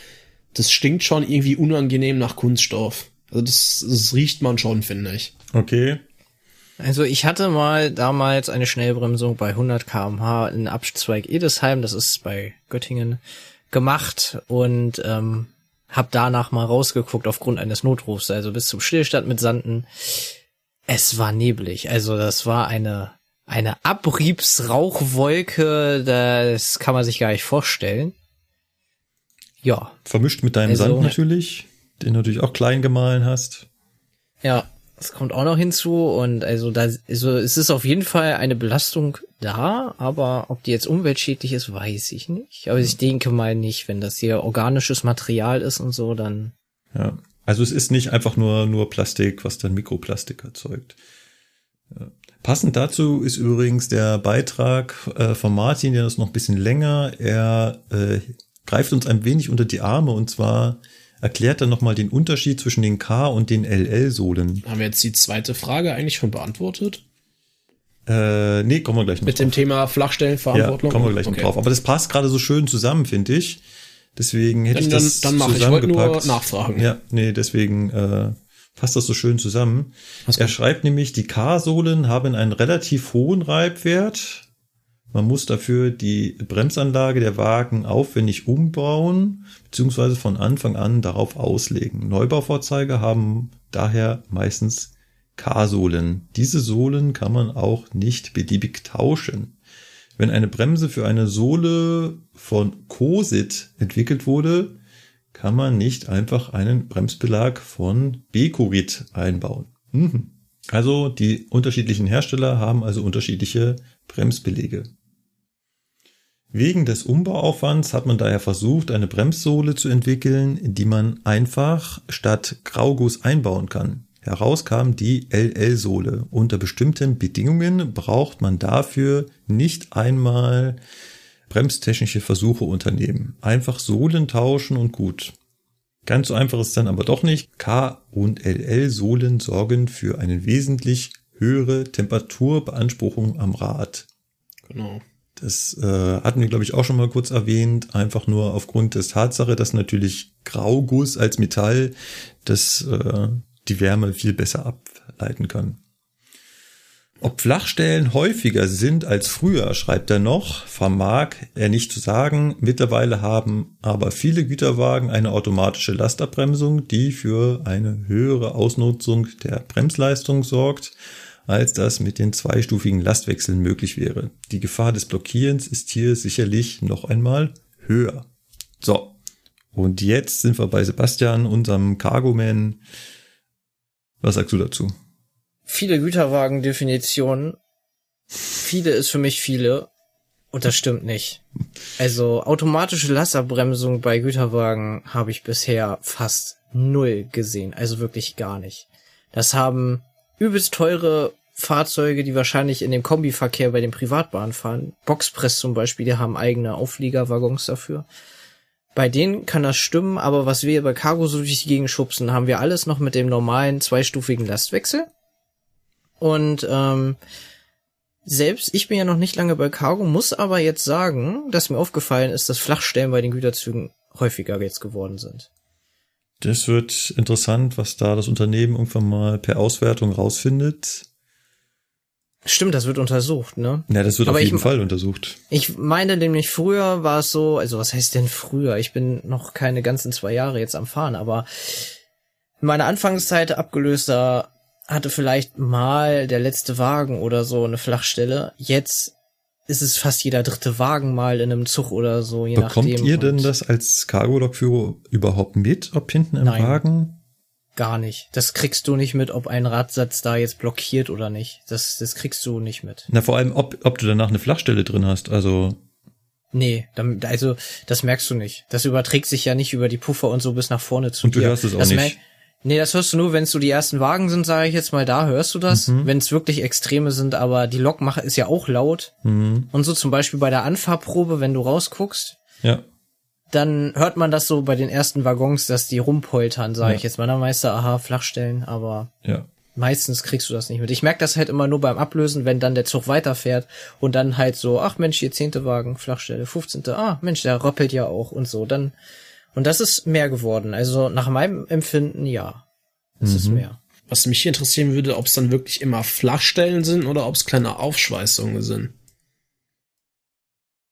Das stinkt schon irgendwie unangenehm nach Kunststoff. Also das, das riecht man schon, finde ich. Okay. Also ich hatte mal damals eine Schnellbremsung bei 100 kmh in Abzweig Edesheim, das ist bei Göttingen, gemacht und ähm, hab danach mal rausgeguckt aufgrund eines Notrufs, also bis zum Stillstand mit Sanden. Es war neblig, also das war eine eine Abriebsrauchwolke, das kann man sich gar nicht vorstellen. Ja. Vermischt mit deinem also, Sand natürlich, den du natürlich auch klein gemahlen hast. Ja, das kommt auch noch hinzu und also da also es ist auf jeden Fall eine Belastung da, aber ob die jetzt umweltschädlich ist, weiß ich nicht. Aber ich denke mal nicht, wenn das hier organisches Material ist und so, dann. Ja, also es ist nicht einfach nur nur Plastik, was dann Mikroplastik erzeugt. Ja. Passend dazu ist übrigens der Beitrag äh, von Martin, der ist noch ein bisschen länger. Er äh, greift uns ein wenig unter die Arme und zwar erklärt dann nochmal den Unterschied zwischen den K- und den LL-Sohlen. Haben wir jetzt die zweite Frage eigentlich schon beantwortet? Äh, nee, kommen wir gleich noch Mit dem Thema Flachstellenverantwortung? Ja, kommen wir gleich okay. noch drauf. Aber das passt gerade so schön zusammen, finde ich. Deswegen hätte Dann, ich das dann, dann mache ich. nur zusammengepackt. nachfragen. Ja, nee, deswegen äh, passt das so schön zusammen. Er schreibt nämlich, die K-Sohlen haben einen relativ hohen Reibwert. Man muss dafür die Bremsanlage der Wagen aufwendig umbauen, beziehungsweise von Anfang an darauf auslegen. Neubaufahrzeuge haben daher meistens K-Sohlen. Diese Sohlen kann man auch nicht beliebig tauschen. Wenn eine Bremse für eine Sohle von Cosit entwickelt wurde, kann man nicht einfach einen Bremsbelag von Becorit einbauen. Mhm. Also die unterschiedlichen Hersteller haben also unterschiedliche Bremsbelege. Wegen des Umbauaufwands hat man daher versucht, eine Bremssohle zu entwickeln, die man einfach statt Grauguss einbauen kann. Heraus kam die LL-Sohle. Unter bestimmten Bedingungen braucht man dafür nicht einmal bremstechnische Versuche unternehmen. Einfach Sohlen tauschen und gut. Ganz so einfach ist dann aber doch nicht. K- und LL-Sohlen sorgen für eine wesentlich höhere Temperaturbeanspruchung am Rad. Genau. Das äh, hatten wir, glaube ich, auch schon mal kurz erwähnt. Einfach nur aufgrund des Tatsache, dass natürlich Grauguss als Metall das äh, die Wärme viel besser ableiten kann. Ob Flachstellen häufiger sind als früher, schreibt er noch, vermag er nicht zu sagen. Mittlerweile haben aber viele Güterwagen eine automatische Lastabbremsung, die für eine höhere Ausnutzung der Bremsleistung sorgt, als das mit den zweistufigen Lastwechseln möglich wäre. Die Gefahr des Blockierens ist hier sicherlich noch einmal höher. So. Und jetzt sind wir bei Sebastian, unserem Cargoman. Was sagst du dazu? Viele Güterwagen-Definitionen. Viele ist für mich viele. Und das stimmt nicht. Also automatische Lasserbremsung bei Güterwagen habe ich bisher fast null gesehen. Also wirklich gar nicht. Das haben übelst teure Fahrzeuge, die wahrscheinlich in dem Kombiverkehr bei den Privatbahnen fahren. Boxpress zum Beispiel, die haben eigene Aufliegerwaggons dafür. Bei denen kann das stimmen, aber was wir bei Cargo so durch die Gegend schubsen, haben wir alles noch mit dem normalen zweistufigen Lastwechsel. Und ähm, selbst ich bin ja noch nicht lange bei Cargo, muss aber jetzt sagen, dass mir aufgefallen ist, dass Flachstellen bei den Güterzügen häufiger jetzt geworden sind. Das wird interessant, was da das Unternehmen irgendwann mal per Auswertung rausfindet. Stimmt, das wird untersucht, ne? Ja, das wird Aber auf jeden ich- Fall untersucht. Ich meine nämlich früher war es so, also was heißt denn früher? Ich bin noch keine ganzen zwei Jahre jetzt am Fahren, aber in meiner Anfangszeit abgelöster hatte vielleicht mal der letzte Wagen oder so eine Flachstelle. Jetzt ist es fast jeder dritte Wagen mal in einem Zug oder so, je Bekommt nachdem. ihr denn das als Cargo-Lokführer überhaupt mit, ob hinten im Nein. Wagen? Gar nicht. Das kriegst du nicht mit, ob ein Radsatz da jetzt blockiert oder nicht. Das, das kriegst du nicht mit. Na, vor allem, ob, ob du danach eine Flachstelle drin hast. Also, Nee, dann, also das merkst du nicht. Das überträgt sich ja nicht über die Puffer und so bis nach vorne zu Und du dir. hörst es auch das nicht. Merk- Nee, das hörst du nur, wenn es so die ersten Wagen sind, sage ich jetzt mal, da hörst du das. Mhm. Wenn es wirklich Extreme sind, aber die Lokmache ist ja auch laut. mhm. Und so zum Beispiel bei der Anfahrprobe, wenn du rausguckst, ja. dann hört man das so bei den ersten Waggons, dass die rumpoltern, sage Ja. ich jetzt mal. Dann Meister, aha, Flachstellen, aber Ja. meistens kriegst du das nicht mit. Ich merke das halt immer nur beim Ablösen, wenn dann der Zug weiterfährt und dann halt so, ach Mensch, hier zehnte Wagen, Flachstelle, 15. Ah, Mensch, der rappelt ja auch und so. Dann und das ist mehr geworden. Also nach meinem Empfinden ja. Es ist mehr. Was mich hier interessieren würde, ob es dann wirklich immer Flachstellen sind oder ob es kleine Aufschweißungen sind.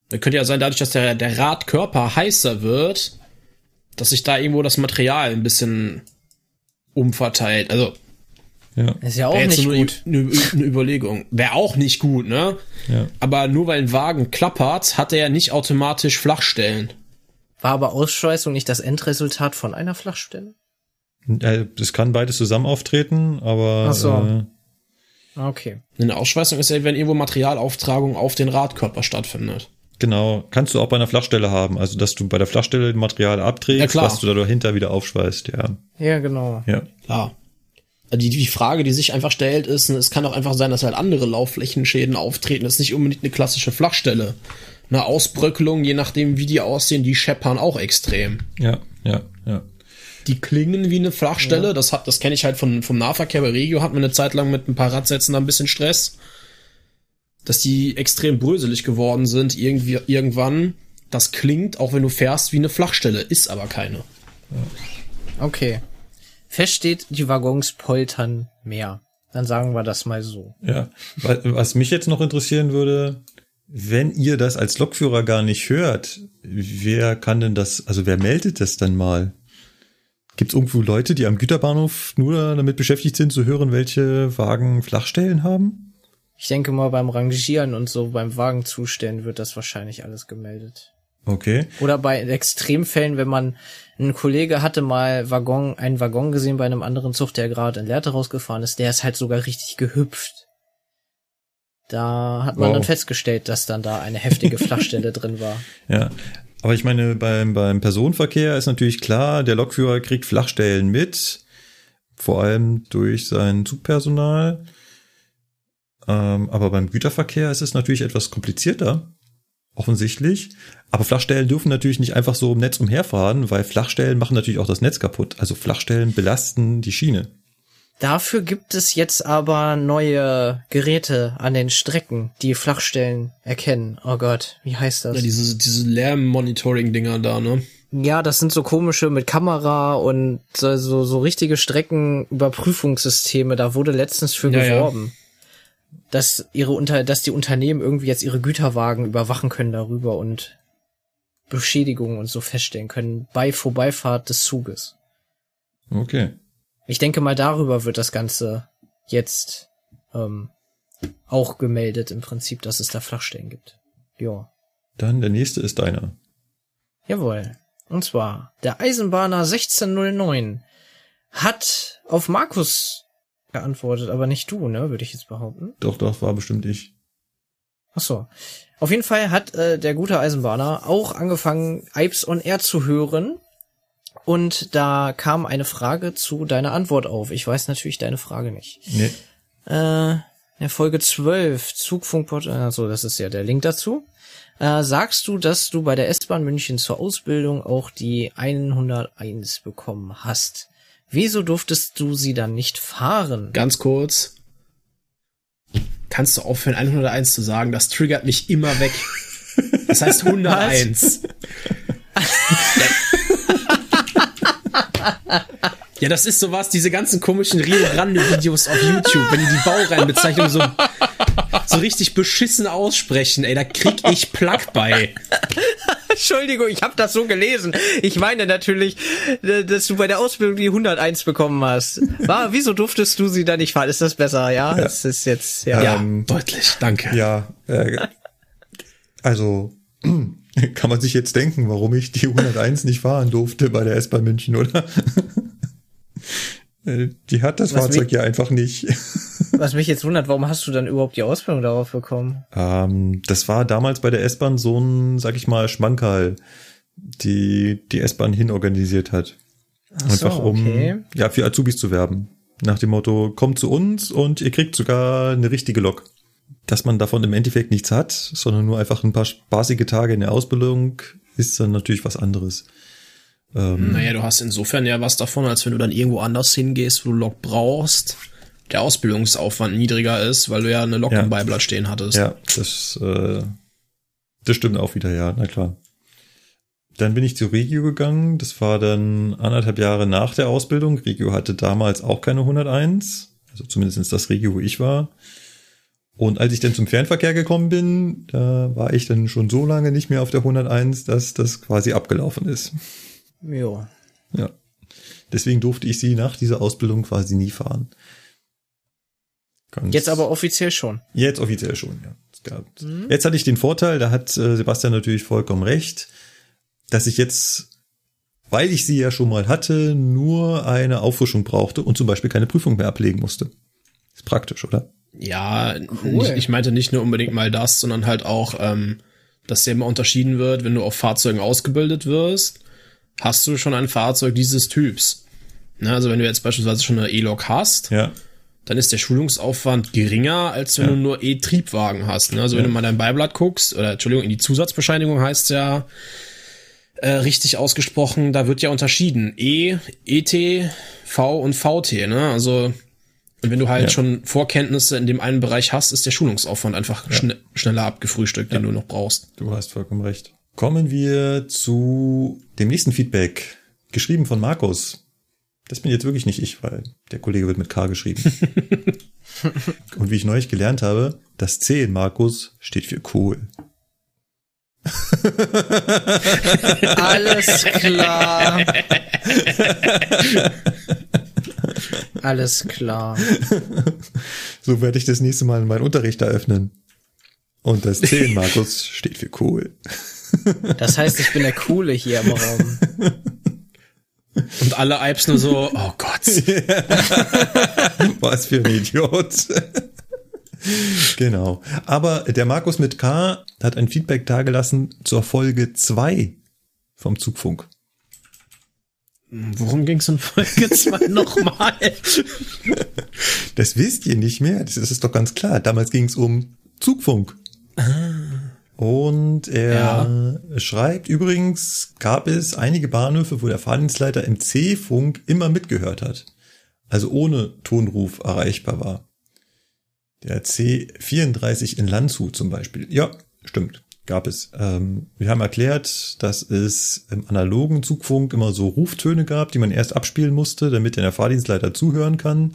Das könnte ja sein, dadurch, dass der, der Radkörper heißer wird, dass sich da irgendwo das Material ein bisschen umverteilt. Also, Ja. Ist ja auch nicht nur gut. Eine, eine Überlegung. Wäre auch nicht gut, ne? Ja. Aber nur weil ein Wagen klappert, hat er ja nicht automatisch Flachstellen. War aber Ausschweißung nicht das Endresultat von einer Flachstelle? Das kann beides zusammen auftreten, aber Ach so. äh, Okay. Eine Ausschweißung ist ja, wenn irgendwo Materialauftragung auf den Radkörper stattfindet. genau, kannst du auch bei einer Flachstelle haben. Also, dass du bei der Flachstelle Material Ja, abträgst, klar. was du da dahinter wieder aufschweißt, ja. Ja, genau. Ja. Klar. Die, die Frage, die sich einfach stellt, ist, es kann auch einfach sein, dass halt andere Laufflächenschäden auftreten. Das ist nicht unbedingt eine klassische Flachstelle. Eine Ausbröckelung, je nachdem, wie die aussehen, die scheppern auch extrem. Ja, ja, ja. Die klingen wie eine Flachstelle. Das hat, das kenne ich halt von, vom Nahverkehr bei Regio, hat man eine Zeit lang mit ein paar Radsätzen da ein bisschen Stress. dass die extrem bröselig geworden sind irgendwie irgendwann. Das klingt, auch wenn du fährst, wie eine Flachstelle, ist aber keine. Okay. Fest steht, die Waggons poltern mehr. Dann sagen wir das mal so. Ja. Was mich jetzt noch interessieren würde, wenn ihr das als Lokführer gar nicht hört, wer kann denn das, also wer meldet das dann mal? Gibt es irgendwo Leute, die am Güterbahnhof nur damit beschäftigt sind, zu hören, welche Wagen Flachstellen haben? Ich denke mal, beim Rangieren und so, beim Wagen zustellen, wird das wahrscheinlich alles gemeldet. Okay. Oder bei Extremfällen, wenn man, ein Kollege hatte mal Waggon, einen Waggon gesehen bei einem anderen Zug, der gerade in Lehrte rausgefahren ist, der ist halt sogar richtig gehüpft. Da hat man wow. dann festgestellt, dass dann da eine heftige Flachstelle drin war. Ja. Aber ich meine, beim, beim Personenverkehr ist natürlich klar, der Lokführer kriegt Flachstellen mit, vor allem durch sein Zugpersonal. Ähm, aber beim Güterverkehr ist es natürlich etwas komplizierter offensichtlich. Aber Flachstellen dürfen natürlich nicht einfach so im Netz umherfahren, weil Flachstellen machen natürlich auch das Netz kaputt. Also Flachstellen belasten die Schiene. Dafür gibt es jetzt aber neue Geräte an den Strecken, die Flachstellen erkennen. Oh Gott, wie heißt das? Ja, diese, diese Lärm-Monitoring-Dinger da, ne? Ja, das sind so komische mit Kamera und so, so, so richtige Streckenüberprüfungssysteme. Da wurde letztens für ja, geworben. Ja dass ihre unter, dass die Unternehmen irgendwie jetzt ihre Güterwagen überwachen können darüber und Beschädigungen und so feststellen können bei Vorbeifahrt des Zuges. Okay. Ich denke mal, darüber wird das Ganze jetzt ähm, auch gemeldet im Prinzip, dass es da Flachstellen gibt. Ja. Dann der nächste ist deiner. Jawohl. Und zwar, der Eisenbahner 1609 hat auf Markus geantwortet, aber nicht du, ne, würde ich jetzt behaupten. Doch, doch, war bestimmt ich. Ach so. Auf jeden Fall hat äh, der gute Eisenbahner auch angefangen, Ipes on Air zu hören. Und da kam eine Frage zu deiner Antwort auf. Ich weiß natürlich deine Frage nicht. Nee. Äh, in Folge 12, Zugfunkport, also das ist ja der Link dazu. Äh, sagst du, dass du bei der S-Bahn München zur Ausbildung auch die 101 bekommen hast? Wieso durftest du sie dann nicht fahren? Ganz kurz. Kannst du aufhören, 101 zu sagen? Das triggert mich immer weg. Das heißt 101. ja, das ist sowas, diese ganzen komischen Rio Grande Videos auf YouTube, wenn die die Baureihenbezeichnung so so richtig beschissen aussprechen, ey, da krieg ich Plack bei. Entschuldigung, ich habe das so gelesen. Ich meine natürlich, äh, dass du bei der Ausbildung die 101 bekommen hast. War, wieso durftest du sie da nicht fahren? Ist das besser? Ja, ja. das ist jetzt ja, ja ähm, deutlich. Danke. Ja, äh, also kann man sich jetzt denken, warum ich die 101 nicht fahren durfte bei der S-Bahn München, oder? Äh, die hat das was Fahrzeug mich, ja einfach nicht. Was mich jetzt wundert, warum hast du dann überhaupt die Ausbildung darauf bekommen? Ähm, das war damals bei der S-Bahn so ein, sag ich mal, Schmankerl, die die S-Bahn hinorganisiert hat. Ach einfach so, okay. um ja für Azubis zu werben. Nach dem Motto, kommt zu uns und ihr kriegt sogar eine richtige Lok. Dass man davon im Endeffekt nichts hat, sondern nur einfach ein paar spaßige Tage in der Ausbildung, ist dann natürlich was anderes. Ähm, naja, du hast insofern ja was davon, als wenn du dann irgendwo anders hingehst, wo du Lok brauchst, der Ausbildungsaufwand niedriger ist, weil du ja eine Lok ja. im Beiblatt stehen hattest. Ja, das, äh, das stimmt auch wieder, ja, na klar. Dann bin ich zu Regio gegangen. Das war dann anderthalb Jahre nach der Ausbildung. Regio hatte damals auch keine 101. Also zumindest das Regio, wo ich war. Und als ich dann zum Fernverkehr gekommen bin, da war ich dann schon so lange nicht mehr auf der 101, dass das quasi abgelaufen ist. Ja. Ja. Deswegen durfte ich sie nach dieser Ausbildung quasi nie fahren. Ganz jetzt aber offiziell schon. Jetzt offiziell schon, ja. Mhm. Jetzt hatte ich den Vorteil, da hat äh, Sebastian natürlich vollkommen recht, dass ich jetzt, weil ich sie ja schon mal hatte, nur eine Auffrischung brauchte und zum Beispiel keine Prüfung mehr ablegen musste. Ist praktisch, oder? Ja, cool. ich, ich meinte nicht nur unbedingt mal das, sondern halt auch, ähm, dass ja immer unterschieden wird, wenn du auf Fahrzeugen ausgebildet wirst hast du schon ein Fahrzeug dieses Typs. Ne, also wenn du jetzt beispielsweise schon eine E-Lok hast, ja. dann ist der Schulungsaufwand geringer, als wenn ja. du nur E-Triebwagen hast. Ne? Also ja. wenn du mal dein Beiblatt guckst, oder Entschuldigung, in die Zusatzbescheinigung heißt ja äh, richtig ausgesprochen, da wird ja unterschieden. E, ET, V und VT. Ne? Also Und wenn du halt ja. schon Vorkenntnisse in dem einen Bereich hast, ist der Schulungsaufwand einfach ja. schn schneller abgefrühstückt, den du noch brauchst. Du hast vollkommen recht. Kommen wir zu dem nächsten Feedback, geschrieben von Markus. Das bin jetzt wirklich nicht ich, weil der Kollege wird mit K geschrieben. Und wie ich neulich gelernt habe, das C in Markus steht für cool. Alles klar. Alles klar. So werde ich das nächste Mal meinen Unterricht eröffnen. Und das C in Markus steht für cool. Das heißt, ich bin der Coole hier im Raum. Und alle Eibs nur so, oh Gott. Was für ein Idiot. genau. Aber der Markus mit K hat ein Feedback dargelassen zur Folge 2 vom Zugfunk. Worum ging es in Folge 2 nochmal? Das wisst ihr nicht mehr. Das ist doch ganz klar. Damals ging es um Zugfunk. Ah. Und er ja. schreibt übrigens, gab es einige Bahnhöfe, wo der Fahrdienstleiter im C-Funk immer mitgehört hat. Also ohne Tonruf erreichbar war. Der C34 in Landshut zum Beispiel. Ja, stimmt. Gab es. Ähm, wir haben erklärt, dass es im analogen Zugfunk immer so Ruftöne gab, die man erst abspielen musste, damit der Fahrdienstleiter zuhören kann.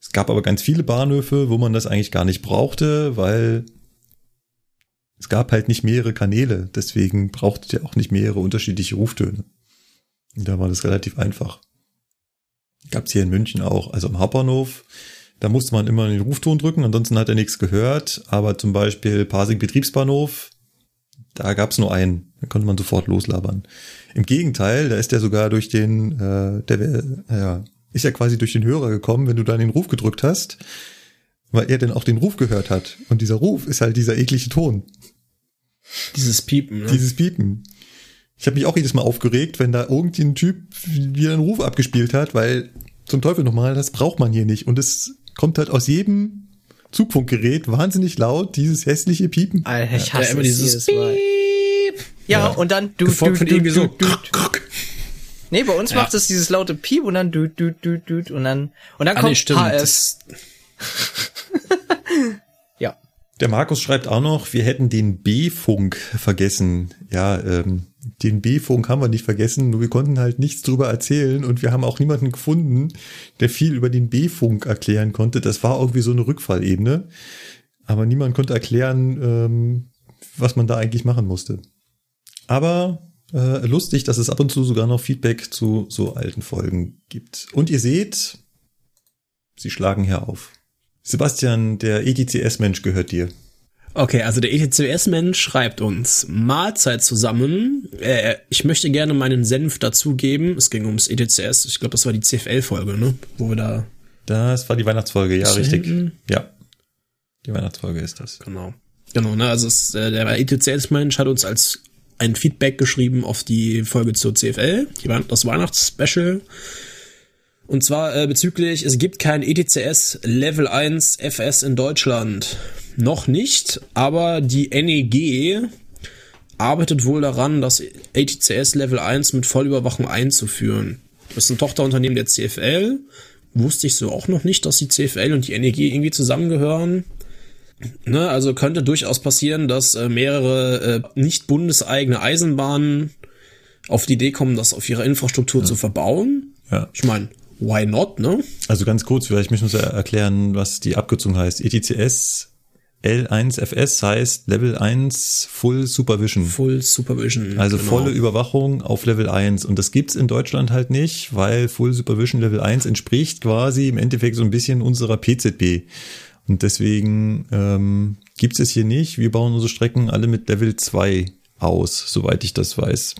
Es gab aber ganz viele Bahnhöfe, wo man das eigentlich gar nicht brauchte, weil es gab halt nicht mehrere Kanäle, deswegen brauchte ihr auch nicht mehrere unterschiedliche Ruftöne. Und da war das relativ einfach. Gab es hier in München auch, also im Hauptbahnhof, da musste man immer den Rufton drücken, ansonsten hat er nichts gehört, aber zum Beispiel Parsing Betriebsbahnhof, da gab es nur einen, da konnte man sofort loslabern. Im Gegenteil, da ist der sogar durch den, äh, der ja, ist ja quasi durch den Hörer gekommen, wenn du dann den Ruf gedrückt hast, weil er dann auch den Ruf gehört hat. Und dieser Ruf ist halt dieser eklige Ton. Dieses Piepen. Ne? Dieses Piepen. Ich habe mich auch jedes Mal aufgeregt, wenn da irgendein Typ wieder einen Ruf abgespielt hat, weil zum Teufel nochmal, das braucht man hier nicht. Und es kommt halt aus jedem Zugfunkgerät wahnsinnig laut, dieses hässliche Piepen. Alter, ich hasse ja, immer dieses Piep. Ja, ja, und dann du, du, du, du, so. du, Nee, bei uns ja. macht es dieses laute Piep und dann du, du, du, du und dann und dann ah, kommt nee. HS. Der Markus schreibt auch noch, wir hätten den B-Funk vergessen. Ja, ähm, den B-Funk haben wir nicht vergessen, nur wir konnten halt nichts drüber erzählen und wir haben auch niemanden gefunden, der viel über den B-Funk erklären konnte. Das war irgendwie so eine Rückfallebene. Aber niemand konnte erklären, ähm, was man da eigentlich machen musste. Aber äh, lustig, dass es ab und zu sogar noch Feedback zu so alten Folgen gibt. Und ihr seht, sie schlagen hier auf. Sebastian, der ETCS-Mensch gehört dir. Okay, also der ETCS-Mensch schreibt uns Mahlzeit zusammen. Äh, ich möchte gerne meinen Senf dazugeben. Es ging ums ETCS. Ich glaube, das war die CFL-Folge, ne? Wo wir da. Das war die Weihnachtsfolge, ja, richtig. Ja. Die Weihnachtsfolge ist das. Genau. Genau, ne? Also es, äh, der ETCS-Mensch hat uns als ein Feedback geschrieben auf die Folge zur CFL, die, das Weihnachtsspecial. Und zwar äh, bezüglich, es gibt kein ETCS Level 1 FS in Deutschland. Noch nicht, aber die NEG arbeitet wohl daran, das ETCS Level 1 mit Vollüberwachung einzuführen. Das ist ein Tochterunternehmen der CFL. Wusste ich so auch noch nicht, dass die CFL und die NEG irgendwie zusammengehören. Ne, also könnte durchaus passieren, dass äh, mehrere äh, nicht bundeseigene Eisenbahnen auf die Idee kommen, das auf ihrer Infrastruktur ja. zu verbauen. Ja. Ich meine, why not, ne? Also ganz kurz, vielleicht müssen wir erklären, was die Abkürzung heißt. ETCS L1FS heißt Level 1 Full Supervision. Full Supervision. Also genau. volle Überwachung auf Level 1. Und das gibt's in Deutschland halt nicht, weil Full Supervision Level 1 entspricht quasi im Endeffekt so ein bisschen unserer PZB. Und deswegen ähm, gibt's es hier nicht. Wir bauen unsere Strecken alle mit Level 2 aus, soweit ich das weiß.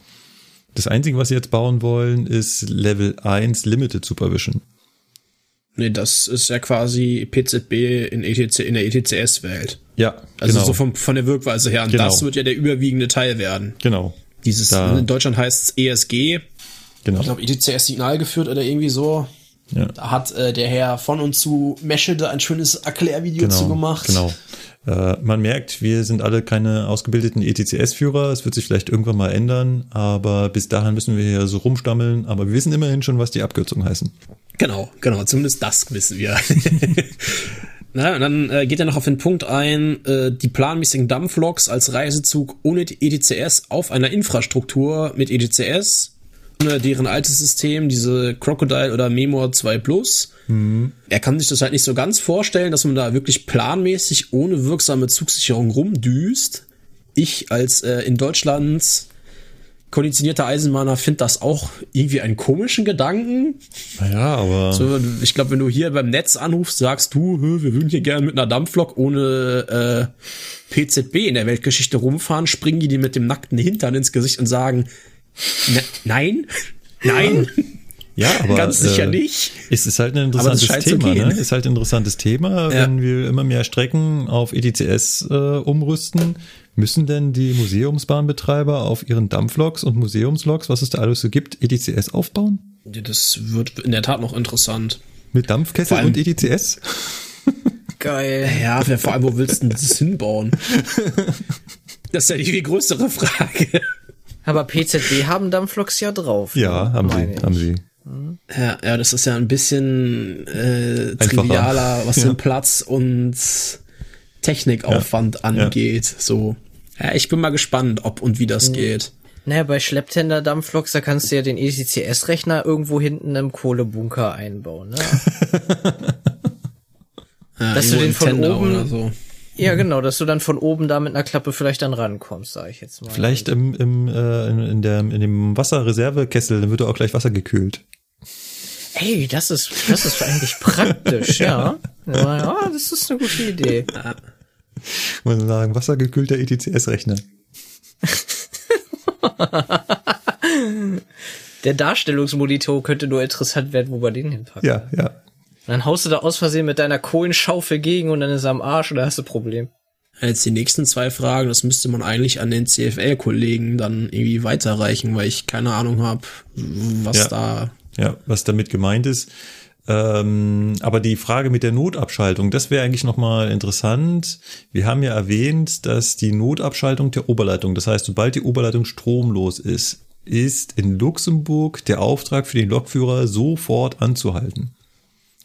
Das Einzige, was sie jetzt bauen wollen, ist Level 1 Limited Supervision. Nee, das ist ja quasi PZB in, ETC, in der ETCS-Welt. Ja, Also genau. so vom, von der Wirkweise her. Und genau. das wird ja der überwiegende Teil werden. Genau. Dieses, da. in Deutschland heißt es ESG. Genau. Ich glaube, ETCS-Signal geführt oder irgendwie so. Ja. Da hat äh, der Herr von und zu Meschede ein schönes Erklärvideo genau, zu gemacht. Genau. Äh, man merkt, wir sind alle keine ausgebildeten ETCS-Führer. Es wird sich vielleicht irgendwann mal ändern, aber bis dahin müssen wir hier so rumstammeln. Aber wir wissen immerhin schon, was die Abkürzungen heißen. Genau, genau, zumindest das wissen wir. Na, und dann äh, geht er noch auf den Punkt ein, äh, die planmäßigen Dampfloks als Reisezug ohne EDCS auf einer Infrastruktur mit EDCS, ohne deren altes System, diese Crocodile oder Memor 2 Plus. Mhm. Er kann sich das halt nicht so ganz vorstellen, dass man da wirklich planmäßig ohne wirksame Zugsicherung rumdüst. Ich als äh, in Deutschland konditionierter Eisenbahner findet das auch irgendwie einen komischen Gedanken. Naja, aber. So, ich glaube, wenn du hier beim Netz anrufst, sagst du, wir würden hier gerne mit einer Dampflok ohne äh, PZB in der Weltgeschichte rumfahren, springen die dir mit dem nackten Hintern ins Gesicht und sagen, ne, nein, nein. Ja, aber ganz sicher äh, nicht. Es ist halt ein interessantes Thema, ne? Ist halt ein interessantes Thema, ja. wenn wir immer mehr Strecken auf ETCS äh, umrüsten Müssen denn die Museumsbahnbetreiber auf ihren Dampfloks und Museumsloks, was es da alles so gibt, ETCS aufbauen? Ja, das wird in der Tat noch interessant. Mit Dampfkessel und ETCS? Geil. Ja, vor allem, wo willst du denn das hinbauen? Das ist ja die viel größere Frage. Aber PZB haben Dampfloks ja drauf. Ja, ne? haben sie, haben sie. Ja, ja, das ist ja ein bisschen äh, trivialer, was ja. den Platz und Technikaufwand ja, angeht. Ja. So, ja, ich bin mal gespannt, ob und wie das mhm. geht. Naja, bei Schlepptender-Dampfloks, da kannst du ja den ECCS-Rechner irgendwo hinten im Kohlebunker einbauen. Ne? ja, dass du den von Tender oben, so. Ja, genau, dass du dann von oben da mit einer Klappe vielleicht dann rankommst, sag ich jetzt mal. Vielleicht im, im, äh, in, in, der, in dem Wasserreservekessel, dann wird auch gleich Wasser gekühlt. Ey, das ist, das ist eigentlich praktisch, ja. ja. ja. das ist eine gute Idee. Muss man sagen, wassergekühlter ETCS-Rechner. Der Darstellungsmonitor könnte nur interessant werden, wo wir den hinpacken. Ja, ja. Dann haust du da aus Versehen mit deiner Kohlenschaufel gegen und dann ist er am Arsch und dann hast du ein Problem. Jetzt die nächsten zwei Fragen, das müsste man eigentlich an den CFL-Kollegen dann irgendwie weiterreichen, weil ich keine Ahnung habe, was ja. da ja, was damit gemeint ist. Ähm, aber die Frage mit der Notabschaltung, das wäre eigentlich nochmal interessant. Wir haben ja erwähnt, dass die Notabschaltung der Oberleitung, das heißt, sobald die Oberleitung stromlos ist, ist in Luxemburg der Auftrag für den Lokführer sofort anzuhalten.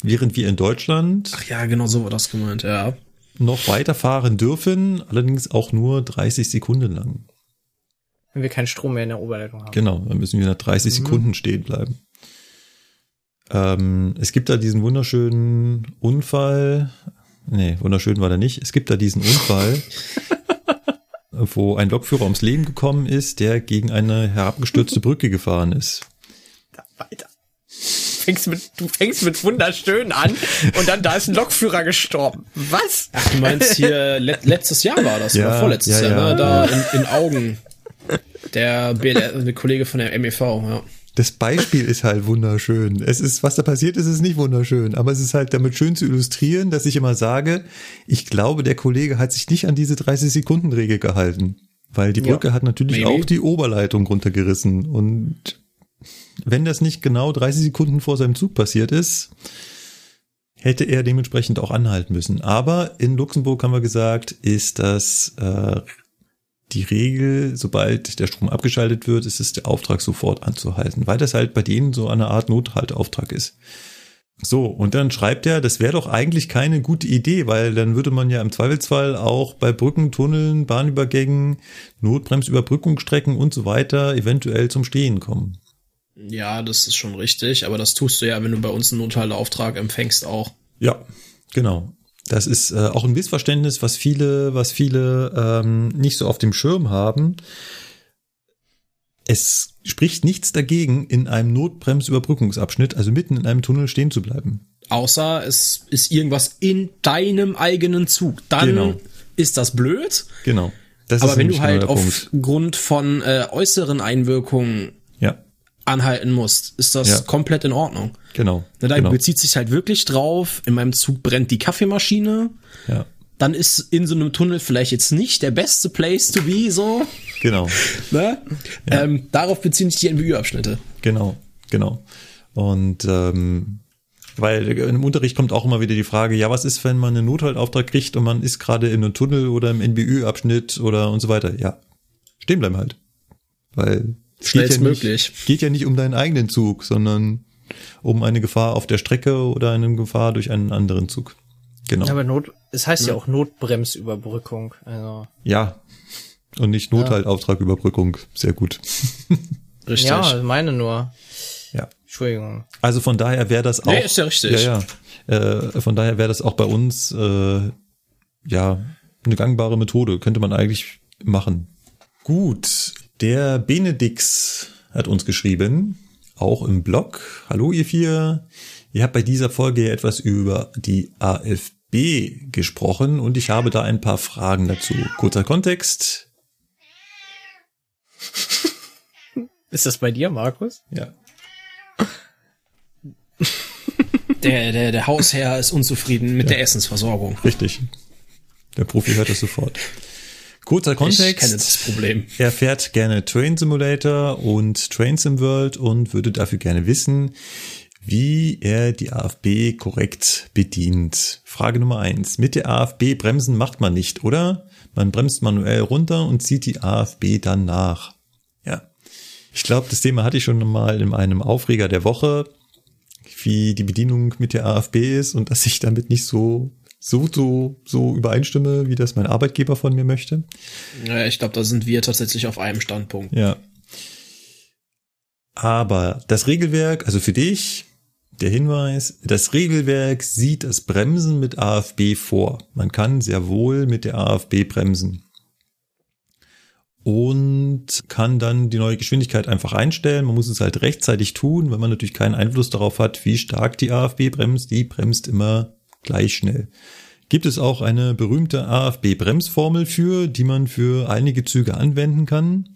Während wir in Deutschland. Ach ja, genau so war das gemeint, ja. Noch weiterfahren dürfen, allerdings auch nur 30 Sekunden lang. Wenn wir keinen Strom mehr in der Oberleitung haben. Genau, dann müssen wir nach 30 mhm. Sekunden stehen bleiben. Ähm, es gibt da diesen wunderschönen Unfall. Nee, wunderschön war der nicht. Es gibt da diesen Unfall, wo ein Lokführer ums Leben gekommen ist, der gegen eine herabgestürzte Brücke gefahren ist. Da, weiter. Fängst mit, du fängst mit wunderschön an und dann da ist ein Lokführer gestorben. Was? Ach, du meinst hier let, letztes Jahr war das ja, oder vorletztes ja, Jahr, ne? Da in, in Augen. Der, BLR, der Kollege von der MEV, ja das Beispiel ist halt wunderschön. Es ist, was da passiert ist, ist nicht wunderschön, aber es ist halt damit schön zu illustrieren, dass ich immer sage, ich glaube, der Kollege hat sich nicht an diese 30 Sekunden Regel gehalten, weil die Brücke ja, hat natürlich maybe. auch die Oberleitung runtergerissen und wenn das nicht genau 30 Sekunden vor seinem Zug passiert ist, hätte er dementsprechend auch anhalten müssen. Aber in Luxemburg haben wir gesagt, ist das äh, die Regel, sobald der Strom abgeschaltet wird, ist es der Auftrag sofort anzuhalten, weil das halt bei denen so eine Art Nothalteauftrag ist. So, und dann schreibt er, das wäre doch eigentlich keine gute Idee, weil dann würde man ja im Zweifelsfall auch bei Brücken, Tunneln, Bahnübergängen, Notbremsüberbrückungsstrecken und so weiter eventuell zum Stehen kommen. Ja, das ist schon richtig, aber das tust du ja, wenn du bei uns einen Nothalteauftrag empfängst auch. Ja, genau. Das ist äh, auch ein Missverständnis, was viele, was viele ähm, nicht so auf dem Schirm haben. Es spricht nichts dagegen, in einem Notbremsüberbrückungsabschnitt, also mitten in einem Tunnel stehen zu bleiben. Außer es ist irgendwas in deinem eigenen Zug. Dann genau. ist das blöd. Genau. Das Aber wenn du halt aufgrund von äh, äußeren Einwirkungen. Anhalten musst, ist das ja. komplett in Ordnung. Genau. Na, da genau. bezieht sich halt wirklich drauf, in meinem Zug brennt die Kaffeemaschine. Ja. Dann ist in so einem Tunnel vielleicht jetzt nicht der beste Place to be, so. Genau. ne? Ja. Ähm, darauf beziehen sich die NBÜ-Abschnitte. Genau, genau. Und ähm, weil im Unterricht kommt auch immer wieder die Frage, ja, was ist, wenn man einen Nothaltauftrag kriegt und man ist gerade in einem Tunnel oder im NBÜ-Abschnitt oder und so weiter. Ja, stehen bleiben halt. Weil schnellstmöglich. Ja geht ja nicht um deinen eigenen Zug, sondern um eine Gefahr auf der Strecke oder eine Gefahr durch einen anderen Zug. Genau. Aber Not, es heißt ja, ja auch Notbremsüberbrückung. Also. Ja. Und nicht Nothaltauftragüberbrückung. Sehr gut. Richtig. Ja, meine nur. Ja. Entschuldigung. Also von daher wäre das auch. Nee, ist ja richtig. Ja, ja. Äh, von daher wäre das auch bei uns äh, ja eine gangbare Methode. Könnte man eigentlich machen. Gut. Der Benedix hat uns geschrieben, auch im Blog. Hallo ihr vier. Ihr habt bei dieser Folge etwas über die AFB gesprochen und ich habe da ein paar Fragen dazu. Kurzer Kontext. Ist das bei dir, Markus? Ja. Der, der, der Hausherr ist unzufrieden mit ja. der Essensversorgung. Richtig. Der Profi hört das sofort. Kurzer Kontext. Ich kenne das Problem. Er fährt gerne Train Simulator und Train Sim World und würde dafür gerne wissen, wie er die AFB korrekt bedient. Frage Nummer eins. Mit der AFB bremsen macht man nicht, oder? Man bremst manuell runter und zieht die AFB dann nach. Ja. Ich glaube, das Thema hatte ich schon mal in einem Aufreger der Woche, wie die Bedienung mit der AFB ist und dass ich damit nicht so so, so, so übereinstimme, wie das mein Arbeitgeber von mir möchte. Ja, ich glaube, da sind wir tatsächlich auf einem Standpunkt. Ja. Aber das Regelwerk, also für dich, der Hinweis, das Regelwerk sieht das Bremsen mit AFB vor. Man kann sehr wohl mit der AFB bremsen. Und kann dann die neue Geschwindigkeit einfach einstellen. Man muss es halt rechtzeitig tun, wenn man natürlich keinen Einfluss darauf hat, wie stark die AFB bremst. Die bremst immer gleich schnell. Gibt es auch eine berühmte AFB-Bremsformel für, die man für einige Züge anwenden kann?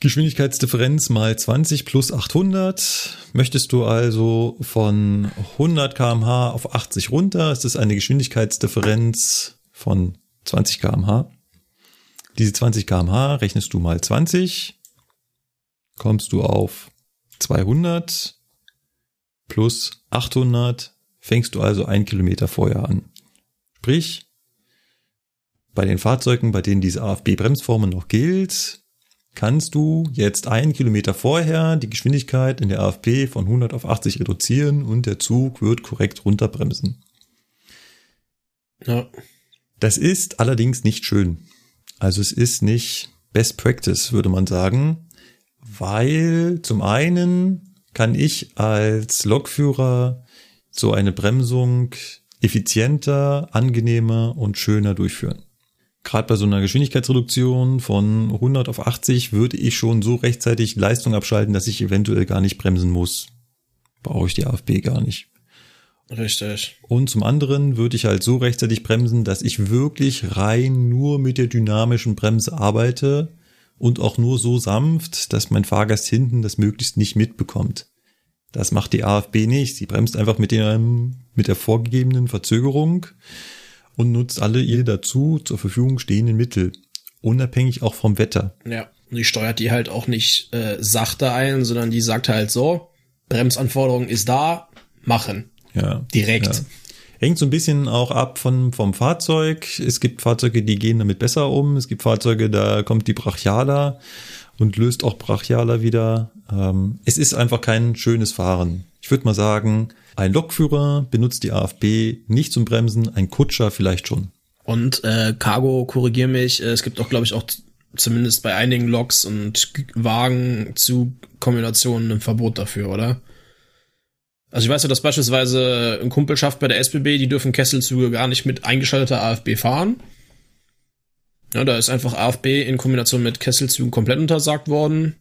Geschwindigkeitsdifferenz mal 20 plus 800. Möchtest du also von 100 kmh auf 80 runter, ist das eine Geschwindigkeitsdifferenz von 20 kmh. Diese 20 kmh rechnest du mal 20, kommst du auf 200 plus 800 fängst du also ein Kilometer vorher an. Sprich, bei den Fahrzeugen, bei denen diese AFB-Bremsformel noch gilt, kannst du jetzt einen Kilometer vorher die Geschwindigkeit in der AFB von 100 auf 80 reduzieren und der Zug wird korrekt runterbremsen. Ja. Das ist allerdings nicht schön. Also es ist nicht Best Practice, würde man sagen, weil zum einen kann ich als Lokführer so eine Bremsung effizienter, angenehmer und schöner durchführen. Gerade bei so einer Geschwindigkeitsreduktion von 100 auf 80 würde ich schon so rechtzeitig Leistung abschalten, dass ich eventuell gar nicht bremsen muss. Brauche ich die AFB gar nicht. Richtig. Und zum anderen würde ich halt so rechtzeitig bremsen, dass ich wirklich rein nur mit der dynamischen Bremse arbeite und auch nur so sanft, dass mein Fahrgast hinten das möglichst nicht mitbekommt. Das macht die AFB nicht. Sie bremst einfach mit, dem, mit der vorgegebenen Verzögerung und nutzt alle ihr dazu zur Verfügung stehenden Mittel. Unabhängig auch vom Wetter. Ja, und die steuert die halt auch nicht äh, sachte ein, sondern die sagt halt so, Bremsanforderung ist da, machen. Ja. Direkt. Ja. Hängt so ein bisschen auch ab von, vom Fahrzeug. Es gibt Fahrzeuge, die gehen damit besser um. Es gibt Fahrzeuge, da kommt die Brachialer und löst auch Brachialer wieder. Ähm, es ist einfach kein schönes Fahren. Ich würde mal sagen, ein Lokführer benutzt die AFB nicht zum Bremsen, ein Kutscher vielleicht schon. Und äh, Cargo, korrigier mich, äh, es gibt auch, glaube ich, auch zumindest bei einigen Loks und Wagen zu Kombinationen ein Verbot dafür, oder? Also ich weiß ja, dass beispielsweise ein Kumpel schafft bei der SBB, die dürfen Kesselzüge gar nicht mit eingeschalteter AFB fahren. Ja, da ist einfach AFB in Kombination mit Kesselzügen komplett untersagt worden.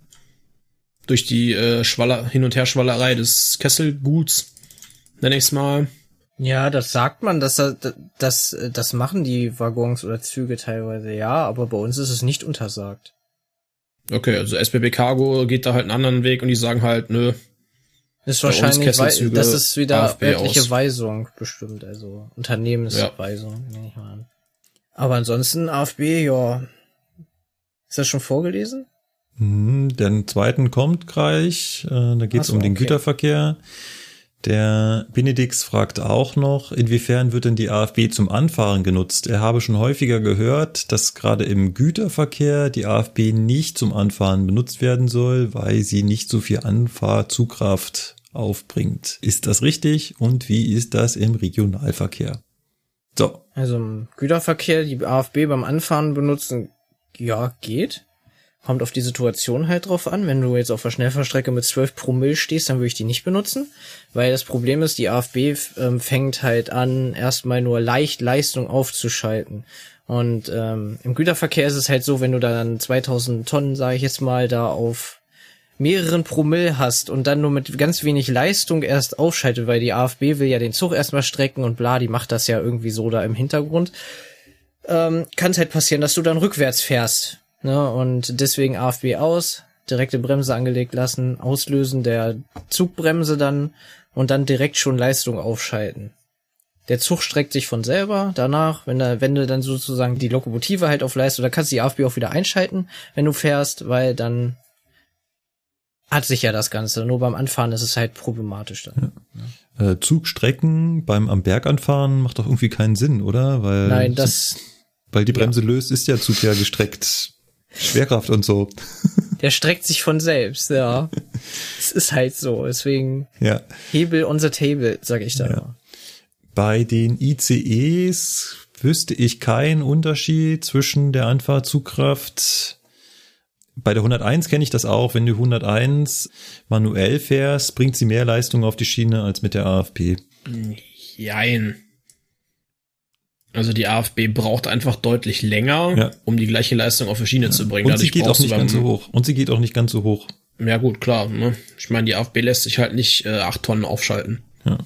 Durch die äh, Schwaller, Hin- und Herschwallerei des Kesselguts, nenn ich's mal. Ja, das sagt man, dass das, das machen die Waggons oder Züge teilweise, ja, aber bei uns ist es nicht untersagt. Okay, also SBB Cargo geht da halt einen anderen Weg und die sagen halt, nö. Ist wahrscheinlich, das ist wieder AFB örtliche aus. Weisung bestimmt, also Unternehmensweisung, ja. nehme ich mal an. Aber ansonsten AFB, ja. Ist das schon vorgelesen? Mhm, den zweiten kommt gleich. Äh, da geht es so, um den okay. Güterverkehr. Der Benedix fragt auch noch, inwiefern wird denn die AFB zum Anfahren genutzt? Er habe schon häufiger gehört, dass gerade im Güterverkehr die AFB nicht zum Anfahren benutzt werden soll, weil sie nicht so viel Anfahrzugkraft aufbringt. Ist das richtig? Und wie ist das im Regionalverkehr? So. Also im Güterverkehr die AFB beim Anfahren benutzen, ja, geht. Kommt auf die Situation halt drauf an. Wenn du jetzt auf der Schnellfahrstrecke mit 12 Promille stehst, dann würde ich die nicht benutzen. Weil das Problem ist, die AFB ähm, fängt halt an, erstmal nur leicht Leistung aufzuschalten. Und ähm, im Güterverkehr ist es halt so, wenn du dann 2000 Tonnen, sage ich jetzt mal, da auf mehreren Promille hast und dann nur mit ganz wenig Leistung erst aufschaltet, weil die AFB will ja den Zug erstmal strecken und bla, die macht das ja irgendwie so da im Hintergrund, ähm, kann es halt passieren, dass du dann rückwärts fährst. Ne? Und deswegen AFB aus, direkte Bremse angelegt lassen, auslösen der Zugbremse dann und dann direkt schon Leistung aufschalten. Der Zug streckt sich von selber. Danach, wenn, da, wenn du dann sozusagen die Lokomotive halt auf Leistung, dann kannst du die AFB auch wieder einschalten, wenn du fährst, weil dann hat sich ja das Ganze. Nur beim Anfahren ist es halt problematisch dann. Ja. Äh, Zugstrecken beim am Berg anfahren macht doch irgendwie keinen Sinn, oder? Weil Nein, das. Weil die Bremse ja. löst, ist der Zug ja gestreckt. Schwerkraft und so. Der streckt sich von selbst, ja. es ist halt so. Deswegen ja. Hebel on the table, sag ich da ja. Bei den ICEs wüsste ich keinen Unterschied zwischen der Anfahrtzugkraft bei der 101 kenne ich das auch. Wenn du 101 manuell fährst, bringt sie mehr Leistung auf die Schiene als mit der AFP. Jein. Also die AFB braucht einfach deutlich länger, ja. um die gleiche Leistung auf die Schiene ja. zu bringen. Und Dadurch sie geht auch nicht ganz so hoch. Und sie geht auch nicht ganz so hoch. Ja gut, klar. Ne? Ich meine, die AFB lässt sich halt nicht äh, acht Tonnen aufschalten. Ja.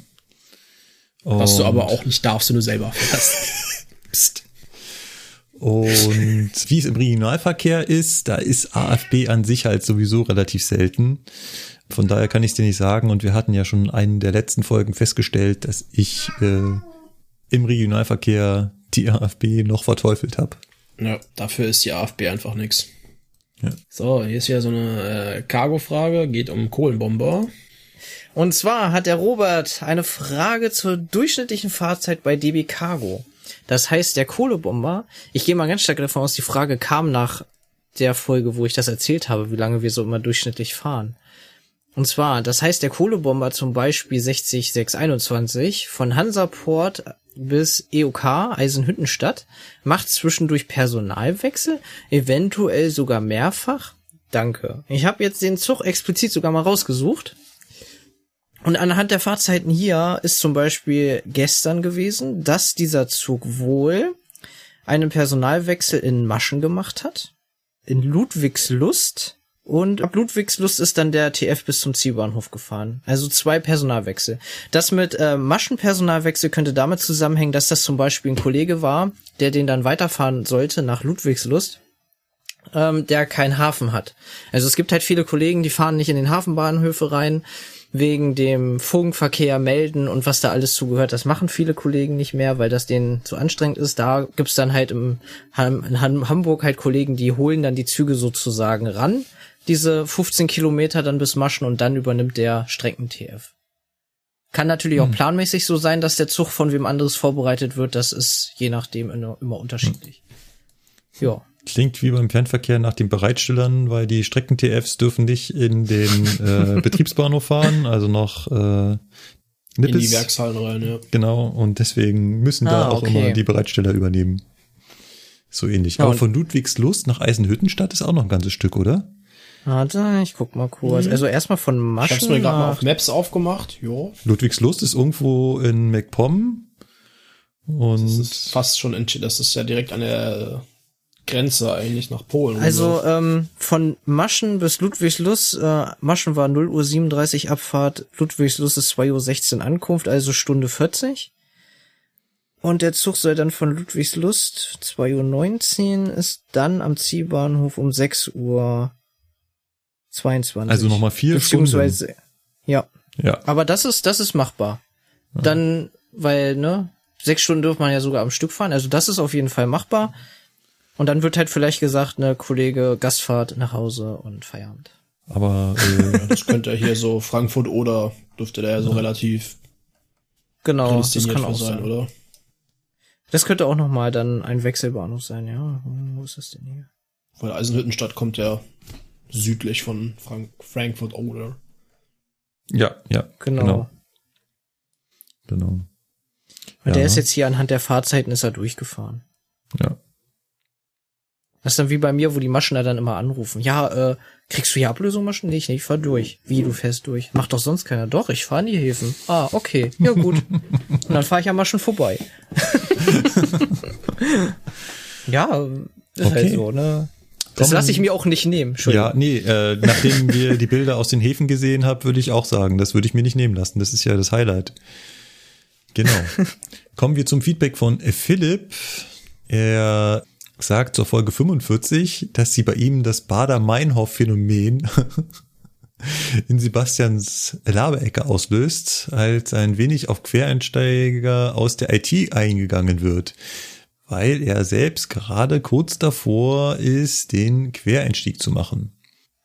Was du aber auch nicht darfst, wenn du selber fährst. Psst. Und wie es im Regionalverkehr ist, da ist AFB an sich halt sowieso relativ selten. Von daher kann ich es dir nicht sagen. Und wir hatten ja schon einen der letzten Folgen festgestellt, dass ich äh, im Regionalverkehr die AFB noch verteufelt habe. Ja, dafür ist die AFB einfach nix. Ja. So, hier ist ja so eine äh, Cargo-Frage, geht um Kohlenbomber. Und zwar hat der Robert eine Frage zur durchschnittlichen Fahrzeit bei DB Cargo. Das heißt, der Kohlebomber, ich gehe mal ganz stark davon aus, die Frage kam nach der Folge, wo ich das erzählt habe, wie lange wir so immer durchschnittlich fahren. Und zwar, das heißt, der Kohlebomber zum Beispiel 60621 von Hansaport bis EOK Eisenhüttenstadt macht zwischendurch Personalwechsel, eventuell sogar mehrfach. Danke. Ich habe jetzt den Zug explizit sogar mal rausgesucht. Und anhand der Fahrzeiten hier ist zum Beispiel gestern gewesen, dass dieser Zug wohl einen Personalwechsel in Maschen gemacht hat, in Ludwigslust und ab Ludwigslust ist dann der TF bis zum Zielbahnhof gefahren. Also zwei Personalwechsel. Das mit äh, Maschenpersonalwechsel könnte damit zusammenhängen, dass das zum Beispiel ein Kollege war, der den dann weiterfahren sollte nach Ludwigslust ähm, der keinen Hafen hat. Also es gibt halt viele Kollegen, die fahren nicht in den Hafenbahnhöfe rein, wegen dem Funkverkehr melden und was da alles zugehört. Das machen viele Kollegen nicht mehr, weil das denen zu anstrengend ist. Da gibt's dann halt im, in Hamburg halt Kollegen, die holen dann die Züge sozusagen ran, diese 15 Kilometer dann bis Maschen und dann übernimmt der Strecken-TF. Kann natürlich hm. auch planmäßig so sein, dass der Zug von wem anderes vorbereitet wird. Das ist je nachdem immer, immer unterschiedlich. Hm. Ja. Klingt wie beim Fernverkehr nach den Bereitstellern, weil die Strecken-TFs dürfen nicht in den äh, Betriebsbahnhof fahren, also noch äh, Nippes. In die Werkshallen rein, ja. Genau, und deswegen müssen ah, da auch okay. immer die Bereitsteller übernehmen. So ähnlich. Ja, Aber von Ludwigslust nach Eisenhüttenstadt ist auch noch ein ganzes Stück, oder? Warte, ich guck mal kurz. Mhm. Also erstmal von Maschen. Ich hab's mir gerade mal auf Maps aufgemacht, jo. Ludwigslust ist irgendwo in MacPom. Und das ist fast schon, das ist ja direkt an der Grenze eigentlich nach Polen. Also ähm, von Maschen bis Ludwigslust, äh, Maschen war 0 Uhr 37 Abfahrt, Ludwigslust ist 2 Uhr 16 Ankunft, also Stunde 40. Und der Zug soll dann von Ludwigslust 2 Uhr 19 ist dann am Zielbahnhof um 6 Uhr 22. Also nochmal vier Stunden. Ja. Ja. Aber das ist, das ist machbar. Ja. Dann, weil, ne, sechs Stunden dürfte man ja sogar am Stück fahren. Also das ist auf jeden Fall machbar. Und dann wird halt vielleicht gesagt, ne, Kollege, Gastfahrt nach Hause und Feierabend. Aber äh, das könnte ja hier so Frankfurt oder dürfte da ja so relativ Genau, das kann auch sein. oder? Das könnte auch nochmal dann ein Wechselbahnhof sein, ja. Wo ist das denn hier? Weil Eisenhüttenstadt kommt ja südlich von Frank Frankfurt oder. ja, ja, Genau. genau. genau. Und der Ja. ist jetzt hier anhand der Fahrzeiten ist er durchgefahren. Ja. Das ist dann wie bei mir, wo die Maschiner dann immer anrufen. Ja, äh, kriegst du hier Ablösung, Maschen? Nee, ich nicht, ich fahr durch. Wie, du fährst durch? Macht doch sonst keiner. Doch, ich fahr in die Häfen. Ah, okay. Ja, gut. Und dann fahr ich am Maschen vorbei. ja, ist halt Okay. so, ne? Das lasse ich mir auch nicht nehmen. Ja, nee, äh, nachdem wir die Bilder aus den Häfen gesehen haben, würde ich auch sagen, das würde ich mir nicht nehmen lassen. Das ist ja das Highlight. Genau. Kommen wir zum Feedback von Philipp. Er sagt zur Folge 45, dass sie bei ihm das Bader-Meinhof-Phänomen in Sebastians Laberecke auslöst, als ein wenig auf Quereinsteiger aus der IT eingegangen wird, weil er selbst gerade kurz davor ist, den Quereinstieg zu machen.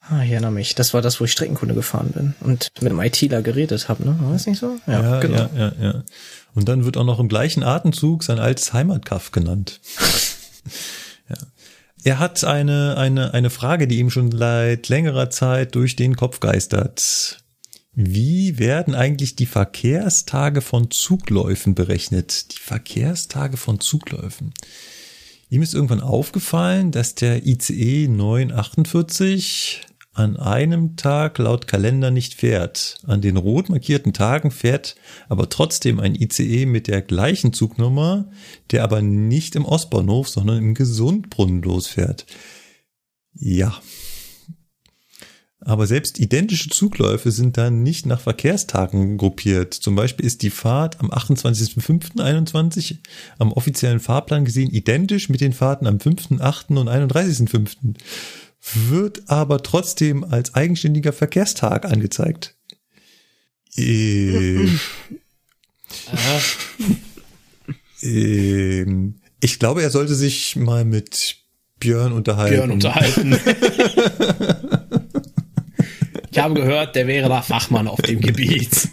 Ah, ich erinnere mich. Das war das, wo ich Streckenkunde gefahren bin und mit einem ITler geredet habe, ne? War das nicht so? Ja, genau. ja, ja, ja. Und dann wird auch noch im gleichen Atemzug sein altes Heimatkaff genannt. ja. Er hat eine, eine, eine Frage, die ihm schon seit längerer Zeit durch den Kopf geistert. Wie werden eigentlich die Verkehrstage von Zugläufen berechnet? Die Verkehrstage von Zugläufen. Ihm ist irgendwann aufgefallen, dass der ICE 948 an einem Tag laut Kalender nicht fährt. An den rot markierten Tagen fährt aber trotzdem ein ICE mit der gleichen Zugnummer, der aber nicht im Ostbahnhof, sondern im Gesundbrunnen losfährt. Ja. Aber selbst identische Zugläufe sind dann nicht nach Verkehrstagen gruppiert. Zum Beispiel ist die Fahrt am 28.05.21 am offiziellen Fahrplan gesehen identisch mit den Fahrten am 5.8. und 31.05. Wird aber trotzdem als eigenständiger Verkehrstag angezeigt. Äh, ähm, ich glaube, er sollte sich mal mit Björn unterhalten. Björn unterhalten. ich habe gehört, der wäre da Fachmann auf dem Gebiet.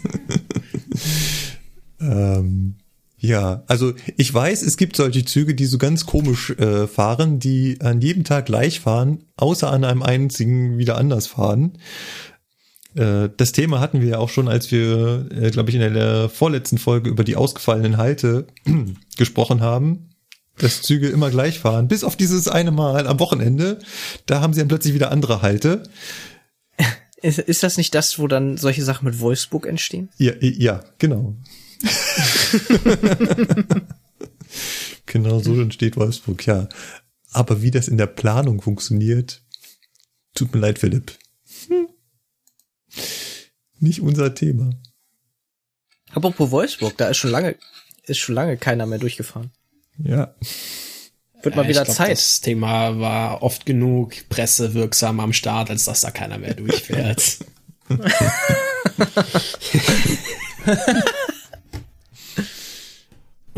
Ähm, ja, also ich weiß, es gibt solche Züge, die so ganz komisch äh, fahren, die an jedem Tag gleich fahren, außer an einem einzigen wieder anders fahren. Äh, das Thema hatten wir ja auch schon, als wir, äh, glaube ich, in der vorletzten Folge über die ausgefallenen Halte gesprochen haben, dass Züge immer gleich fahren, bis auf dieses eine Mal am Wochenende. Da haben sie dann plötzlich wieder andere Halte. Ist, ist das nicht das, wo dann solche Sachen mit Wolfsburg entstehen? Ja, ja, genau. genau so entsteht Wolfsburg, ja. Aber wie das in der Planung funktioniert, tut mir leid, Philipp. Hm. Nicht unser Thema. Apropos Wolfsburg, da ist schon lange, ist schon lange keiner mehr durchgefahren. Ja. Wird mal Ja, wieder ich glaub, Zeit. Das Thema war oft genug pressewirksam am Start, als dass da keiner mehr durchfährt.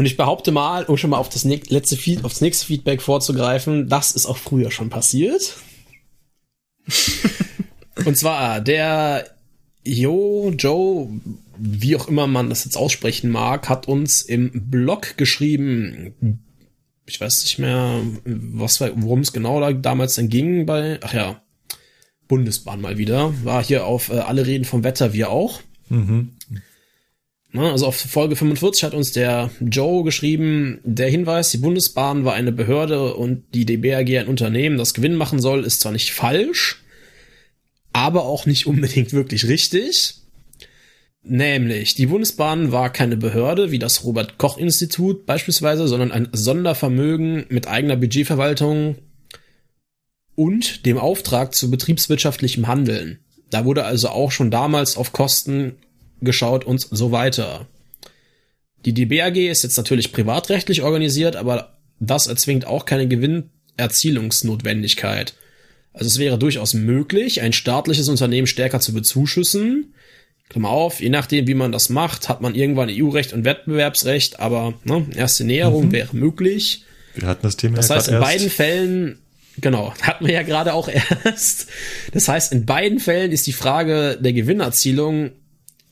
Und ich behaupte mal, um schon mal auf das letzte Feed, aufs nächste Feedback vorzugreifen, das ist auch früher schon passiert. Und zwar der Jo, Joe, wie auch immer man das jetzt aussprechen mag, hat uns im Blog geschrieben. Ich weiß nicht mehr, was worum es genau da damals denn ging bei, ach ja, Bundesbahn mal wieder. War hier auf äh, alle reden vom Wetter, wir auch. Mhm. Na, also auf Folge 45 hat uns der Joe geschrieben, der Hinweis, die Bundesbahn war eine Behörde und die DBRG ein Unternehmen, das Gewinn machen soll, ist zwar nicht falsch, aber auch nicht unbedingt wirklich richtig. Nämlich, die Bundesbahn war keine Behörde wie das Robert Koch Institut beispielsweise, sondern ein Sondervermögen mit eigener Budgetverwaltung und dem Auftrag zu betriebswirtschaftlichem Handeln. Da wurde also auch schon damals auf Kosten geschaut und so weiter. Die DBAG ist jetzt natürlich privatrechtlich organisiert, aber das erzwingt auch keine Gewinnerzielungsnotwendigkeit. Also es wäre durchaus möglich, ein staatliches Unternehmen stärker zu bezuschussen. Klammer auf, je nachdem, wie man das macht, hat man irgendwann EU-Recht und Wettbewerbsrecht, aber ne, erste Näherung wäre möglich. Wir hatten das Thema Das ja heißt, in erst. beiden Fällen Genau, hatten wir ja gerade auch erst. Das heißt, in beiden Fällen ist die Frage der Gewinnerzielung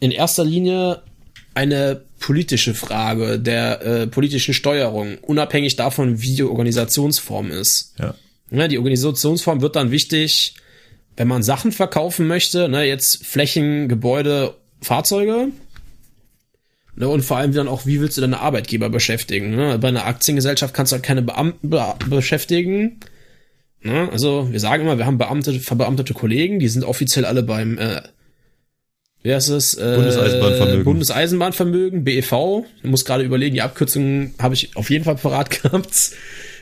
in erster Linie eine politische Frage der äh, politischen Steuerung, unabhängig davon, wie die Organisationsform ist. Ja. Ja, die Organisationsform wird dann wichtig, wenn man Sachen verkaufen möchte, ne, jetzt Flächen, Gebäude, Fahrzeuge. Ne, und vor allem dann auch, wie willst du deine Arbeitgeber beschäftigen? Ne? Bei einer Aktiengesellschaft kannst du halt keine Beamten be beschäftigen. Ne? Also wir sagen immer, wir haben Beamte, verbeamtete Kollegen, die sind offiziell alle beim äh, wie heißt es? Äh, Bundeseisenbahnvermögen. Bundeseisenbahnvermögen, BEV. Ich muss gerade überlegen, die Abkürzung habe ich auf jeden Fall parat gehabt.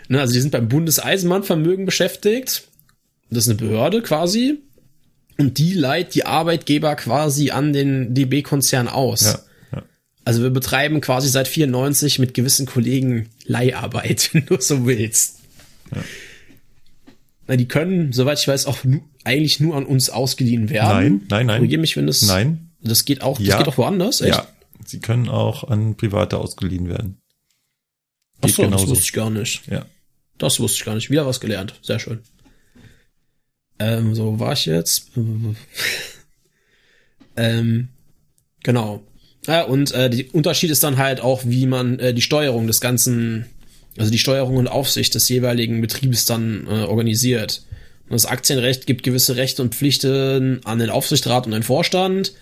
Ne, also die sind beim Bundeseisenbahnvermögen beschäftigt. Das ist eine Behörde quasi. Und die leiht die Arbeitgeber quasi an den DB-Konzern aus. Ja, ja. Also wir betreiben quasi seit 94 mit gewissen Kollegen Leiharbeit, wenn du so willst. Ja. Na, die können, soweit ich weiß, auch eigentlich nur an uns ausgeliehen werden. Nein, nein, nein. Korrigier mich, wenn das. Nein. Das geht auch, das Ja. geht auch woanders, echt? Ja. Sie können auch an Private ausgeliehen werden. Ach Geht so, das genauso. wusste ich gar nicht. Ja. Das wusste ich gar nicht. Wieder was gelernt. Sehr schön. Ähm, so war ich jetzt. ähm, genau. Ja, und äh, der Unterschied ist dann halt auch, wie man äh, die Steuerung des ganzen, also die Steuerung und Aufsicht des jeweiligen Betriebes dann äh, organisiert. Und das Aktienrecht gibt gewisse Rechte und Pflichten an den Aufsichtsrat und den Vorstand.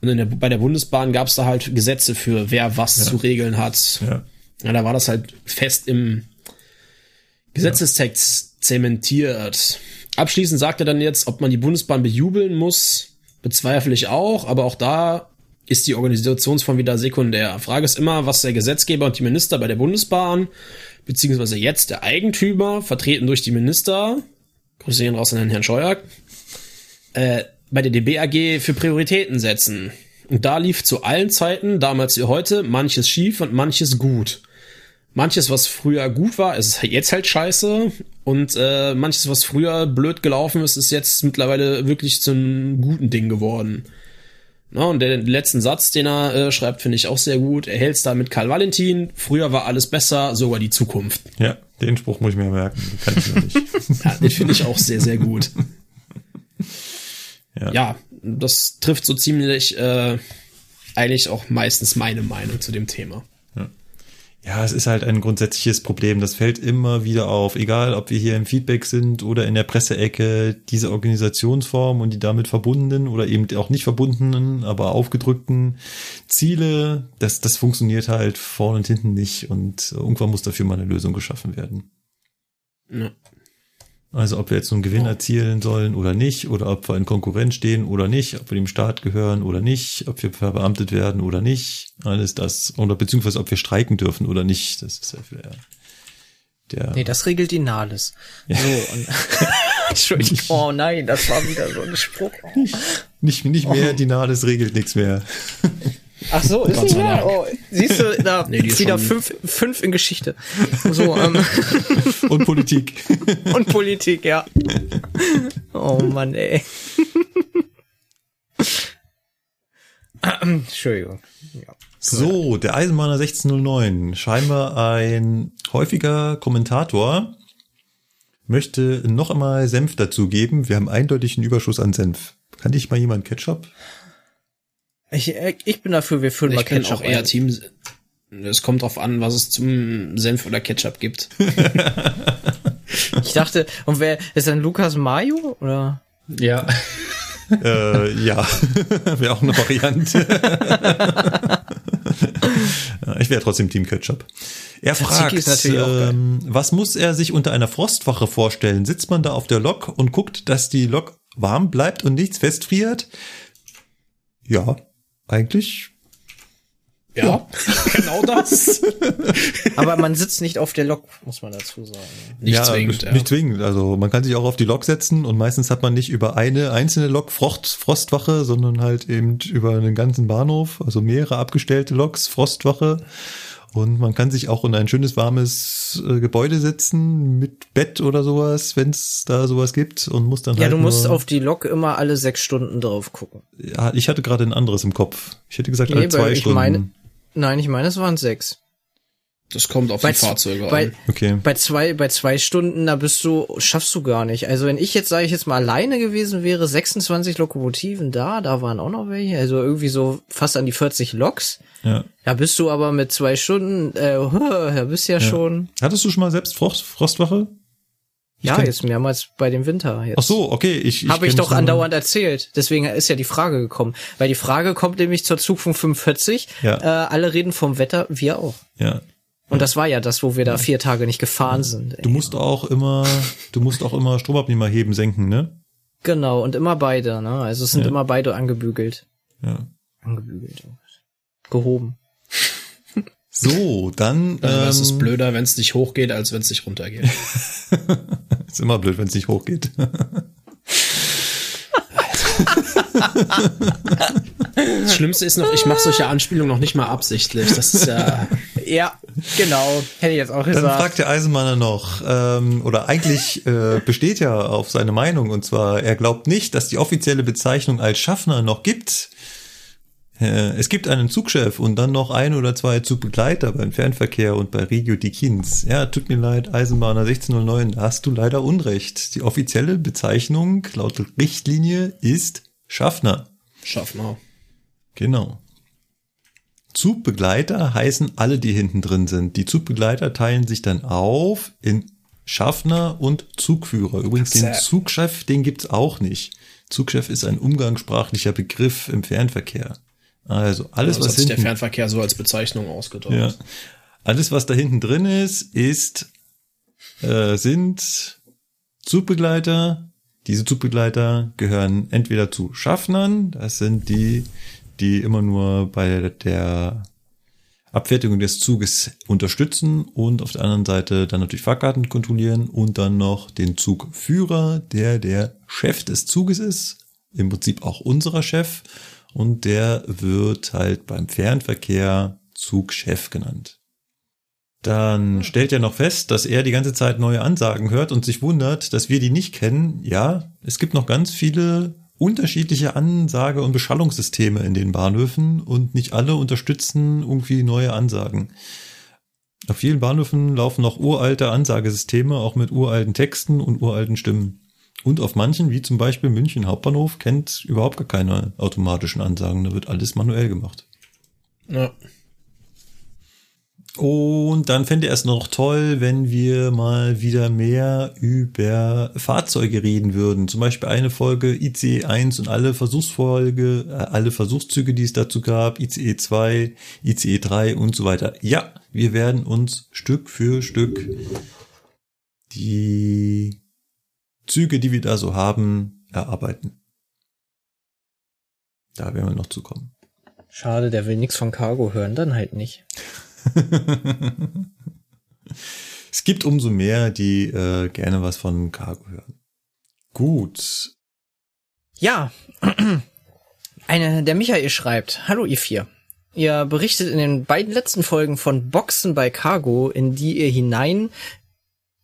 Und der, bei der Bundesbahn gab es da halt Gesetze für, wer was zu regeln hat. Ja. Ja, da war das halt fest im Gesetzestext zementiert. Abschließend sagt er dann jetzt, ob man die Bundesbahn bejubeln muss, bezweifle ich auch, aber auch da ist die Organisationsform wieder sekundär. Frage ist immer, was der Gesetzgeber und die Minister bei der Bundesbahn, beziehungsweise jetzt der Eigentümer, vertreten durch die Minister, Grüße gehen raus an den Herrn Scheuer, äh, bei der DB AG für Prioritäten setzen. Und da lief zu allen Zeiten, damals wie heute, manches schief und manches gut. Manches, was früher gut war, ist jetzt halt scheiße. Und äh, manches, was früher blöd gelaufen ist, ist jetzt mittlerweile wirklich zum guten Ding geworden. Na, und der letzten Satz, den er äh, schreibt, finde ich auch sehr gut. Er hält's da mit Karl Valentin. Früher war alles besser, sogar die Zukunft. Ja, den Spruch muss ich mir merken. Den kann ich noch nicht. Ja, den finde ich auch sehr, sehr gut. Ja. Ja, das trifft so ziemlich äh, eigentlich auch meistens meine Meinung zu dem Thema. Ja, es ist halt ein grundsätzliches Problem. Das fällt immer wieder auf, egal ob wir hier im Feedback sind oder in der Presseecke, diese Organisationsform und die damit verbundenen oder eben auch nicht verbundenen, aber aufgedrückten Ziele, das, das funktioniert halt vorne und hinten nicht und irgendwann muss dafür mal eine Lösung geschaffen werden. Ja. Also ob wir jetzt einen Gewinn erzielen sollen oder nicht, oder ob wir in Konkurrenz stehen oder nicht, ob wir dem Staat gehören oder nicht, ob wir verbeamtet werden oder nicht, alles das, oder beziehungsweise ob wir streiken dürfen oder nicht, das ist ja der, der Nee, das regelt die Nahles. So, und Entschuldigung. Oh nein, das war wieder so ein Spruch. Oh. nicht, nicht mehr, die Nades regelt nichts mehr. Ach so, ist nicht mehr. Oh, siehst du, da Nee, wieder fünf, fünf in Geschichte. So, ähm, Und Politik. und Politik, ja. Oh Mann, ey. Entschuldigung. Ja. So, der Eisenbahner 1609, scheinbar ein häufiger Kommentator, möchte noch einmal Senf dazugeben. Wir haben eindeutig einen Überschuss an Senf. Kann dich mal jemand Ketchup? Ich, ich bin dafür, wir füllen mal Ich bin Ketchup auch eher ein. Team. Es kommt drauf an, was es zum Senf oder Ketchup gibt. Ich dachte, und wer ist dann Lukas Mayo oder? Ja. äh, ja, wäre auch eine Variante. Ich wäre trotzdem Team Ketchup. Er fragt, auch geil. ähm, was muss er sich unter einer Frostwache vorstellen? Sitzt man da auf der Lok und guckt, dass die Lok warm bleibt und nichts festfriert? Ja, eigentlich. Ja, genau das. Aber man sitzt nicht auf der Lok, muss man dazu sagen. Nicht ja, zwingend. Ja. Nicht zwingend. Also man kann sich auch auf die Lok setzen und meistens hat man nicht über eine einzelne Lok Frost, Frostwache, sondern halt eben über einen ganzen Bahnhof, also mehrere abgestellte Loks, Frostwache. Und man kann sich auch in ein schönes warmes äh, Gebäude setzen mit Bett oder sowas, wenn es da sowas gibt und muss dann Ja, halt du musst auf die Lok immer alle sechs Stunden drauf gucken. Ja, ich hatte gerade ein anderes im Kopf. Ich hätte gesagt alle Nee, zwei weil ich Stunden. meine- Nein, ich meine, es waren sechs. Das kommt auf Bei die Fahrzeuge bei, an. Okay. Bei zwei, bei zwei Stunden, da bist du, schaffst du gar nicht. Also wenn ich jetzt, sage ich jetzt mal, alleine gewesen wäre, 26 Lokomotiven da, da waren auch noch welche, also irgendwie so fast an die 40 Loks. Ja. Da bist du aber mit zwei Stunden, äh, da bist du ja, schon, Hattest du schon mal selbst Frost, Frostwache? ja, kenn- jetzt mehrmals bei dem Winter. Jetzt. Ach so, okay. Ich, ich Habe ich doch andauernd erzählt. Deswegen ist ja die Frage gekommen. Weil die Frage kommt nämlich zur Zugfunk 45. Ja. Äh, alle reden vom Wetter, wir auch. Ja. Und das war ja das, wo wir da vier Tage nicht gefahren sind. Du musst auch immer, du musst auch immer Stromabnehmer heben, senken, ne? Genau, und immer beide, ne? Also es sind Ja. immer beide angebügelt. Ja. Angebügelt. Gehoben. So, dann. Also es ist ähm, blöder, wenn es nicht hochgeht, als wenn es nicht runtergeht. Ist immer blöd, wenn es nicht hochgeht. Das Schlimmste ist noch, ich mache solche Anspielungen noch nicht mal absichtlich. Das ist ja. Ja, genau. Hätte ich jetzt auch Dann gesagt. fragt der Eisenbahner noch, ähm, oder eigentlich äh, besteht ja auf seine Meinung, und zwar, er glaubt nicht, dass die offizielle Bezeichnung als Schaffner noch gibt. Äh, es gibt einen Zugchef und dann noch ein oder zwei Zugbegleiter beim Fernverkehr und bei Regio di Kins. Ja, tut mir leid, Eisenbahner 1609, da hast du leider Unrecht. Die offizielle Bezeichnung laut Richtlinie ist Schaffner. Schaffner. Genau. Zugbegleiter heißen alle, die hinten drin sind. Die Zugbegleiter teilen sich dann auf in Schaffner und Zugführer. Übrigens, den. Zugchef, den gibt's auch nicht. Zugchef ist ein umgangssprachlicher Begriff im Fernverkehr. Also alles, Das was sich der hinten, Fernverkehr so als Bezeichnung ausgedacht. ja, alles, was da hinten drin ist, ist, äh, sind Zugbegleiter. Diese Zugbegleiter gehören entweder zu Schaffnern, das sind die, die immer nur bei der Abfertigung des Zuges unterstützen und auf der anderen Seite dann natürlich Fahrkarten kontrollieren und dann noch den Zugführer, der der Chef des Zuges ist, im Prinzip auch unserer Chef und der wird halt beim Fernverkehr Zugchef genannt. Dann stellt er noch fest, dass er die ganze Zeit neue Ansagen hört und sich wundert, dass wir die nicht kennen. Ja, es gibt noch ganz viele unterschiedliche Ansage- und Beschallungssysteme in den Bahnhöfen und nicht alle unterstützen irgendwie neue Ansagen. Auf vielen Bahnhöfen laufen noch uralte Ansagesysteme, auch mit uralten Texten und uralten Stimmen. Und auf manchen, wie zum Beispiel München Hauptbahnhof, kennt überhaupt gar keine automatischen Ansagen. Da wird alles manuell gemacht. Ja. Und dann fände er es noch toll, wenn wir mal wieder mehr über Fahrzeuge reden würden. Zum Beispiel eine Folge ICE 1 und alle Versuchsfolge, äh, alle Versuchszüge, die es dazu gab, ICE 2, ICE 3 und so weiter. Ja, wir werden uns Stück für Stück die Züge, die wir da so haben, erarbeiten. Da werden wir noch zukommen. Schade, der will nix von Cargo hören, dann halt nicht. es gibt umso mehr, die äh, gerne was von Cargo hören. Gut. Ja, eine, der Michael schreibt, Hallo ihr vier. Ihr berichtet in den beiden letzten Folgen von Boxen bei Cargo, in die ihr hinein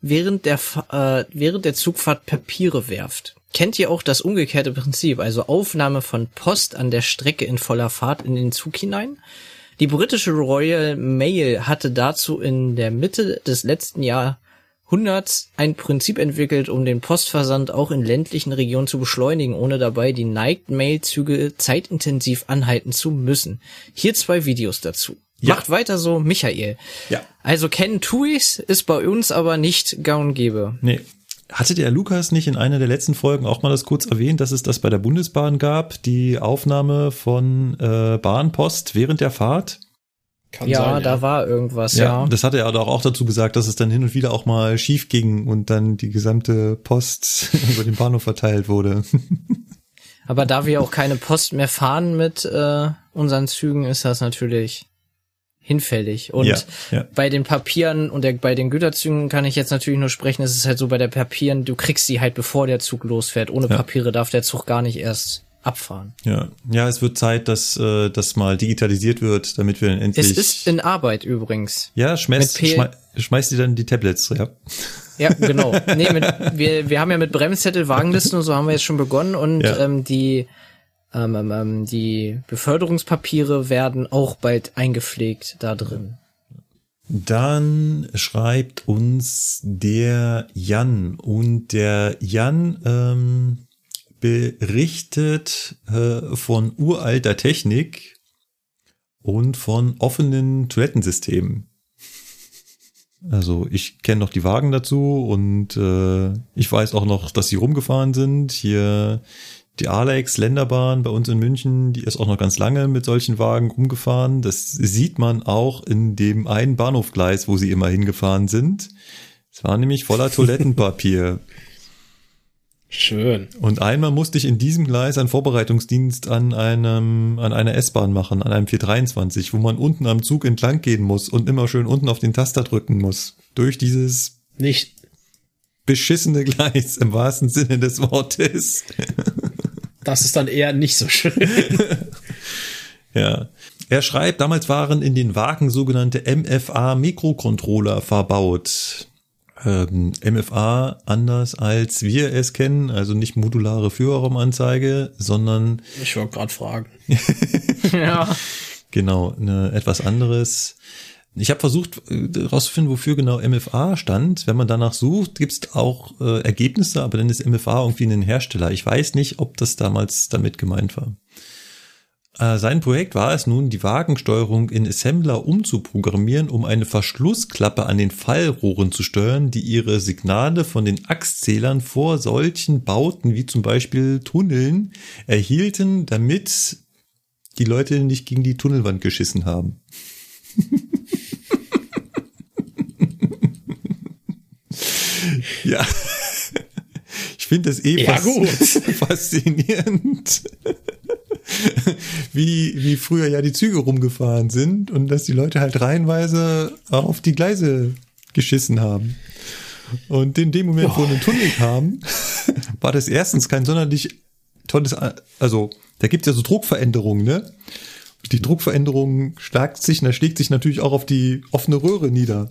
während der, äh, während der Zugfahrt Papiere werft. Kennt ihr auch das umgekehrte Prinzip, also Aufnahme von Post an der Strecke in voller Fahrt in den Zug hinein? Die britische Royal Mail hatte dazu in der Mitte des letzten Jahrhunderts ein Prinzip entwickelt, um den Postversand auch in ländlichen Regionen zu beschleunigen, ohne dabei die Night Mail Züge zeitintensiv anhalten zu müssen. Hier zwei Videos dazu. Ja. Macht weiter so, Michael. Ja. Also kennen Tuis ist bei uns aber nicht gang und gäbe. Nee. Hatte der Lukas nicht in einer der letzten Folgen auch mal das kurz erwähnt, dass es das bei der Bundesbahn gab, die Aufnahme von äh, Bahnpost während der Fahrt? Kann ja, sein, da war irgendwas, ja. Das hat er doch auch dazu gesagt, dass es dann hin und wieder auch mal schief ging und dann die gesamte Post über den Bahnhof verteilt wurde. Aber da wir auch keine Post mehr fahren mit äh, unseren Zügen, ist das natürlich hinfällig. Und Ja, ja. bei den Papieren und der, bei den Güterzügen kann ich jetzt natürlich nur sprechen, es ist halt so bei der Papieren, du kriegst die halt bevor der Zug losfährt. Ohne Ja. Papiere darf der Zug gar nicht erst abfahren. Ja, ja, es wird Zeit, dass äh, das mal digitalisiert wird, damit wir dann endlich. Es ist in Arbeit übrigens. ja, schmeißt, mit P- schmei schmeißt die dann die Tablets, ja. Ja, genau. Nee, mit, wir, wir haben ja mit Bremszettel, Wagenlisten und so haben wir jetzt schon begonnen und ähm, die ähm, ähm, ähm, die Beförderungspapiere werden auch bald eingepflegt da drin. Dann schreibt uns der Jan und der Jan ähm, berichtet äh, von uralter Technik und von offenen Toilettensystemen. Also ich kenne noch die Wagen dazu und äh, ich weiß auch noch, dass sie rumgefahren sind. Hier die Alex Länderbahn bei uns in München, die ist auch noch ganz lange mit solchen Wagen rumgefahren. Das sieht man auch in dem einen Bahnhofgleis, wo sie immer hingefahren sind. Es war nämlich voller Toilettenpapier. Schön. Und einmal musste ich in diesem Gleis einen Vorbereitungsdienst an einem, an einer S-Bahn machen, an einem 423, wo man unten am Zug entlang gehen muss und immer schön unten auf den Taster drücken muss. Durch dieses Nicht beschissene Gleis im wahrsten Sinne des Wortes. Das ist dann eher nicht so schön. ja. Er schreibt, damals waren in den Wagen sogenannte MFA-Mikrocontroller verbaut. Ähm, MFA anders als wir es kennen, also nicht modulare Führerraumanzeige, sondern. Ich wollte gerade fragen. ja. Genau, ne, etwas anderes. Ich habe versucht herauszufinden, äh, wofür genau MFA stand. Wenn man danach sucht, gibt es auch äh, Ergebnisse, aber dann ist MFA irgendwie ein Hersteller. Ich weiß nicht, ob das damals damit gemeint war. Äh, sein Projekt war es nun, die Wagensteuerung in Assembler umzuprogrammieren, um eine Verschlussklappe an den Fallrohren zu steuern, die ihre Signale von den Achszählern vor solchen Bauten wie zum Beispiel Tunneln erhielten, damit die Leute nicht gegen die Tunnelwand geschissen haben. ja. Ich finde das eh Ja, faszinierend, wie, wie früher ja die Züge rumgefahren sind und dass die Leute halt reihenweise auf die Gleise geschissen haben. Und in dem Moment, wo ein Tunnel kam, war das erstens kein sonderlich tolles, also da gibt es ja so Druckveränderungen, ne? Die Druckveränderung schlagt sich, da schlägt sich natürlich auch auf die offene Röhre nieder.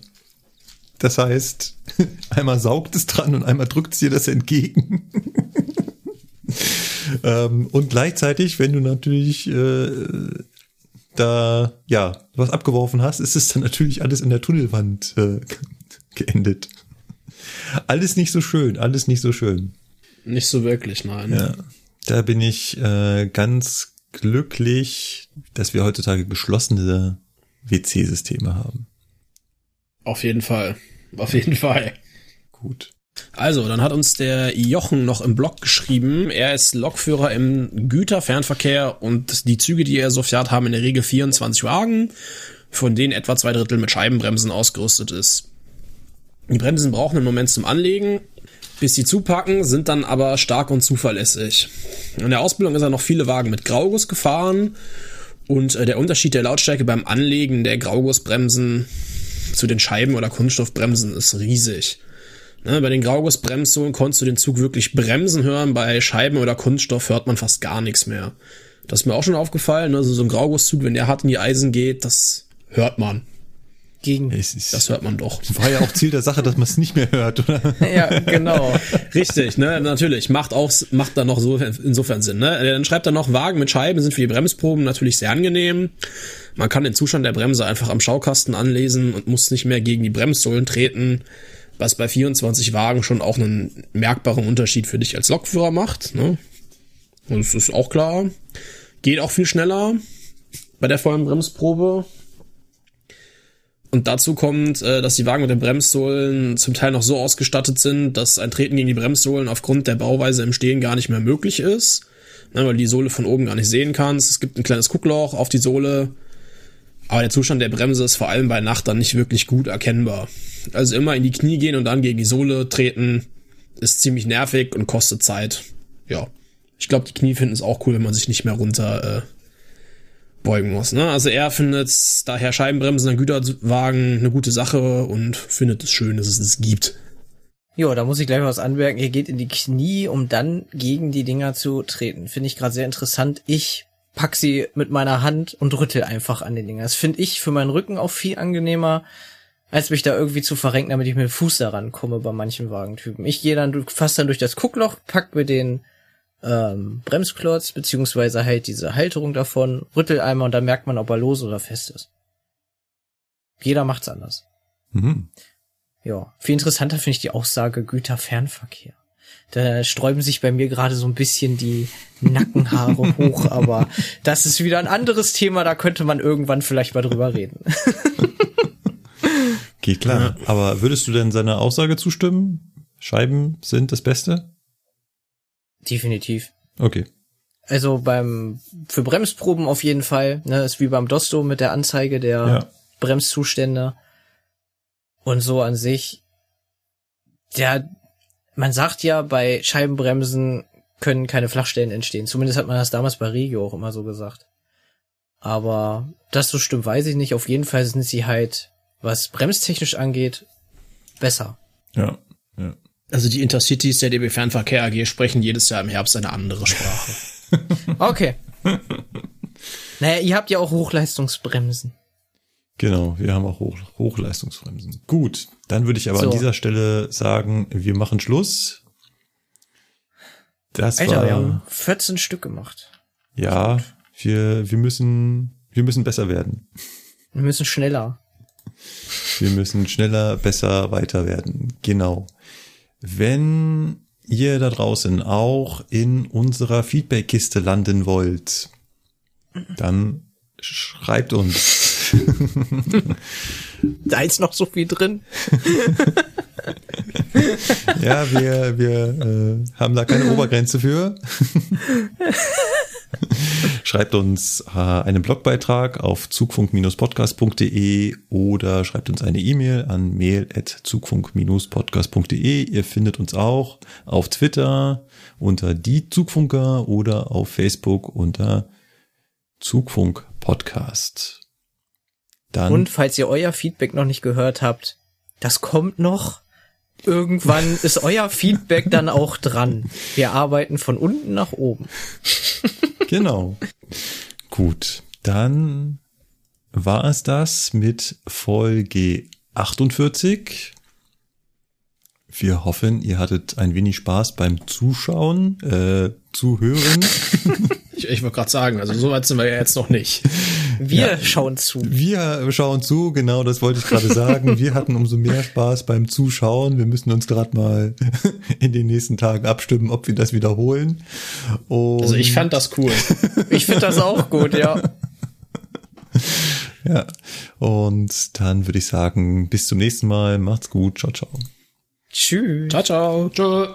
Das heißt, einmal saugt es dran und einmal drückt es dir das entgegen. ähm, und gleichzeitig, wenn du natürlich äh, da ja was abgeworfen hast, ist es dann natürlich alles in der Tunnelwand äh, geendet. Alles nicht so schön, alles nicht so schön. Nicht so wirklich, nein. Ja, da bin ich äh, ganz glücklich, dass wir heutzutage geschlossene WC-Systeme haben. Auf jeden Fall. Auf jeden Fall. Gut. Also, dann hat uns der Jochen noch im Blog geschrieben, er ist Lokführer im Güterfernverkehr und die Züge, die er so fährt, haben in der Regel 24 Wagen, von denen etwa zwei Drittel mit Scheibenbremsen ausgerüstet ist. Die Bremsen brauchen einen Moment zum Anlegen, bis sie zupacken, sind dann aber stark und zuverlässig. In der Ausbildung ist er noch viele Wagen mit Grauguss gefahren und äh, der Unterschied der Lautstärke beim Anlegen der Graugussbremsen zu den Scheiben- oder Kunststoffbremsen ist riesig. Ne, bei den Graugussbremssohlen konntest du den Zug wirklich bremsen hören, bei Scheiben oder Kunststoff hört man fast gar nichts mehr. Das ist mir auch schon aufgefallen, also so ein Graugusszug, wenn der hart in die Eisen geht, das hört man. Gegen. Es ist, Das hört man doch. war ja auch Ziel der Sache, dass man es nicht mehr hört, oder? Ja, genau. Richtig, ne, natürlich. Macht auch, macht da noch so insofern Sinn, ne. Dann schreibt er noch, Wagen mit Scheiben sind für die Bremsproben natürlich sehr angenehm. Man kann den Zustand der Bremse einfach am Schaukasten anlesen und muss nicht mehr gegen die Bremssohlen treten, was bei 24 Wagen schon auch einen merkbaren Unterschied für dich als Lokführer macht, ne. Und das ist auch klar. Geht auch viel schneller bei der vollen Bremsprobe. Und dazu kommt, äh, dass die Wagen mit den Bremssohlen zum Teil noch so ausgestattet sind, dass ein Treten gegen die Bremssohlen aufgrund der Bauweise im Stehen gar nicht mehr möglich ist, ne, weil du die Sohle von oben gar nicht sehen kannst. Es gibt ein kleines Guckloch auf die Sohle, aber der Zustand der Bremse ist vor allem bei Nacht dann nicht wirklich gut erkennbar. Also immer in die Knie gehen und dann gegen die Sohle treten, ist ziemlich nervig und kostet Zeit. Ja, ich glaube, die Knie finden es auch cool, wenn man sich nicht mehr runter äh, beugen muss. Ne? Also er findet daher Scheibenbremsen an Güterwagen eine gute Sache und findet es schön, dass es es gibt. Jo, da muss ich gleich was anmerken. Ihr geht in die Knie, um dann gegen die Dinger zu treten. Finde ich gerade sehr interessant. Ich pack sie mit meiner Hand und rüttel einfach an den Dinger. Das finde ich für meinen Rücken auch viel angenehmer, als mich da irgendwie zu verrenken, damit ich mit dem Fuß daran komme bei manchen Wagentypen. Ich gehe dann fast dann durch das Guckloch, pack mir den ähm, Bremsklotz, beziehungsweise halt diese Halterung davon, rüttel einmal und dann merkt man, ob er los oder fest ist. Jeder macht's anders. Mhm. Ja. Viel interessanter finde ich die Aussage Güterfernverkehr. Da sträuben sich bei mir gerade so ein bisschen die Nackenhaare hoch, aber das ist wieder ein anderes Thema, da könnte man irgendwann vielleicht mal drüber reden. Geht klar. Aber würdest du denn seiner Aussage zustimmen? Scheiben sind das Beste? Definitiv. Okay. Also beim für Bremsproben auf jeden Fall, ne, ist wie beim Dosto mit der Anzeige der Ja. Bremszustände. Und so an sich, der, man sagt ja, bei Scheibenbremsen können keine Flachstellen entstehen. Zumindest hat man das damals bei Regio auch immer so gesagt. Aber das so stimmt, weiß ich nicht. Auf jeden Fall sind sie halt, was bremstechnisch angeht, besser. Ja. Also die Intercities der DB Fernverkehr AG sprechen jedes Jahr im Herbst eine andere Sprache. Okay. naja, ihr habt ja auch Hochleistungsbremsen. Genau, wir haben auch Hoch Hochleistungsbremsen. Gut, dann würde ich aber So. an dieser Stelle sagen, wir machen Schluss. Das Alter, war wir haben 14 Stück gemacht. ja, wir wir müssen wir müssen besser werden. Wir müssen schneller. Wir müssen schneller, besser, weiter werden. Genau. Wenn ihr da draußen auch in unserer Feedbackkiste landen wollt, dann schreibt uns. Da ist noch so viel drin. Ja, wir, wir äh, haben da keine Obergrenze für. schreibt uns äh, einen Blogbeitrag auf zugfunk-podcast.de oder schreibt uns eine E-Mail an mail.zugfunk-podcast.de. Ihr findet uns auch auf Twitter unter die Zugfunker oder auf Facebook unter Zugfunk Podcast. Dann Und falls ihr euer Feedback noch nicht gehört habt, das kommt noch. Irgendwann ist euer Feedback dann auch dran. Wir arbeiten von unten nach oben. Genau. Gut, dann war es das mit Folge 48. Wir hoffen, ihr hattet ein wenig Spaß beim Zuschauen, äh, Zuhören. Ich, ich wollte gerade sagen, also so weit sind wir ja jetzt noch nicht. Wir schauen zu. Wir schauen zu, genau das wollte ich gerade sagen. Wir hatten umso mehr Spaß beim Zuschauen. Wir müssen uns gerade mal in den nächsten Tagen abstimmen, ob wir das wiederholen. Und Also ich fand das cool. Ich finde das auch gut, ja. ja. Und dann würde ich sagen, bis zum nächsten Mal. Macht's gut. Ciao, ciao. Tschüss. Ciao, ciao. Tschö.